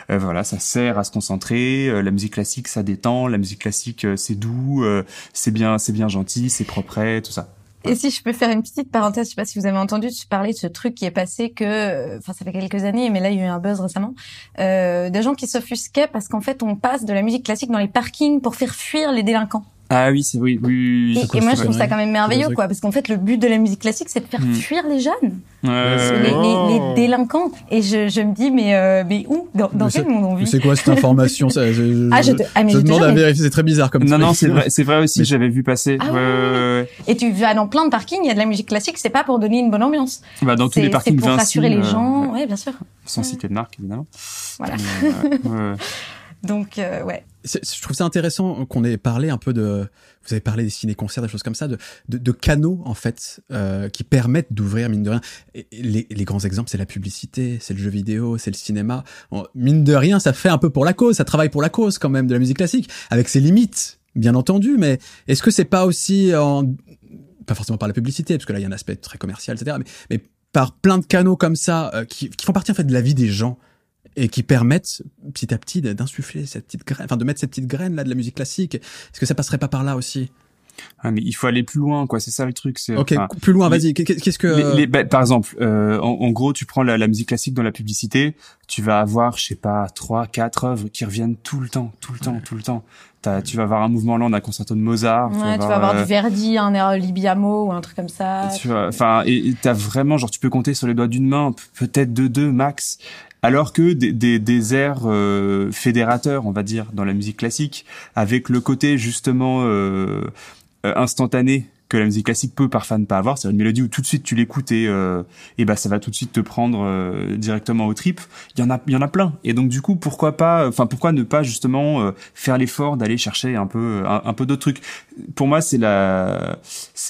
voilà, ça sert à se concentrer. la musique classique, ça détend. La musique classique, c'est doux, c'est bien, c'est bien gentil, c'est propre, tout ça. Et si je peux faire une petite parenthèse, je sais pas si vous avez entendu parler de ce truc qui est passé que, enfin ça fait quelques années, mais là il y a eu un buzz récemment, euh, des gens qui s'offusquaient parce qu'en fait on passe de la musique classique dans les parkings pour faire fuir les délinquants. Ah oui, c'est oui, oui. oui. Et, moi, je trouve ça quand même merveilleux, quoi, parce qu'en fait, le but de la musique classique, c'est de faire hmm. fuir les jeunes, les, les, les, délinquants. Et je, je me dis, mais euh, mais où, dans, dans quel monde on vit? C'est quoi cette information? Ça, je, Ah, je, te, ah, mais je, demande à vérifier. C'est très bizarre comme. Non, non, c'est vrai, c'est vrai aussi. J'avais vu passer. Ah, ouais, Et tu vas dans plein de parkings, il y a de la musique classique. C'est pas pour donner une bonne ambiance. Bah, dans tous les parkings, c'est pour rassurer les gens. Ouais, bien sûr. Sans citer de marque, évidemment. Voilà. Donc, euh, ouais. Je trouve ça intéressant qu'on ait parlé un peu de. Vous avez parlé des ciné-concerts, des choses comme ça, de, de, de canaux en fait euh, qui permettent d'ouvrir mine de rien. Et les, les, grands exemples, c'est la publicité, c'est le jeu vidéo, c'est le cinéma. mine de rien, ça fait un peu pour la cause, ça travaille pour la cause quand même de la musique classique, avec ses limites, bien entendu. Mais est-ce que c'est pas aussi en pas forcément par la publicité, parce que là il y a un aspect très commercial, etc. Mais, mais par plein de canaux comme ça euh, qui, qui font partie en fait de la vie des gens et qui permettent petit à petit d'insuffler cette petite graine, enfin de mettre cette petite graine là de la musique classique. Est-ce que ça passerait pas par là aussi? Ah, mais il faut aller plus loin, quoi. C'est ça le truc. C'est, ok, plus loin. Vas-y. Qu'est-ce que les, bah, par exemple, euh, en, gros, tu prends la, la, musique classique dans la publicité, tu vas avoir, je sais pas, trois, quatre œuvres qui reviennent tout le temps, tout le temps, tout le temps. As, tu vas avoir un mouvement lent d'un concerto de Mozart. Ouais, tu vas, avoir, du euh, Verdi, un air Libiamo ou un truc comme ça. Tu enfin, et t'as vraiment, genre, tu peux compter sur les doigts d'une main, peut-être de deux max, alors que des, des, des airs euh, fédérateurs, on va dire, dans la musique classique, avec le côté justement euh instantané que la musique classique peut parfois ne pas avoir. C'est une mélodie où tout de suite tu l'écoutes et, euh, et bah ça va tout de suite te prendre euh, directement au trip. Il y en a, il y en a plein. Et donc du coup, pourquoi pas, enfin pourquoi ne pas justement euh, faire l'effort d'aller chercher un peu, un, peu d'autres trucs? Pour moi, c'est la,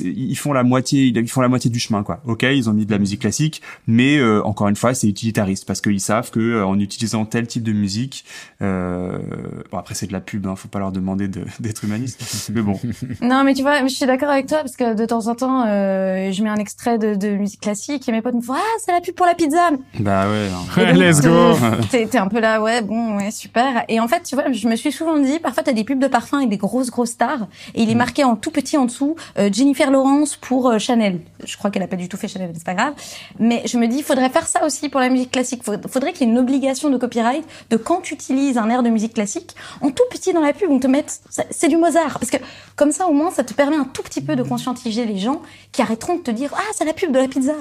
ils font la moitié, ils font la moitié du chemin quoi. Ok, ils ont mis de la musique classique, mais euh, encore une fois, c'est utilitariste parce qu'ils savent que euh, en utilisant tel type de musique, bon après c'est de la pub, hein, faut pas leur demander d'être humaniste. mais bon. Non, mais tu vois, je suis d'accord avec toi parce que de temps en temps, euh, je mets un extrait de, de, musique classique et mes potes me font ah c'est la pub pour la pizza. Bah ouais. let's go. T'es un peu là ouais bon ouais super. Et en fait tu vois je me suis souvent dit parfois t'as des pubs de parfum avec des grosses grosses stars et il est mm. marqué en tout petit en dessous euh, Jennifer Lawrence pour euh, Chanel. Je crois qu'elle a pas du tout fait Chanel, c'est pas grave. Mais je me dis il faudrait faire ça aussi pour la musique classique. Faudrait qu'il y ait une obligation de copyright de quand tu utilises un air de musique classique en tout petit dans la pub on te met c'est du Mozart parce que comme ça au moins ça te permet un tout petit peu de conscientiser les gens qui arrêteront de te dire ah c'est la pub de la pizza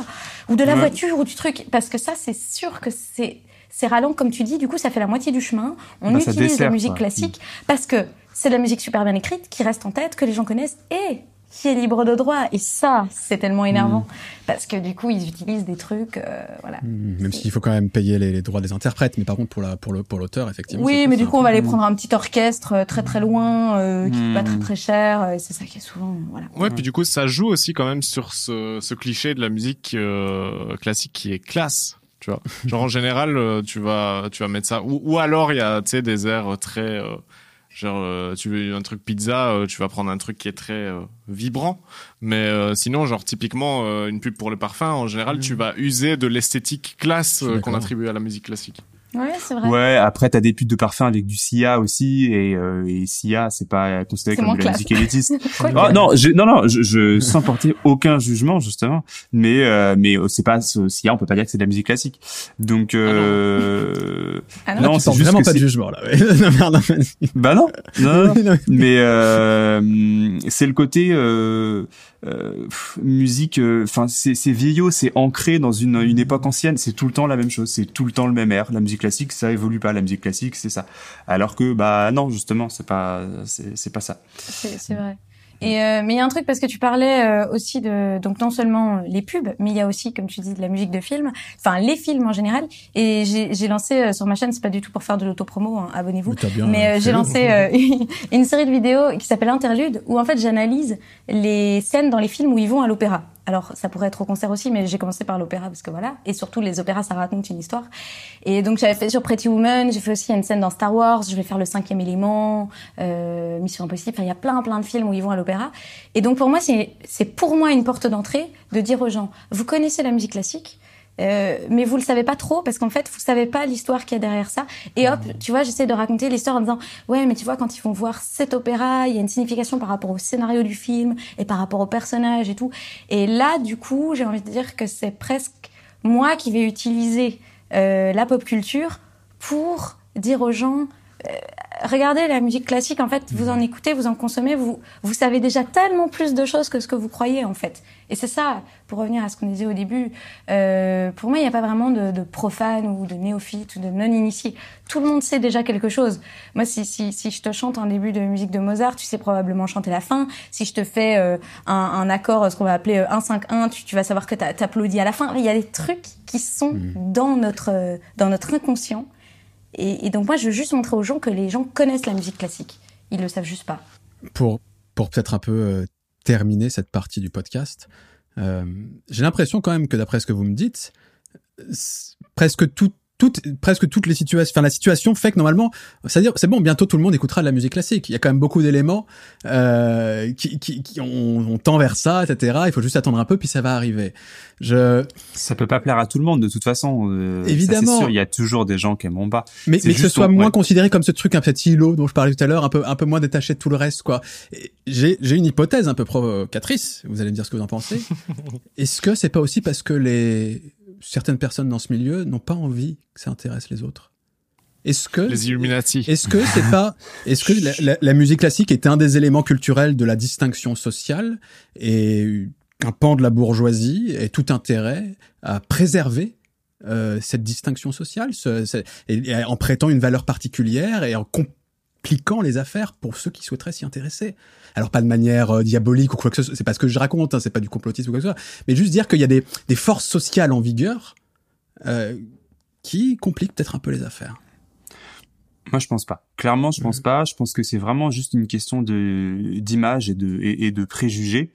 ou de la voiture ou du truc. Parce que ça c'est sûr que c'est c'est ralent comme tu dis. Du coup ça fait la moitié du chemin. On bah, utilise la musique classique parce que c'est de la musique super bien écrite qui reste en tête que les gens connaissent. Et qui est libre de droit. Et ça, c'est tellement énervant. Parce que du coup, ils utilisent des trucs, euh, voilà. Mmh, même s'il faut quand même payer les, les, droits des interprètes, mais par contre pour la pour le pour l'auteur, effectivement. Oui, mais du coup, on va aller prendre un petit orchestre euh, très très loin, euh, qui mmh. pas très très cher. Euh, et c'est ça qui est souvent, voilà. Ouais, puis du coup, ça joue aussi quand même sur ce, ce cliché de la musique euh, classique qui est classe. Tu vois, genre en général, tu vas tu vas mettre ça. Ou, ou alors il y a tu sais des airs très Genre, euh, tu veux un truc pizza, euh, tu vas prendre un truc qui est très euh, vibrant. Mais sinon, genre, typiquement, une pub pour le parfum, en général, tu mmh. vas user de l'esthétique classe qu'on attribue à la musique classique. Ouais, c'est vrai. Ouais, après t'as des putes de parfum avec du Sia aussi et, euh, et Sia c'est pas considéré comme de la musique élitiste. oh, non, je, non non, je, je sans porter aucun jugement justement, mais euh, mais c'est pas Sia, on peut pas dire que c'est de la musique classique. Donc euh, ah non, ah non, c'est vraiment pas de jugement là. bah non, non, non, mais euh, c'est le côté euh, euh, musique, euh, enfin c'est vieillot, c'est ancré dans une, une époque ancienne, c'est tout le temps la même chose, c'est tout le temps le même air. La musique classique, ça évolue pas, la musique classique, c'est ça. Alors que bah non, justement, c'est pas c'est pas ça. C'est vrai. Et euh, mais il y a un truc parce que tu parlais euh, aussi de donc non seulement les pubs, mais il y a aussi comme tu dis de la musique de film, enfin les films en général. Et j'ai lancé euh, sur ma chaîne, c'est pas du tout pour faire de l'autopromo, hein, abonnez-vous. Mais j'ai lancé une série de vidéos qui s'appelle Interlude où en fait j'analyse les scènes dans les films où ils vont à l'opéra. Alors, ça pourrait être au concert aussi, mais j'ai commencé par l'opéra parce que voilà. Et surtout, les opéras, ça raconte une histoire. Et donc, j'avais fait sur Pretty Woman, j'ai fait aussi une scène dans Star Wars, je vais faire le cinquième élément, euh, Mission Impossible. Enfin, il y a plein, plein de films où ils vont à l'opéra. Et donc, pour moi, c'est pour moi une porte d'entrée de dire aux gens, vous connaissez la musique classique, euh, mais vous le savez pas trop parce qu'en fait vous savez pas l'histoire qu'il y a derrière ça. Et hop tu vois j'essaie de raconter l'histoire en disant ouais mais tu vois quand ils vont voir cet opéra il y a une signification par rapport au scénario du film et par rapport au personnage et tout. Et là du coup j'ai envie de dire que c'est presque moi qui vais utiliser euh, la pop culture pour dire aux gens euh, regardez la musique classique, en fait, vous en écoutez, vous en consommez, vous, vous savez déjà tellement plus de choses que ce que vous croyez, en fait. Et c'est ça, pour revenir à ce qu'on disait au début, euh, pour moi, il n'y a pas vraiment de, de profane ou de néophyte ou de non-initié. Tout le monde sait déjà quelque chose. Moi, si, si, si je te chante un début de musique de Mozart, tu sais probablement chanter la fin. Si je te fais euh, un, un, accord, ce qu'on va appeler 1-5-1, euh, tu, tu vas savoir que tu applaudis à la fin. Il y a des trucs qui sont mmh. dans notre, dans notre inconscient et, donc moi, je veux juste montrer aux gens que les gens connaissent la musique classique. Ils le savent juste pas. Pour, pour peut-être un peu euh, terminer cette partie du podcast, euh, j'ai l'impression quand même que d'après ce que vous me dites, presque tout toutes, presque toutes les situations, enfin la situation fait que normalement, c'est-à-dire c'est bon, bientôt tout le monde écoutera de la musique classique. Il y a quand même beaucoup d'éléments euh, qui, qui, qui on, on, tend vers ça, etc. Il faut juste attendre un peu, puis ça va arriver. Je. Ça peut pas plaire à tout le monde de toute façon. Euh, Évidemment. sûr, il y a toujours des gens qui aiment pas. Mais, mais que ce soit moins considéré comme ce truc, un petit îlot dont je parlais tout à l'heure, un peu un peu moins détaché de tout le reste, quoi. J'ai j'ai une hypothèse un peu provocatrice. Vous allez me dire ce que vous en pensez. Est-ce que c'est pas aussi parce que les certaines personnes dans ce milieu n'ont pas envie que ça intéresse les autres. Est-ce que les Illuminati Est-ce que c'est pas Est-ce que la, la, musique classique est un des éléments culturels de la distinction sociale et qu'un pan de la bourgeoisie ait tout intérêt à préserver euh, cette distinction sociale, ce, et, en prêtant une valeur particulière et en compliquant les affaires pour ceux qui souhaiteraient s'y intéresser. Alors pas de manière euh, diabolique ou quoi que ce soit, c'est pas ce que je raconte, hein, c'est pas du complotisme ou quoi que ce soit, mais juste dire qu'il y a des, des, forces sociales en vigueur euh, qui compliquent peut-être un peu les affaires. Moi, je pense pas. Clairement, je pense pas. Je pense que c'est vraiment juste une question de d'image et de et, de préjugés.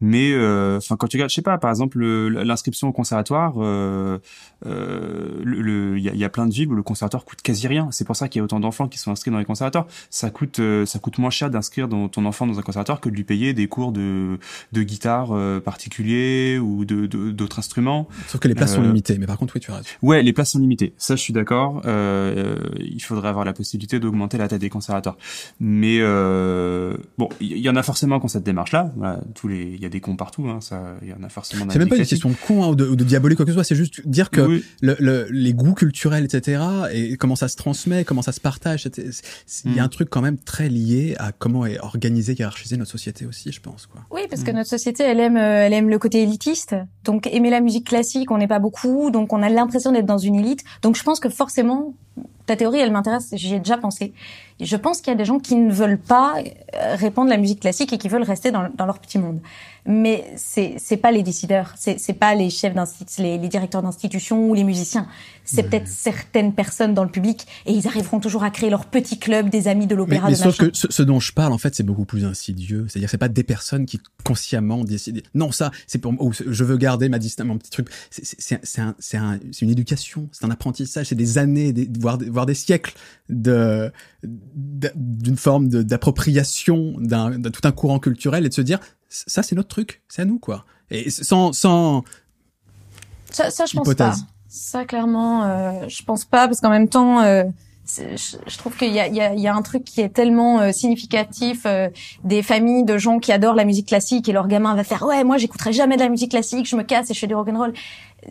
Mais euh, enfin, quand tu regardes, je sais pas, par exemple, l'inscription au conservatoire, euh, euh, le il y a, y a, plein de villes où le conservatoire coûte quasi rien. C'est pour ça qu'il y a autant d'enfants qui sont inscrits dans les conservatoires. Ça coûte ça coûte moins cher d'inscrire ton enfant dans un conservatoire que de lui payer des cours de de guitare particuliers ou de d'autres instruments. Sauf que les places sont limitées. Mais par contre, oui, tu as raison. Ouais, les places sont limitées. Ça, je suis d'accord. il faudrait avoir la possibilité d'augmenter la tête des conservateurs. Mais euh, bon, il y, en a forcément qui ont cette démarche-là. tous les, il y a des cons partout. Hein, ça, il y en a forcément. C'est même pas une question de con hein, ou, de, ou de diabolique quoi que ce soit. C'est juste dire que le, le, les goûts culturels, etc. Et comment ça se transmet, comment ça se partage. Il y a mm. un truc quand même très lié à comment est organisée, hiérarchisée notre société aussi, je pense. Quoi. Oui, parce que mm. notre société, elle aime, euh, elle aime le côté élitiste. Donc aimer la musique classique, on n'est pas beaucoup. Donc on a l'impression d'être dans une élite. Donc je pense que forcément ta théorie, elle m'intéresse, j'y ai déjà pensé. Je pense qu'il y a des gens qui ne veulent pas euh, répandre la musique classique et qui veulent rester dans, dans leur petit monde. Mais c'est c'est pas les décideurs, c'est c'est pas les chefs d'institut, les, les directeurs d'institutions ou les musiciens. C'est peut-être certaines personnes dans le public et ils arriveront toujours à créer leur petit club des amis de l'opéra. mais de sauf que ce, ce dont je parle, en fait, c'est beaucoup plus insidieux. C'est-à-dire, c'est pas des personnes qui consciemment décident. Non, ça, c'est pour. Oh, je veux garder ma distance, mon petit truc. C'est- C'est un, c'est un, une éducation, c'est un apprentissage, c'est des années, des, voire, voire des siècles de d'une forme d'appropriation d'un tout un courant culturel et de se dire, ça, c'est notre truc, c'est à nous, quoi. Et sans, sans, Ça, ça je pense pas. Ça, clairement, euh, je pense pas, parce qu'en même temps, euh, je, je trouve qu'il y y, y a un truc qui est tellement euh, significatif euh, des familles de gens qui adorent la musique classique et leur gamin va faire ouais moi j'écouterai jamais de la musique classique je me casse et je fais du rock'n'roll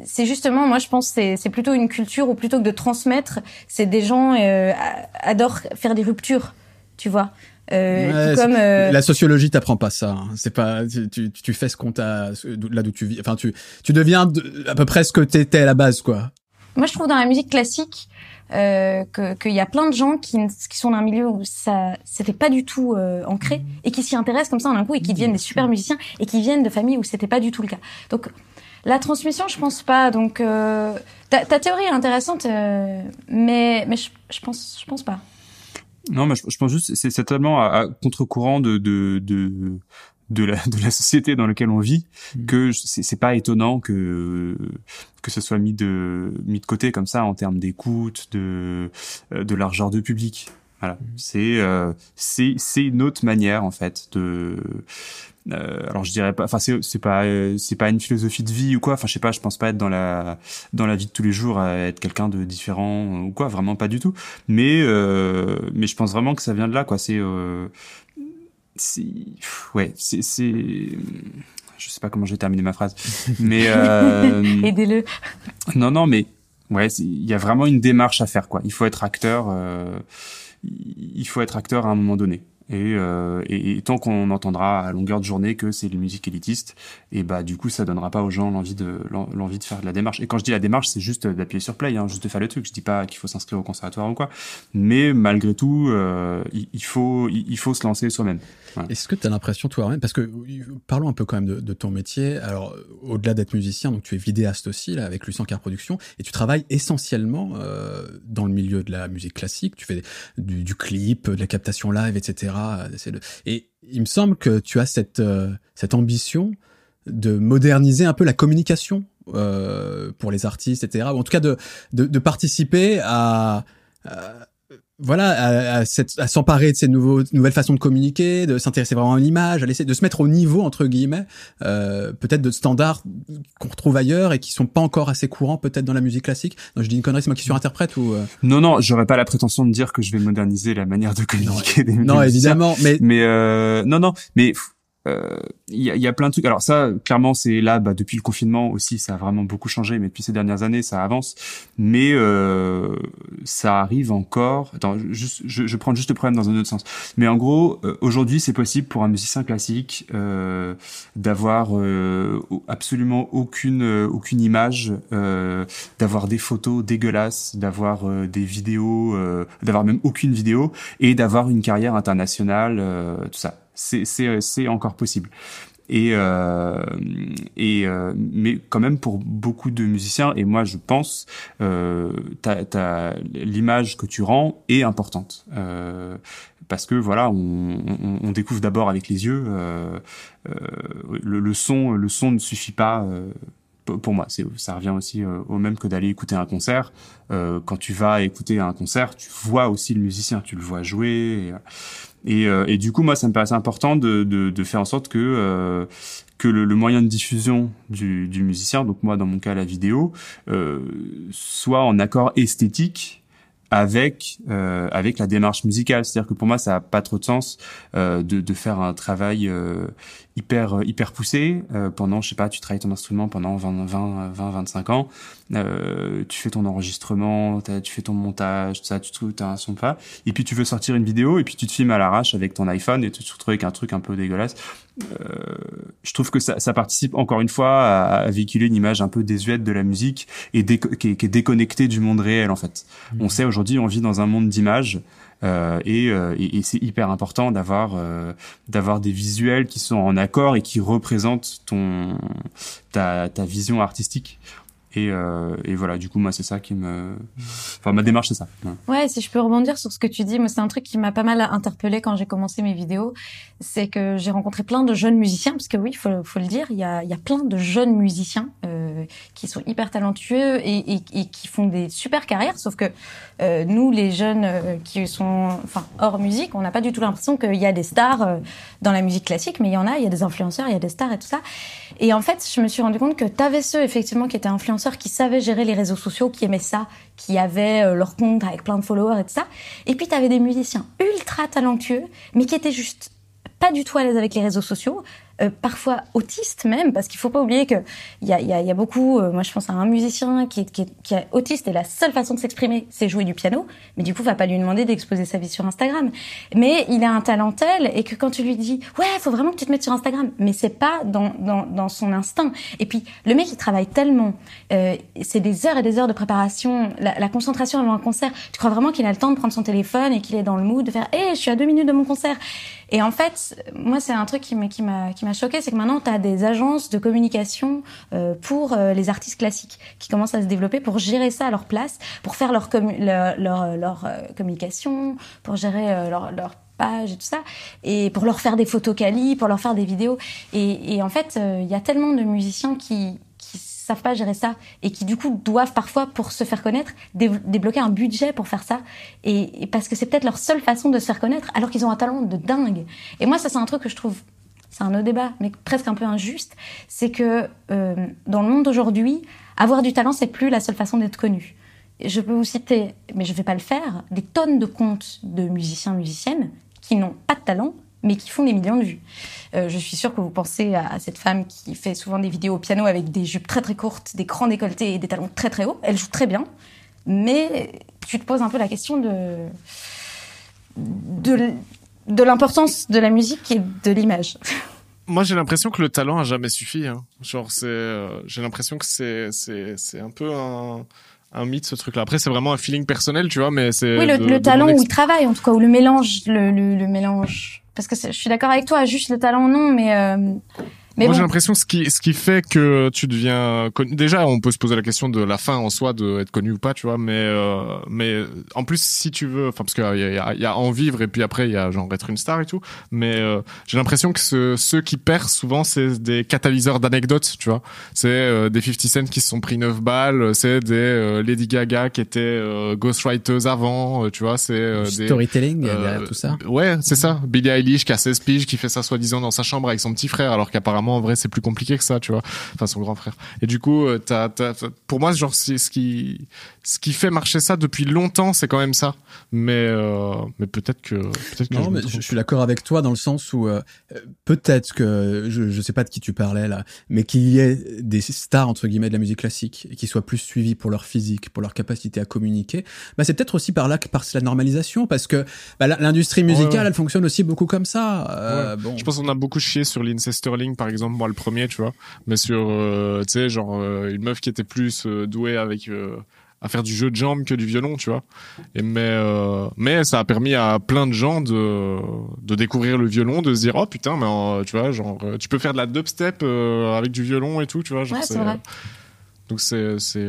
c'est justement moi je pense c'est c'est plutôt une culture où plutôt que de transmettre c'est des gens euh, adorent faire des ruptures tu vois euh, Ouais, comme euh, La sociologie t'apprend pas ça. hein. C'est pas tu, tu, tu fais ce qu'on t'a là d'où tu vis. Enfin tu tu deviens de- à peu près ce que t'étais à la base quoi. Moi, je trouve dans la musique classique euh, que qu'il y a plein de gens qui, qui sont dans un milieu où ça c'était pas du tout euh, ancré et qui s'y intéressent comme ça en un coup et qui deviennent des super musiciens et qui viennent de familles où c'était pas du tout le cas. Donc la transmission, je pense pas. Donc euh, ta, ta théorie est intéressante, euh, mais mais je, je pense je pense pas. Non, mais je, je pense juste c'est c'est tellement à, à contre-courant de de de de la de la société dans laquelle on vit Mm. que c'est pas étonnant que que ce soit mis de mis de côté comme ça en termes d'écoute de euh, de largeur de public. Voilà, c'est euh, c'est c'est une autre manière en fait de euh, alors je dirais pas enfin c'est c'est pas euh, c'est pas une philosophie de vie ou quoi. Enfin je sais pas je pense pas être dans la dans la vie de tous les jours à être quelqu'un de différent ou quoi. Vraiment pas du tout. Mais euh, mais je pense vraiment que ça vient de là quoi. C'est euh, ouais c'est je sais pas comment je vais terminer ma phrase mais euh, Aidez-le. non non mais ouais il y a vraiment une démarche à faire quoi il faut être acteur euh, il faut être acteur à un moment donné et, euh, et, et tant qu'on entendra à longueur de journée que c'est les musiques élitistes, et bah du coup ça donnera pas aux gens l'envie de l'en- l'envie de faire de la démarche. Et quand je dis la démarche, c'est juste d'appuyer sur play, hein, juste de faire le truc. Je dis pas qu'il faut s'inscrire au conservatoire ou quoi, mais malgré tout, euh, il, faut il, faut se lancer soi-même. Est-ce que tu as l'impression toi-même, parce que euh, parlons un peu quand même de, ton métier. Alors euh, au-delà d'être musicien, donc tu es vidéaste aussi là avec Lucien Car Productions et tu travailles essentiellement euh, dans le milieu de la musique classique. Tu fais du, du clip, de la captation live, etc. Et il me semble que tu as cette euh, cette ambition de moderniser un peu la communication euh, pour les artistes, etc. Ou en tout cas de de, de participer à, à voilà, à, à, s'emparer de ces nouveaux, nouvelles façons de communiquer, de s'intéresser vraiment à l'image, à laisser, de se mettre au niveau entre guillemets, euh, peut-être de standards qu'on retrouve ailleurs et qui sont pas encore assez courants peut-être dans la musique classique. Non, je dis une connerie, c'est moi qui surinterprète ou euh, Non non, j'aurais pas la prétention de dire que je vais moderniser la manière de communiquer des, des non musiciens. évidemment, mais Mais euh, non, non, mais euh, il y, a, y a plein de trucs. Alors ça, clairement, c'est là, bah, depuis le confinement aussi, ça a vraiment beaucoup changé. Mais depuis ces dernières années, ça avance. Mais euh, ça arrive encore. Attends, juste, je, je prends juste le problème dans un autre sens. Mais en gros, euh, aujourd'hui, c'est possible pour un musicien classique euh, d'avoir euh, absolument aucune euh, aucune image, euh, d'avoir des photos dégueulasses, d'avoir euh, des vidéos, euh, d'avoir même aucune vidéo et d'avoir une carrière internationale, euh, tout ça. C'est encore possible. Et euh, euh, mais quand même pour beaucoup de musiciens et moi je pense euh, l'image que tu rends est importante parce que voilà on, découvre d'abord avec les yeux le, son le son ne suffit pas pour moi, ça revient aussi au même que d'aller écouter un concert. Quand tu vas écouter un concert, tu vois aussi le musicien, tu le vois jouer. Et, euh, et du coup, moi, ça me paraissait important de, de, de faire en sorte que euh, que le, le, moyen de diffusion du, du, musicien, donc moi dans mon cas la vidéo, euh, soit en accord esthétique avec euh, avec la démarche musicale. C'est-à-dire que pour moi, ça a pas trop de sens euh, de, de faire un travail euh, hyper hyper poussé euh, pendant, je sais pas, tu travailles ton instrument pendant 20 20 20 25 ans, euh, tu fais ton enregistrement, tu fais ton montage, tout ça, tu trouves as un son pas, et puis tu veux sortir une vidéo et puis tu te filmes à l'arrache avec ton iPhone et tu te retrouves avec un truc un peu dégueulasse. Euh, je trouve que ça, ça, participe encore une fois à, à, véhiculer une image un peu désuète de la musique et qui est, qui, est, déconnectée du monde réel en fait. Mmh. On sait aujourd'hui on vit dans un monde d'images Euh, et, euh, et, c'est hyper important d'avoir euh, d'avoir des visuels qui sont en accord et qui représentent ton ta, ta vision artistique. Et, voilà, du coup, moi, c'est ça qui me. Enfin, ma démarche, c'est ça. Ouais. si je peux rebondir sur ce que tu dis, moi, c'est un truc qui m'a pas mal interpellé quand j'ai commencé mes vidéos. C'est que j'ai rencontré plein de jeunes musiciens, parce que oui, faut, faut le dire, il y a, y a plein de jeunes musiciens qui sont hyper talentueux et, qui font des super carrières, sauf que euh, nous, les jeunes euh, qui sont enfin, hors musique, on n'a pas du tout l'impression qu'il y a des stars euh, dans la musique classique, mais il y en a, il y a des influenceurs, il y a des stars et tout ça. Et en fait, je me suis rendu compte que tu avais ceux, effectivement, qui étaient influenceurs, qui savaient gérer les réseaux sociaux, qui aimaient ça, qui avaient leur compte avec plein de followers et tout ça. Et puis, tu avais des musiciens ultra talentueux, mais qui étaient juste pas du tout à l'aise avec les réseaux sociaux, euh, parfois autiste même, parce qu'il faut pas oublier que il y a, y, a, y a, beaucoup. Euh, moi, je pense à un musicien qui est, qui, qui est autiste et la seule façon de s'exprimer, c'est jouer du piano. Mais du coup, va pas lui demander d'exposer sa vie sur Instagram. Mais il a un talent tel et que quand tu lui dis ouais, faut vraiment que tu te mettes sur Instagram, mais c'est pas dans, dans, dans son instinct. Et puis le mec, il travaille tellement. Euh, c'est des heures et des heures de préparation, la, la, concentration avant un concert. Tu crois vraiment qu'il a le temps de prendre son téléphone et qu'il est dans le mood de faire hé, hey, je suis à deux minutes de mon concert. Et en fait, moi, c'est un truc qui m'a qui m'a choqué, c'est que maintenant, tu as des agences de communication euh, pour euh, les artistes classiques qui commencent à se développer pour gérer ça à leur place, pour faire leur leur leur, euh, communication, pour gérer leur leur page et tout ça, et pour leur faire des photos quali, pour leur faire des vidéos. Et, et en fait, il y a tellement de musiciens qui savent pas gérer ça et qui du coup doivent parfois pour se faire connaître dé débloquer un budget pour faire ça. Et, et parce que c'est peut-être leur seule façon de se faire connaître alors qu'ils ont un talent de dingue. Et moi ça c'est un truc que je trouve c'est un autre débat mais presque un peu injuste. C'est que euh, dans le monde d'aujourd'hui avoir du talent c'est plus la seule façon d'être connu. Je peux vous citer mais je vais pas le faire des tonnes de comptes de musiciens musiciennes qui n'ont pas de talent mais qui font des millions de vues. Euh, je suis sûre que vous pensez à, cette femme qui fait souvent des vidéos au piano avec des jupes très très courtes, des grands décolletés et des talons très très hauts. Elle joue très bien, mais tu te poses un peu la question de de, de l'importance de la musique et de l'image. Moi, j'ai l'impression que le talent a jamais suffi. Hein. Genre, c'est, euh, j'ai l'impression que c'est, c'est, c'est un peu un, un mythe ce truc-là. Après, c'est vraiment un feeling personnel, tu vois, mais c'est. Oui, le, de, le de talent où il travaille, en tout cas, où le mélange, le, le, le mélange. Parce que je suis d'accord avec toi, juste le talent, non, mais. Euh, mais Moi, bon. j'ai l'impression ce qui ce qui fait que tu deviens connu. Déjà, on peut se poser la question de la fin en soi de être connu ou pas, tu vois. Mais euh, mais en plus, si tu veux, enfin parce qu'il y a, y, a, y a en vivre et puis après il y a genre être une star et tout. Mais euh, j'ai l'impression que ce, ceux qui perdent souvent c'est des catalyseurs d'anecdotes, tu vois. C'est euh, des 50 Cent qui se sont pris 9 balles, c'est des euh, Lady Gaga qui étaient euh, ghostwriters avant, euh, tu vois. C'est euh, des storytelling derrière tout ça. Ouais, c'est ça. Billie Eilish qui a 16 piges, qui fait ça soi-disant dans sa chambre avec son petit frère, alors qu'apparemment en vrai c'est plus compliqué que ça tu vois. Enfin son grand frère. Et du coup euh, t'as, pour moi genre c'est ce qui ce qui fait marcher ça depuis longtemps c'est quand même ça. Mais euh, mais peut-être que peut-être que non je, mais je, suis d'accord avec toi dans le sens où euh, peut-être que je je sais pas de qui tu parlais là mais qu'il y ait des stars entre guillemets de la musique classique et qui soient plus suivis pour leur physique pour leur capacité à communiquer bah c'est peut-être aussi par là que par la normalisation parce que bah, l'industrie musicale ouais, ouais. elle fonctionne aussi beaucoup comme ça euh, ouais. bon. Je pense qu'on a beaucoup chié sur Lindsey Sterling par exemple moi le premier tu vois mais sur euh, tu sais genre euh, une meuf qui était plus euh, douée avec à faire du jeu de jambes que du violon tu vois et mais euh, mais ça a permis à plein de gens de de découvrir le violon de se dire oh putain mais euh, tu vois genre tu peux faire de la dubstep euh, avec du violon et tout tu vois genre ouais, c'est vrai. donc c'est c'est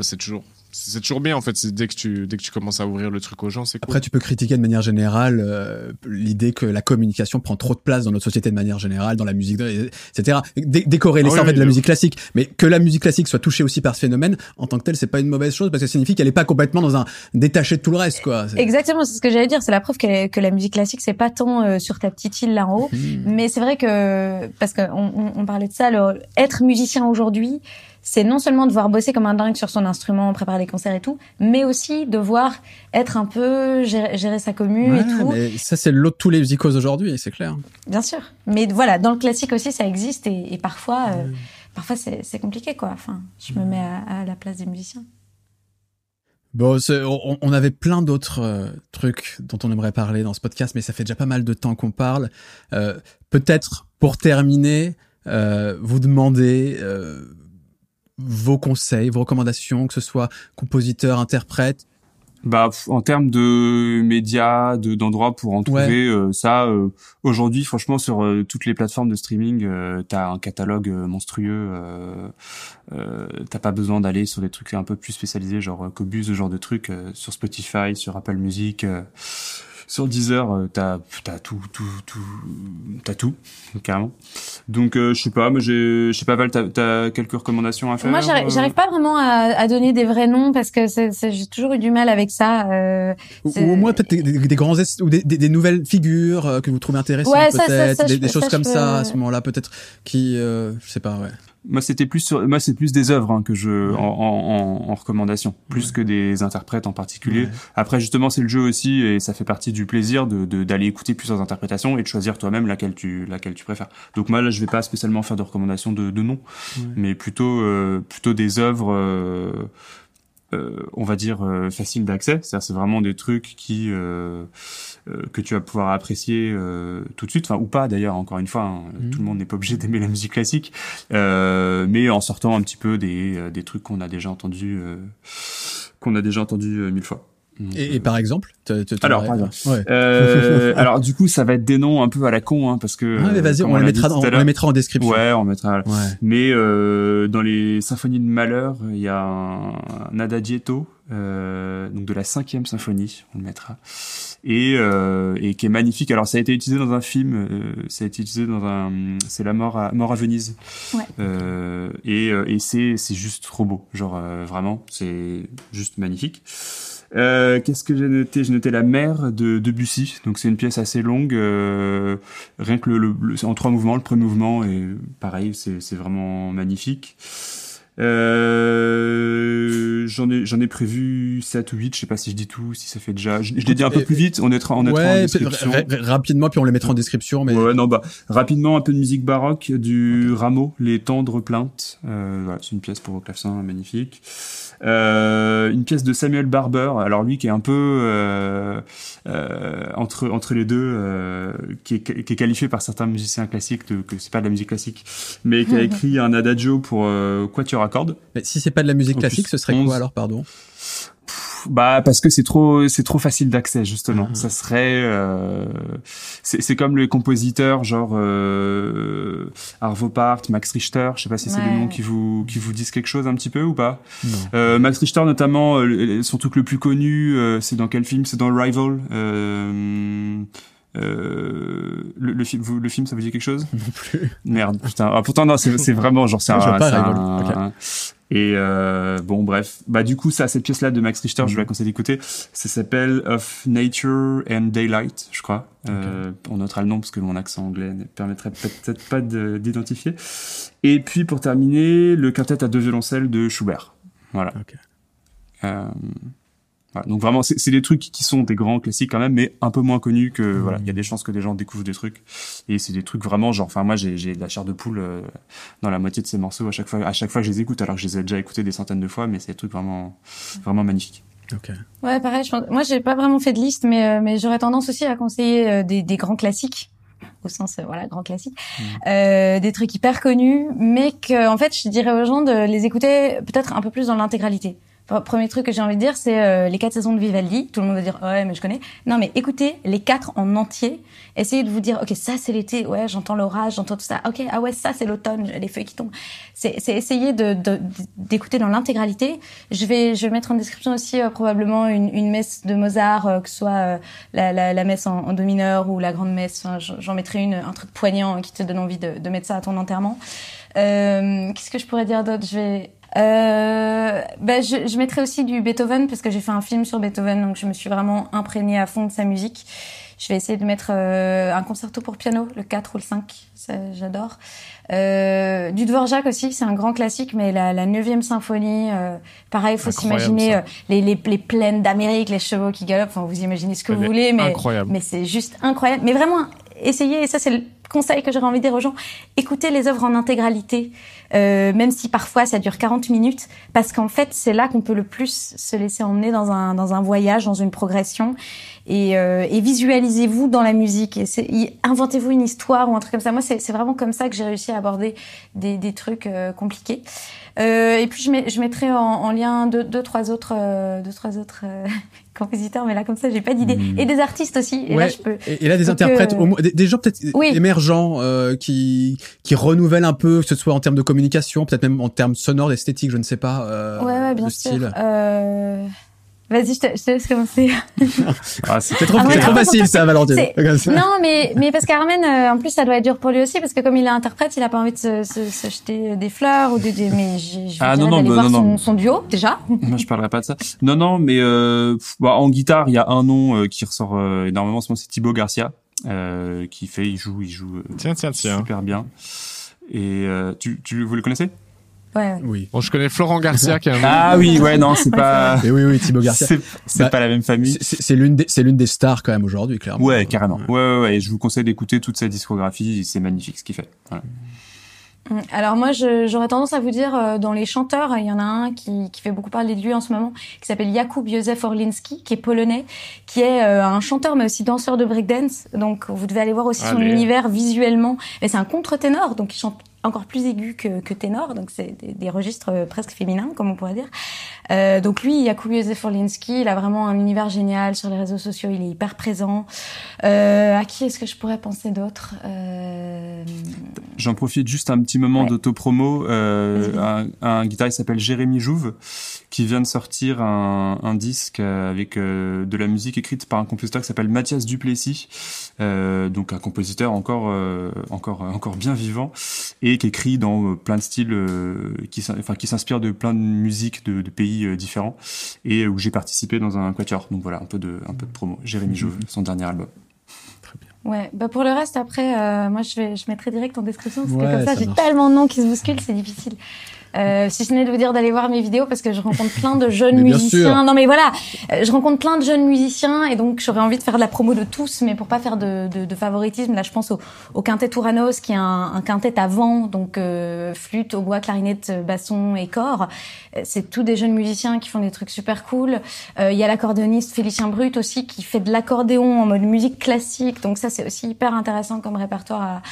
c'est toujours c'est toujours bien en fait dès que tu dès que tu commences à ouvrir le truc aux gens c'est cool. après tu peux critiquer de manière générale euh, l'idée que la communication prend trop de place dans notre société de manière générale dans la musique etc Dé décorer les ah, oui, de la musique classique. Mais que la musique classique soit touchée aussi par ce phénomène en tant que tel c'est pas une mauvaise chose parce que ça signifie qu'elle est pas complètement dans un détaché de tout le reste quoi. Exactement c'est ce que j'allais dire. C'est la preuve que, que la musique classique c'est pas tant euh, sur ta petite île là en haut mmh. mais c'est vrai que parce qu'on on, on parlait de ça le, être musicien aujourd'hui c'est non seulement devoir bosser comme un dingue sur son instrument, préparer les concerts et tout, mais aussi devoir être un peu gérer, gérer sa commune ouais, et tout. Mais ça c'est l'autre tous les musicos aujourd'hui, c'est clair. Bien sûr, mais voilà, dans le classique aussi ça existe et, et parfois, euh, parfois c'est compliqué quoi. Enfin, je me mets à, à la place des musiciens. Bon, on, on, avait plein d'autres euh, trucs dont on aimerait parler dans ce podcast, mais ça fait déjà pas mal de temps qu'on parle. Euh, Peut-être pour terminer, vous demander vos conseils, vos recommandations, que ce soit compositeur, interprète, Bah, en termes de médias, de d'endroits pour en trouver, euh, ça, euh, aujourd'hui, franchement, sur euh, toutes les plateformes de streaming, t'as un catalogue monstrueux. t'as pas besoin d'aller sur des trucs un peu plus spécialisés, genre Cobus, ce genre de trucs, sur Spotify, sur Apple Music sur Deezer, euh, t'as as tout, tout, tout, t'as tout, carrément. Donc euh, je sais pas, mais j'ai, je sais pas Val, t'as as quelques recommandations à faire Moi, euh j'arrive pas vraiment à, à, donner des vrais noms parce que j'ai toujours eu du mal avec ça. Euh, ou, au moins peut-être des, des, grands ou des, des, nouvelles figures que vous trouvez intéressantes, ouais, peut-être des, des, choses comme ça à ce moment-là, peut-être qui, je sais pas, ouais. Moi, c'était plus sur, moi, c'est plus des œuvres hein, que je en, en, en, recommandation, plus que des interprètes en particulier. Après, justement, c'est le jeu aussi, et ça fait partie du plaisir de d'aller écouter plusieurs interprétations et de choisir toi-même laquelle tu laquelle tu préfères. Donc moi, là, je vais pas spécialement faire de recommandations de, de noms, mais plutôt euh, plutôt des œuvres. Euh, euh, on va dire euh, facile d'accès, c'est-à-dire c'est vraiment des trucs qui euh, que tu vas pouvoir apprécier euh, tout de suite, enfin ou pas d'ailleurs. Encore une fois, hein, mmh. tout le monde n'est pas obligé d'aimer la musique classique, mais en sortant un petit peu des des trucs qu'on a déjà entendus qu'on a déjà entendu mille fois. Et, et, par exemple Alors, par exemple. Ouais. Euh, alors, du coup, ça va être des noms un peu à la con, hein, parce que. Ouais, mais vas-y, on, on, les mettra, on les mettra en description. Ouais, on mettra. Ouais. Mais euh, dans les symphonies de malheur, il y a un, un adagietto, euh, donc de la cinquième symphonie, on le mettra, et, euh, et qui est magnifique. Alors, ça a été utilisé dans un film, euh, ça a été utilisé dans un, c'est la mort à mort à Venise. Ouais. Euh, et et c'est c'est juste trop beau, genre vraiment, c'est juste magnifique. Euh, Qu'est-ce que j'ai noté? J'ai noté La mer de Debussy. Donc c'est une pièce assez longue, euh, rien que le, le, en trois mouvements. Le premier mouvement est pareil, c'est vraiment magnifique. Euh, j'en ai j'en ai prévu 7 ou 8, je sais pas si je dis tout, si ça fait déjà je, je l'ai dit un peu plus vite, on mettra on mettra ouais, en description. rapidement puis on les mettra en description mais Ouais, non bah rapidement un peu de musique baroque du okay. Rameau, les tendres plaintes. Euh, voilà, c'est une pièce pour clavecin magnifique. Euh, une pièce de Samuel Barber, alors lui qui est un peu euh, euh, entre entre les deux, euh, qui est, qui, est, qualifié par certains musiciens classiques de, que c'est pas de la musique classique, mais qui a écrit un adagio pour euh, Quatuor à cordes. Mais si c'est pas de la musique classique, ce serait 11. quoi alors, pardon? Bah parce que c'est trop c'est trop facile d'accès justement. Mmh. Ça serait euh, c'est comme les compositeurs genre euh, Arvo Part, Max Richter. Je sais pas si c'est des noms qui vous qui vous disent quelque chose un petit peu ou pas. Euh, Max Richter notamment, euh, son truc le plus connu, euh, c'est dans quel film? C'est dans Rival. Euh, euh, le, le, film, le film, ça vous dit quelque chose? Non plus. Merde, putain. Ah, pourtant non, c'est vraiment genre c'est un, un, okay. Et euh, bon, bref. Bah du coup, ça, cette pièce-là de Max Richter, mm -hmm. je vous la conseille d'écouter. Ça s'appelle Of Nature and Daylight, je crois. Okay. Euh, on notera le nom parce que mon accent anglais ne permettrait peut-être pas d'identifier. Et puis pour terminer, le quintet à deux violoncelles de Schubert. Voilà. Okay. Euh, voilà. Donc vraiment, c'est des trucs qui sont des grands classiques quand même, mais un peu moins connus que mmh. voilà. Il y a des chances que des gens découvrent des trucs, et c'est des trucs vraiment genre. Enfin moi, j'ai de la chair de poule euh, dans la moitié de ces morceaux à chaque fois. À chaque fois que je les écoute, alors que je les ai déjà écoutés des centaines de fois, mais c'est des trucs vraiment, vraiment magnifiques. Ok. Ouais, pareil. Je pense... Moi, j'ai pas vraiment fait de liste, mais euh, mais j'aurais tendance aussi à conseiller euh, des, des grands classiques au sens euh, voilà grand classique mmh. euh, des trucs hyper connus mais que en fait je dirais aux gens de les écouter peut-être un peu plus dans l'intégralité Premier truc que j'ai envie de dire, c'est euh, les quatre saisons de Vivaldi. Tout le monde va dire ouais, mais je connais. Non, mais écoutez les quatre en entier. Essayez de vous dire ok, ça c'est l'été. Ouais, j'entends l'orage, j'entends tout ça. Ok, ah ouais, ça c'est l'automne, les feuilles qui tombent. C'est essayer de d'écouter dans l'intégralité. Je vais je vais mettre en description aussi euh, probablement une, une messe de Mozart, euh, que ce soit euh, la, la, la, messe en, en, do mineur ou la grande messe. Enfin, j'en mettrai une un truc poignant qui te donne envie de, de mettre ça à ton enterrement. Qu'est-ce que je pourrais dire d'autre? Je vais euh, ben je, je mettrais aussi du Beethoven parce que j'ai fait un film sur Beethoven, donc je me suis vraiment imprégnée à fond de sa musique. Je vais essayer de mettre euh, un concerto pour piano, le 4 ou le 5, j'adore. Euh, du Dvorak aussi, c'est un grand classique, mais la, la 9e symphonie, euh, pareil, il faut s'imaginer euh, les, les, les plaines d'Amérique, les chevaux qui galopent, enfin, vous imaginez ce que vous voulez, mais, mais c'est juste incroyable. Mais vraiment, essayez, et ça c'est conseil que j'aurais envie de dire aux gens, écoutez les œuvres en intégralité, euh, même si parfois ça dure 40 minutes, parce qu'en fait c'est là qu'on peut le plus se laisser emmener dans un, dans un voyage, dans une progression, et, euh, et visualisez-vous dans la musique, et inventez-vous une histoire ou un truc comme ça. Moi c'est vraiment comme ça que j'ai réussi à aborder des, des trucs euh, compliqués. Euh, et puis je, mettrai en, en lien deux, deux, trois autres, euh, deux, trois autres euh, compositeurs, mais là comme ça j'ai pas d'idée. Hmm. Et des artistes aussi. Et Ouais, là je peux. Et, et là, des Donc, interprètes, euh, des, des gens peut-être Oui. émergents euh, qui qui renouvellent un peu, que ce soit en termes de communication, peut-être même en termes sonores, d'esthétique, je ne sais pas. Euh, ouais ouais bien de sûr. style. Euh... Vas-y je te, je te laisse commencer. Ah, c'est trop, trop facile ça, Valentine. non mais mais parce qu'Armen euh, en plus ça doit être dur pour lui aussi parce que comme il est interprète il a pas envie de se, se, se jeter des fleurs ou des, des mais je Ah, non, non, bah, voir non, son, non. son duo déjà. Moi, je parlerai pas de ça. Non, non, mais euh, bah, en guitare, il y a un nom euh, qui ressort euh, énormément. en ce moment, C'est Thibaut Garcia, euh, qui fait, il joue, il joue euh, Tiens, tiens, tiens. super bien. Et euh, tu, tu, vous le connaissez? Ouais. Oui. Bon, je connais Florent Garcia qui est un Ah oui, ouais, non, c'est pas, Et oui, oui, Thibaut Garcia. c'est c'est Bah, pas la même famille. C'est- l'une des, c'est l'une des stars quand même aujourd'hui, clairement. Ouais, carrément. Ouais, ouais, ouais. Et je vous conseille d'écouter toute sa discographie. C'est magnifique ce qu'il fait. Voilà. Mm. Alors moi, je- j'aurais tendance à vous dire, euh, dans les chanteurs, il y en a un qui, qui fait beaucoup parler de lui en ce moment, qui s'appelle Jakub Józef Orlinski, qui est polonais, qui est euh, un chanteur mais aussi danseur de breakdance. Donc vous devez aller voir aussi son univers visuellement. Mais c'est un contre-ténor, donc il chante encore plus aigu que, que ténor, donc c'est des, registres euh, presque féminins, comme on pourrait dire. Euh, donc lui, Jakub Józef Orlinski, il a vraiment un univers génial sur les réseaux sociaux, il est hyper présent. Euh, à qui est-ce que je pourrais penser d'autre euh... J'en profite juste un petit moment Ouais. d'autopromo. Un, un guitariste s'appelle Jérémy Jouve, qui vient de sortir un, un disque avec de la musique écrite par un compositeur qui s'appelle Mathias Duplessis, donc un compositeur encore encore encore bien vivant et qui écrit dans plein de styles, qui enfin qui s'inspire de plein de musiques de, de pays euh, différents et où j'ai participé dans un quatuor. Donc voilà un peu de un peu de promo. Jérémy Jouve, son dernier album. Ouais, bah pour le reste après, euh, moi je vais, je mettrai direct en description parce Ouais, que comme ça, ça j'ai tellement de noms qui se bousculent, c'est difficile. Euh, si ce n'est de vous dire d'aller voir mes vidéos parce que je rencontre plein de jeunes Mais musiciens. sûr. Non mais voilà, euh, je rencontre plein de jeunes musiciens et donc j'aurais envie de faire de la promo de tous, mais pour pas faire de, de, de favoritisme, là je pense au, au quintet Touranos qui est un, un quintet à vent, donc euh, flûte, au bois, clarinette, basson et corps. Euh, C'est tous des jeunes musiciens qui font des trucs super cool. Euh, Il y a l'accordéoniste Félicien Brut aussi qui fait de l'accordéon en mode musique classique, donc ça c'est aussi hyper intéressant comme répertoire à,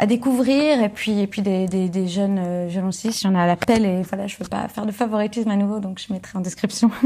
à découvrir. Et puis et puis des, des, des jeunes euh, violoncellistes, il y en a à la pelle et voilà, je veux pas faire de favoritisme à nouveau, donc je mettrai en description.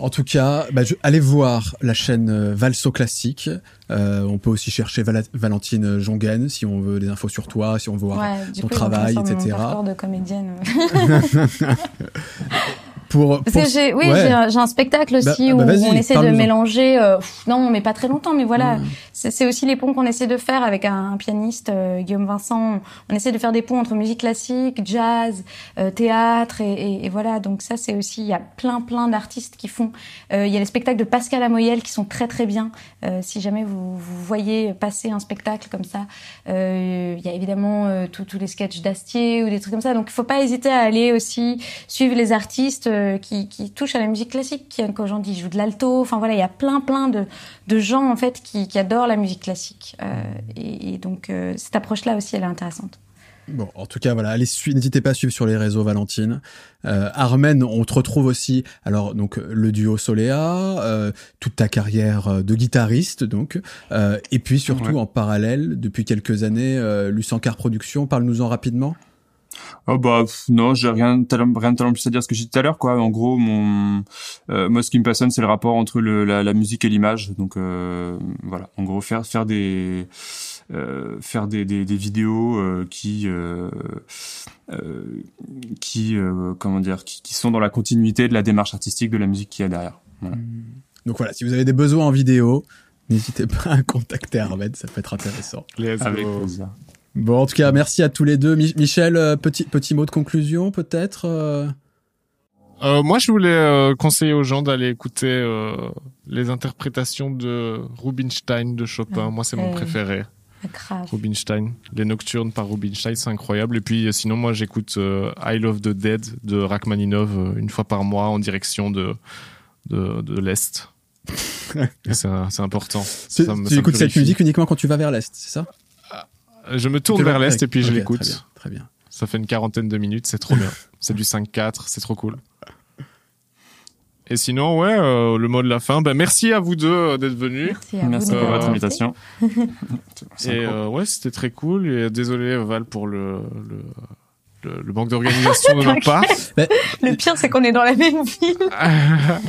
En tout cas, bah, je, allez voir la chaîne euh, Valso Classique. Euh, on peut aussi chercher Valentine Jongen si on veut des infos sur toi, si on veut voir ouais, ton coup, travail, etc. Mon de comédienne. pour. Parce pour- que j'ai, oui, ouais. j'ai un, spectacle Bah, aussi bah, où on essaie de mélanger. euh, pff, non, mais pas très longtemps, mais voilà, Mm. c'est c'est aussi les ponts qu'on essaie de faire avec un, un pianiste, euh, Guillaume Vincent. On essaie de faire des ponts entre musique classique, jazz, euh, théâtre, et, et- et voilà. Donc ça, c'est aussi, il y a plein, plein d'artistes qui font. Il y a les spectacles de Pascal Amoyel qui sont très, très bien. Si jamais vous, vous voyez passer un spectacle comme ça, il y a évidemment tous tous les sketchs d'Astier ou des trucs comme ça. Donc il faut pas hésiter à aller aussi suivre les artistes euh, qui, qui touchent à la musique classique. Qui, quand j'en dis, jouent de l'alto. Enfin voilà, il y a plein plein de, de gens en fait qui, qui adorent la musique classique. Euh, et, et donc euh, cette approche-là aussi, elle est intéressante. Bon, en tout cas, voilà, allez n'hésitez pas à suivre sur les réseaux Valentine. Euh, Armen, on te retrouve aussi. Alors donc le duo Soléa, euh, toute ta carrière de guitariste, donc, euh, et puis surtout Ouais. en parallèle depuis quelques années, euh, Lucencar Productions. Parle-nous-en rapidement. Oh bah pff, non, j'ai rien rien de plus à dire ce que j'ai dit tout à l'heure quoi. En gros, mon euh, moi ce qui me passionne c'est le rapport entre le, la, la musique et l'image. Donc euh, voilà, en gros faire faire des euh, faire des, des, des vidéos euh, qui euh, euh, qui euh, comment dire qui, qui sont dans la continuité de la démarche artistique de la musique qu'il y a derrière. Voilà. Donc voilà, si vous avez des besoins en vidéo, n'hésitez pas à contacter Armen, ça peut être intéressant. Let's Avec go. plaisir. Bon, en tout cas, merci à tous les deux. Mi- Michel, euh, petit petit mot de conclusion, peut-être. euh? Euh, moi, je voulais euh, conseiller aux gens d'aller écouter euh, les interprétations de Rubinstein de Chopin. Ah, moi, c'est mon préféré. Ah, grave. Rubinstein. Les Nocturnes par Rubinstein, c'est incroyable. Et puis, sinon, moi, j'écoute euh, I Love the Dead de Rachmaninov euh, une fois par mois en direction de, de, de l'Est. C'est c'est important. Tu, Ça me- tu ça me écoutes cette musique uniquement quand tu vas vers l'est, c'est ça? Je me tourne vers le- l'est et puis je l'écoute. Très bien, très bien. Ça fait une quarantaine de minutes, c'est trop bien. c'est du 5-4, c'est trop cool. Et sinon, ouais, euh, le mot de la fin. Ben, merci à vous deux euh, d'être venus. Merci à Merci pour votre invitation. C'est Et cool. euh, ouais, c'était très cool. Et désolé Val pour le le, le, le manque d'organisation de notre part. Le pire, c'est qu'on est dans la même ville.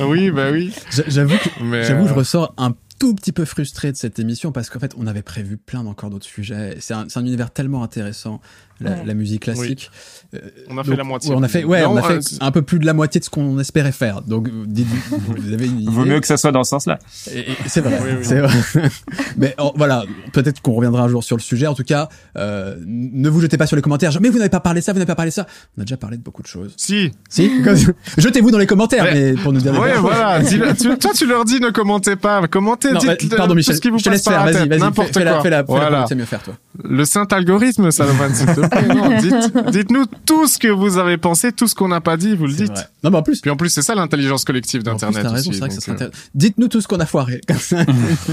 oui, bah oui. J'a- J'avoue que Mais J'avoue, je ressors un tout petit peu frustré de cette émission parce qu'en fait, on avait prévu plein d'encore d'autres sujets. C'est un, c'est un univers tellement intéressant, la, Ouais. la musique classique. On a fait donc, la moitié. ouais, on a fait, ouais, Non, on a fait euh, un peu plus de la moitié de ce qu'on espérait faire. Donc, dites- vous avez une idée. Vaut mieux que ça soit dans ce sens-là. C'est vrai, Oui, oui. c'est vrai. Mais oh, voilà, peut-être qu'on reviendra un jour sur le sujet. En tout cas, euh, ne vous jetez pas sur les commentaires. Mais vous n'avez pas parlé de ça, vous n'avez pas parlé de ça. On a déjà parlé de beaucoup de choses. Si. Si, jetez-vous dans les commentaires, mais pour nous dire. Ouais, voilà. Dis-le- tu- toi, tu leur dis ne commentez pas. Commentez, Non, dites bah, pardon tout Michel, ce qui vous je te laisse faire. la Vas-y, vas-y, fais, n'importe fais la, quoi. fais la, fais la Voilà. chronique, c'est mieux faire toi. Le saint algorithme, Salomon, s'il te plaît. Non, dites, dites-nous tout ce que vous avez pensé, tout ce qu'on n'a pas dit, vous le C'est dites. vrai. Non, mais en plus, Puis en plus, c'est ça l'intelligence collective en plus, d'Internet t'as raison, aussi. c'est vrai que ça donc, serait intéressant. Dites-nous tout ce qu'on a foiré. Ça. euh,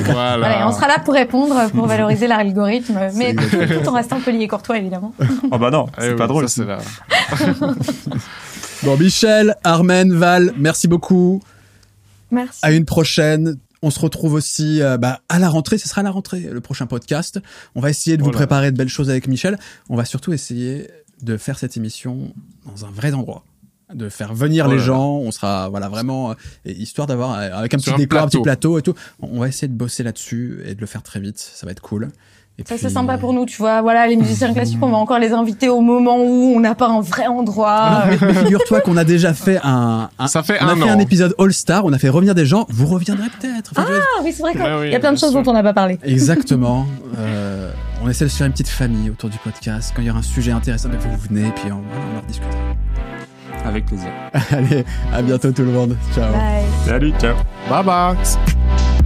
voilà. On sera là pour répondre, pour valoriser l'algorithme, mais tout en restant poli et courtois, évidemment. Oh bah non, Eh c'est oui, pas drôle. ça, c'est là. Bon, Michel, Armen, Val, merci beaucoup. Merci. À une prochaine. On se retrouve aussi euh, bah, à la rentrée. Ce sera à la rentrée, le prochain podcast. On va essayer de vous Voilà. préparer de belles choses avec Michel. On va surtout essayer de faire cette émission dans un vrai endroit. De faire venir les gens. On sera, voilà, vraiment, euh, histoire d'avoir, euh, avec un Sur petit un décor, un petit plateau. plateau et tout. On va essayer de bosser là-dessus et de le faire très vite. Ça va être cool. Et Ça, c'est sympa pour nous, tu vois. Voilà, les musiciens classiques, on va encore les inviter au moment où on n'a pas un vrai endroit. Mais, figure-toi qu'on a déjà fait un, un- Ça fait on a un fait an. un épisode All Star, on a fait revenir des gens. Vous reviendrez peut-être. Enfin, je Ah oui, c'est vrai qu'il Ah oui, y a plein de choses sûr. dont on n'a pas parlé. Exactement. Euh, on essaie de se faire une petite famille autour du podcast. Quand il y aura un sujet intéressant, ben, vous venez et puis on, on en discutera. Avec plaisir. Allez, à bientôt tout le monde. Ciao. Bye. Salut, ciao. Bye bye.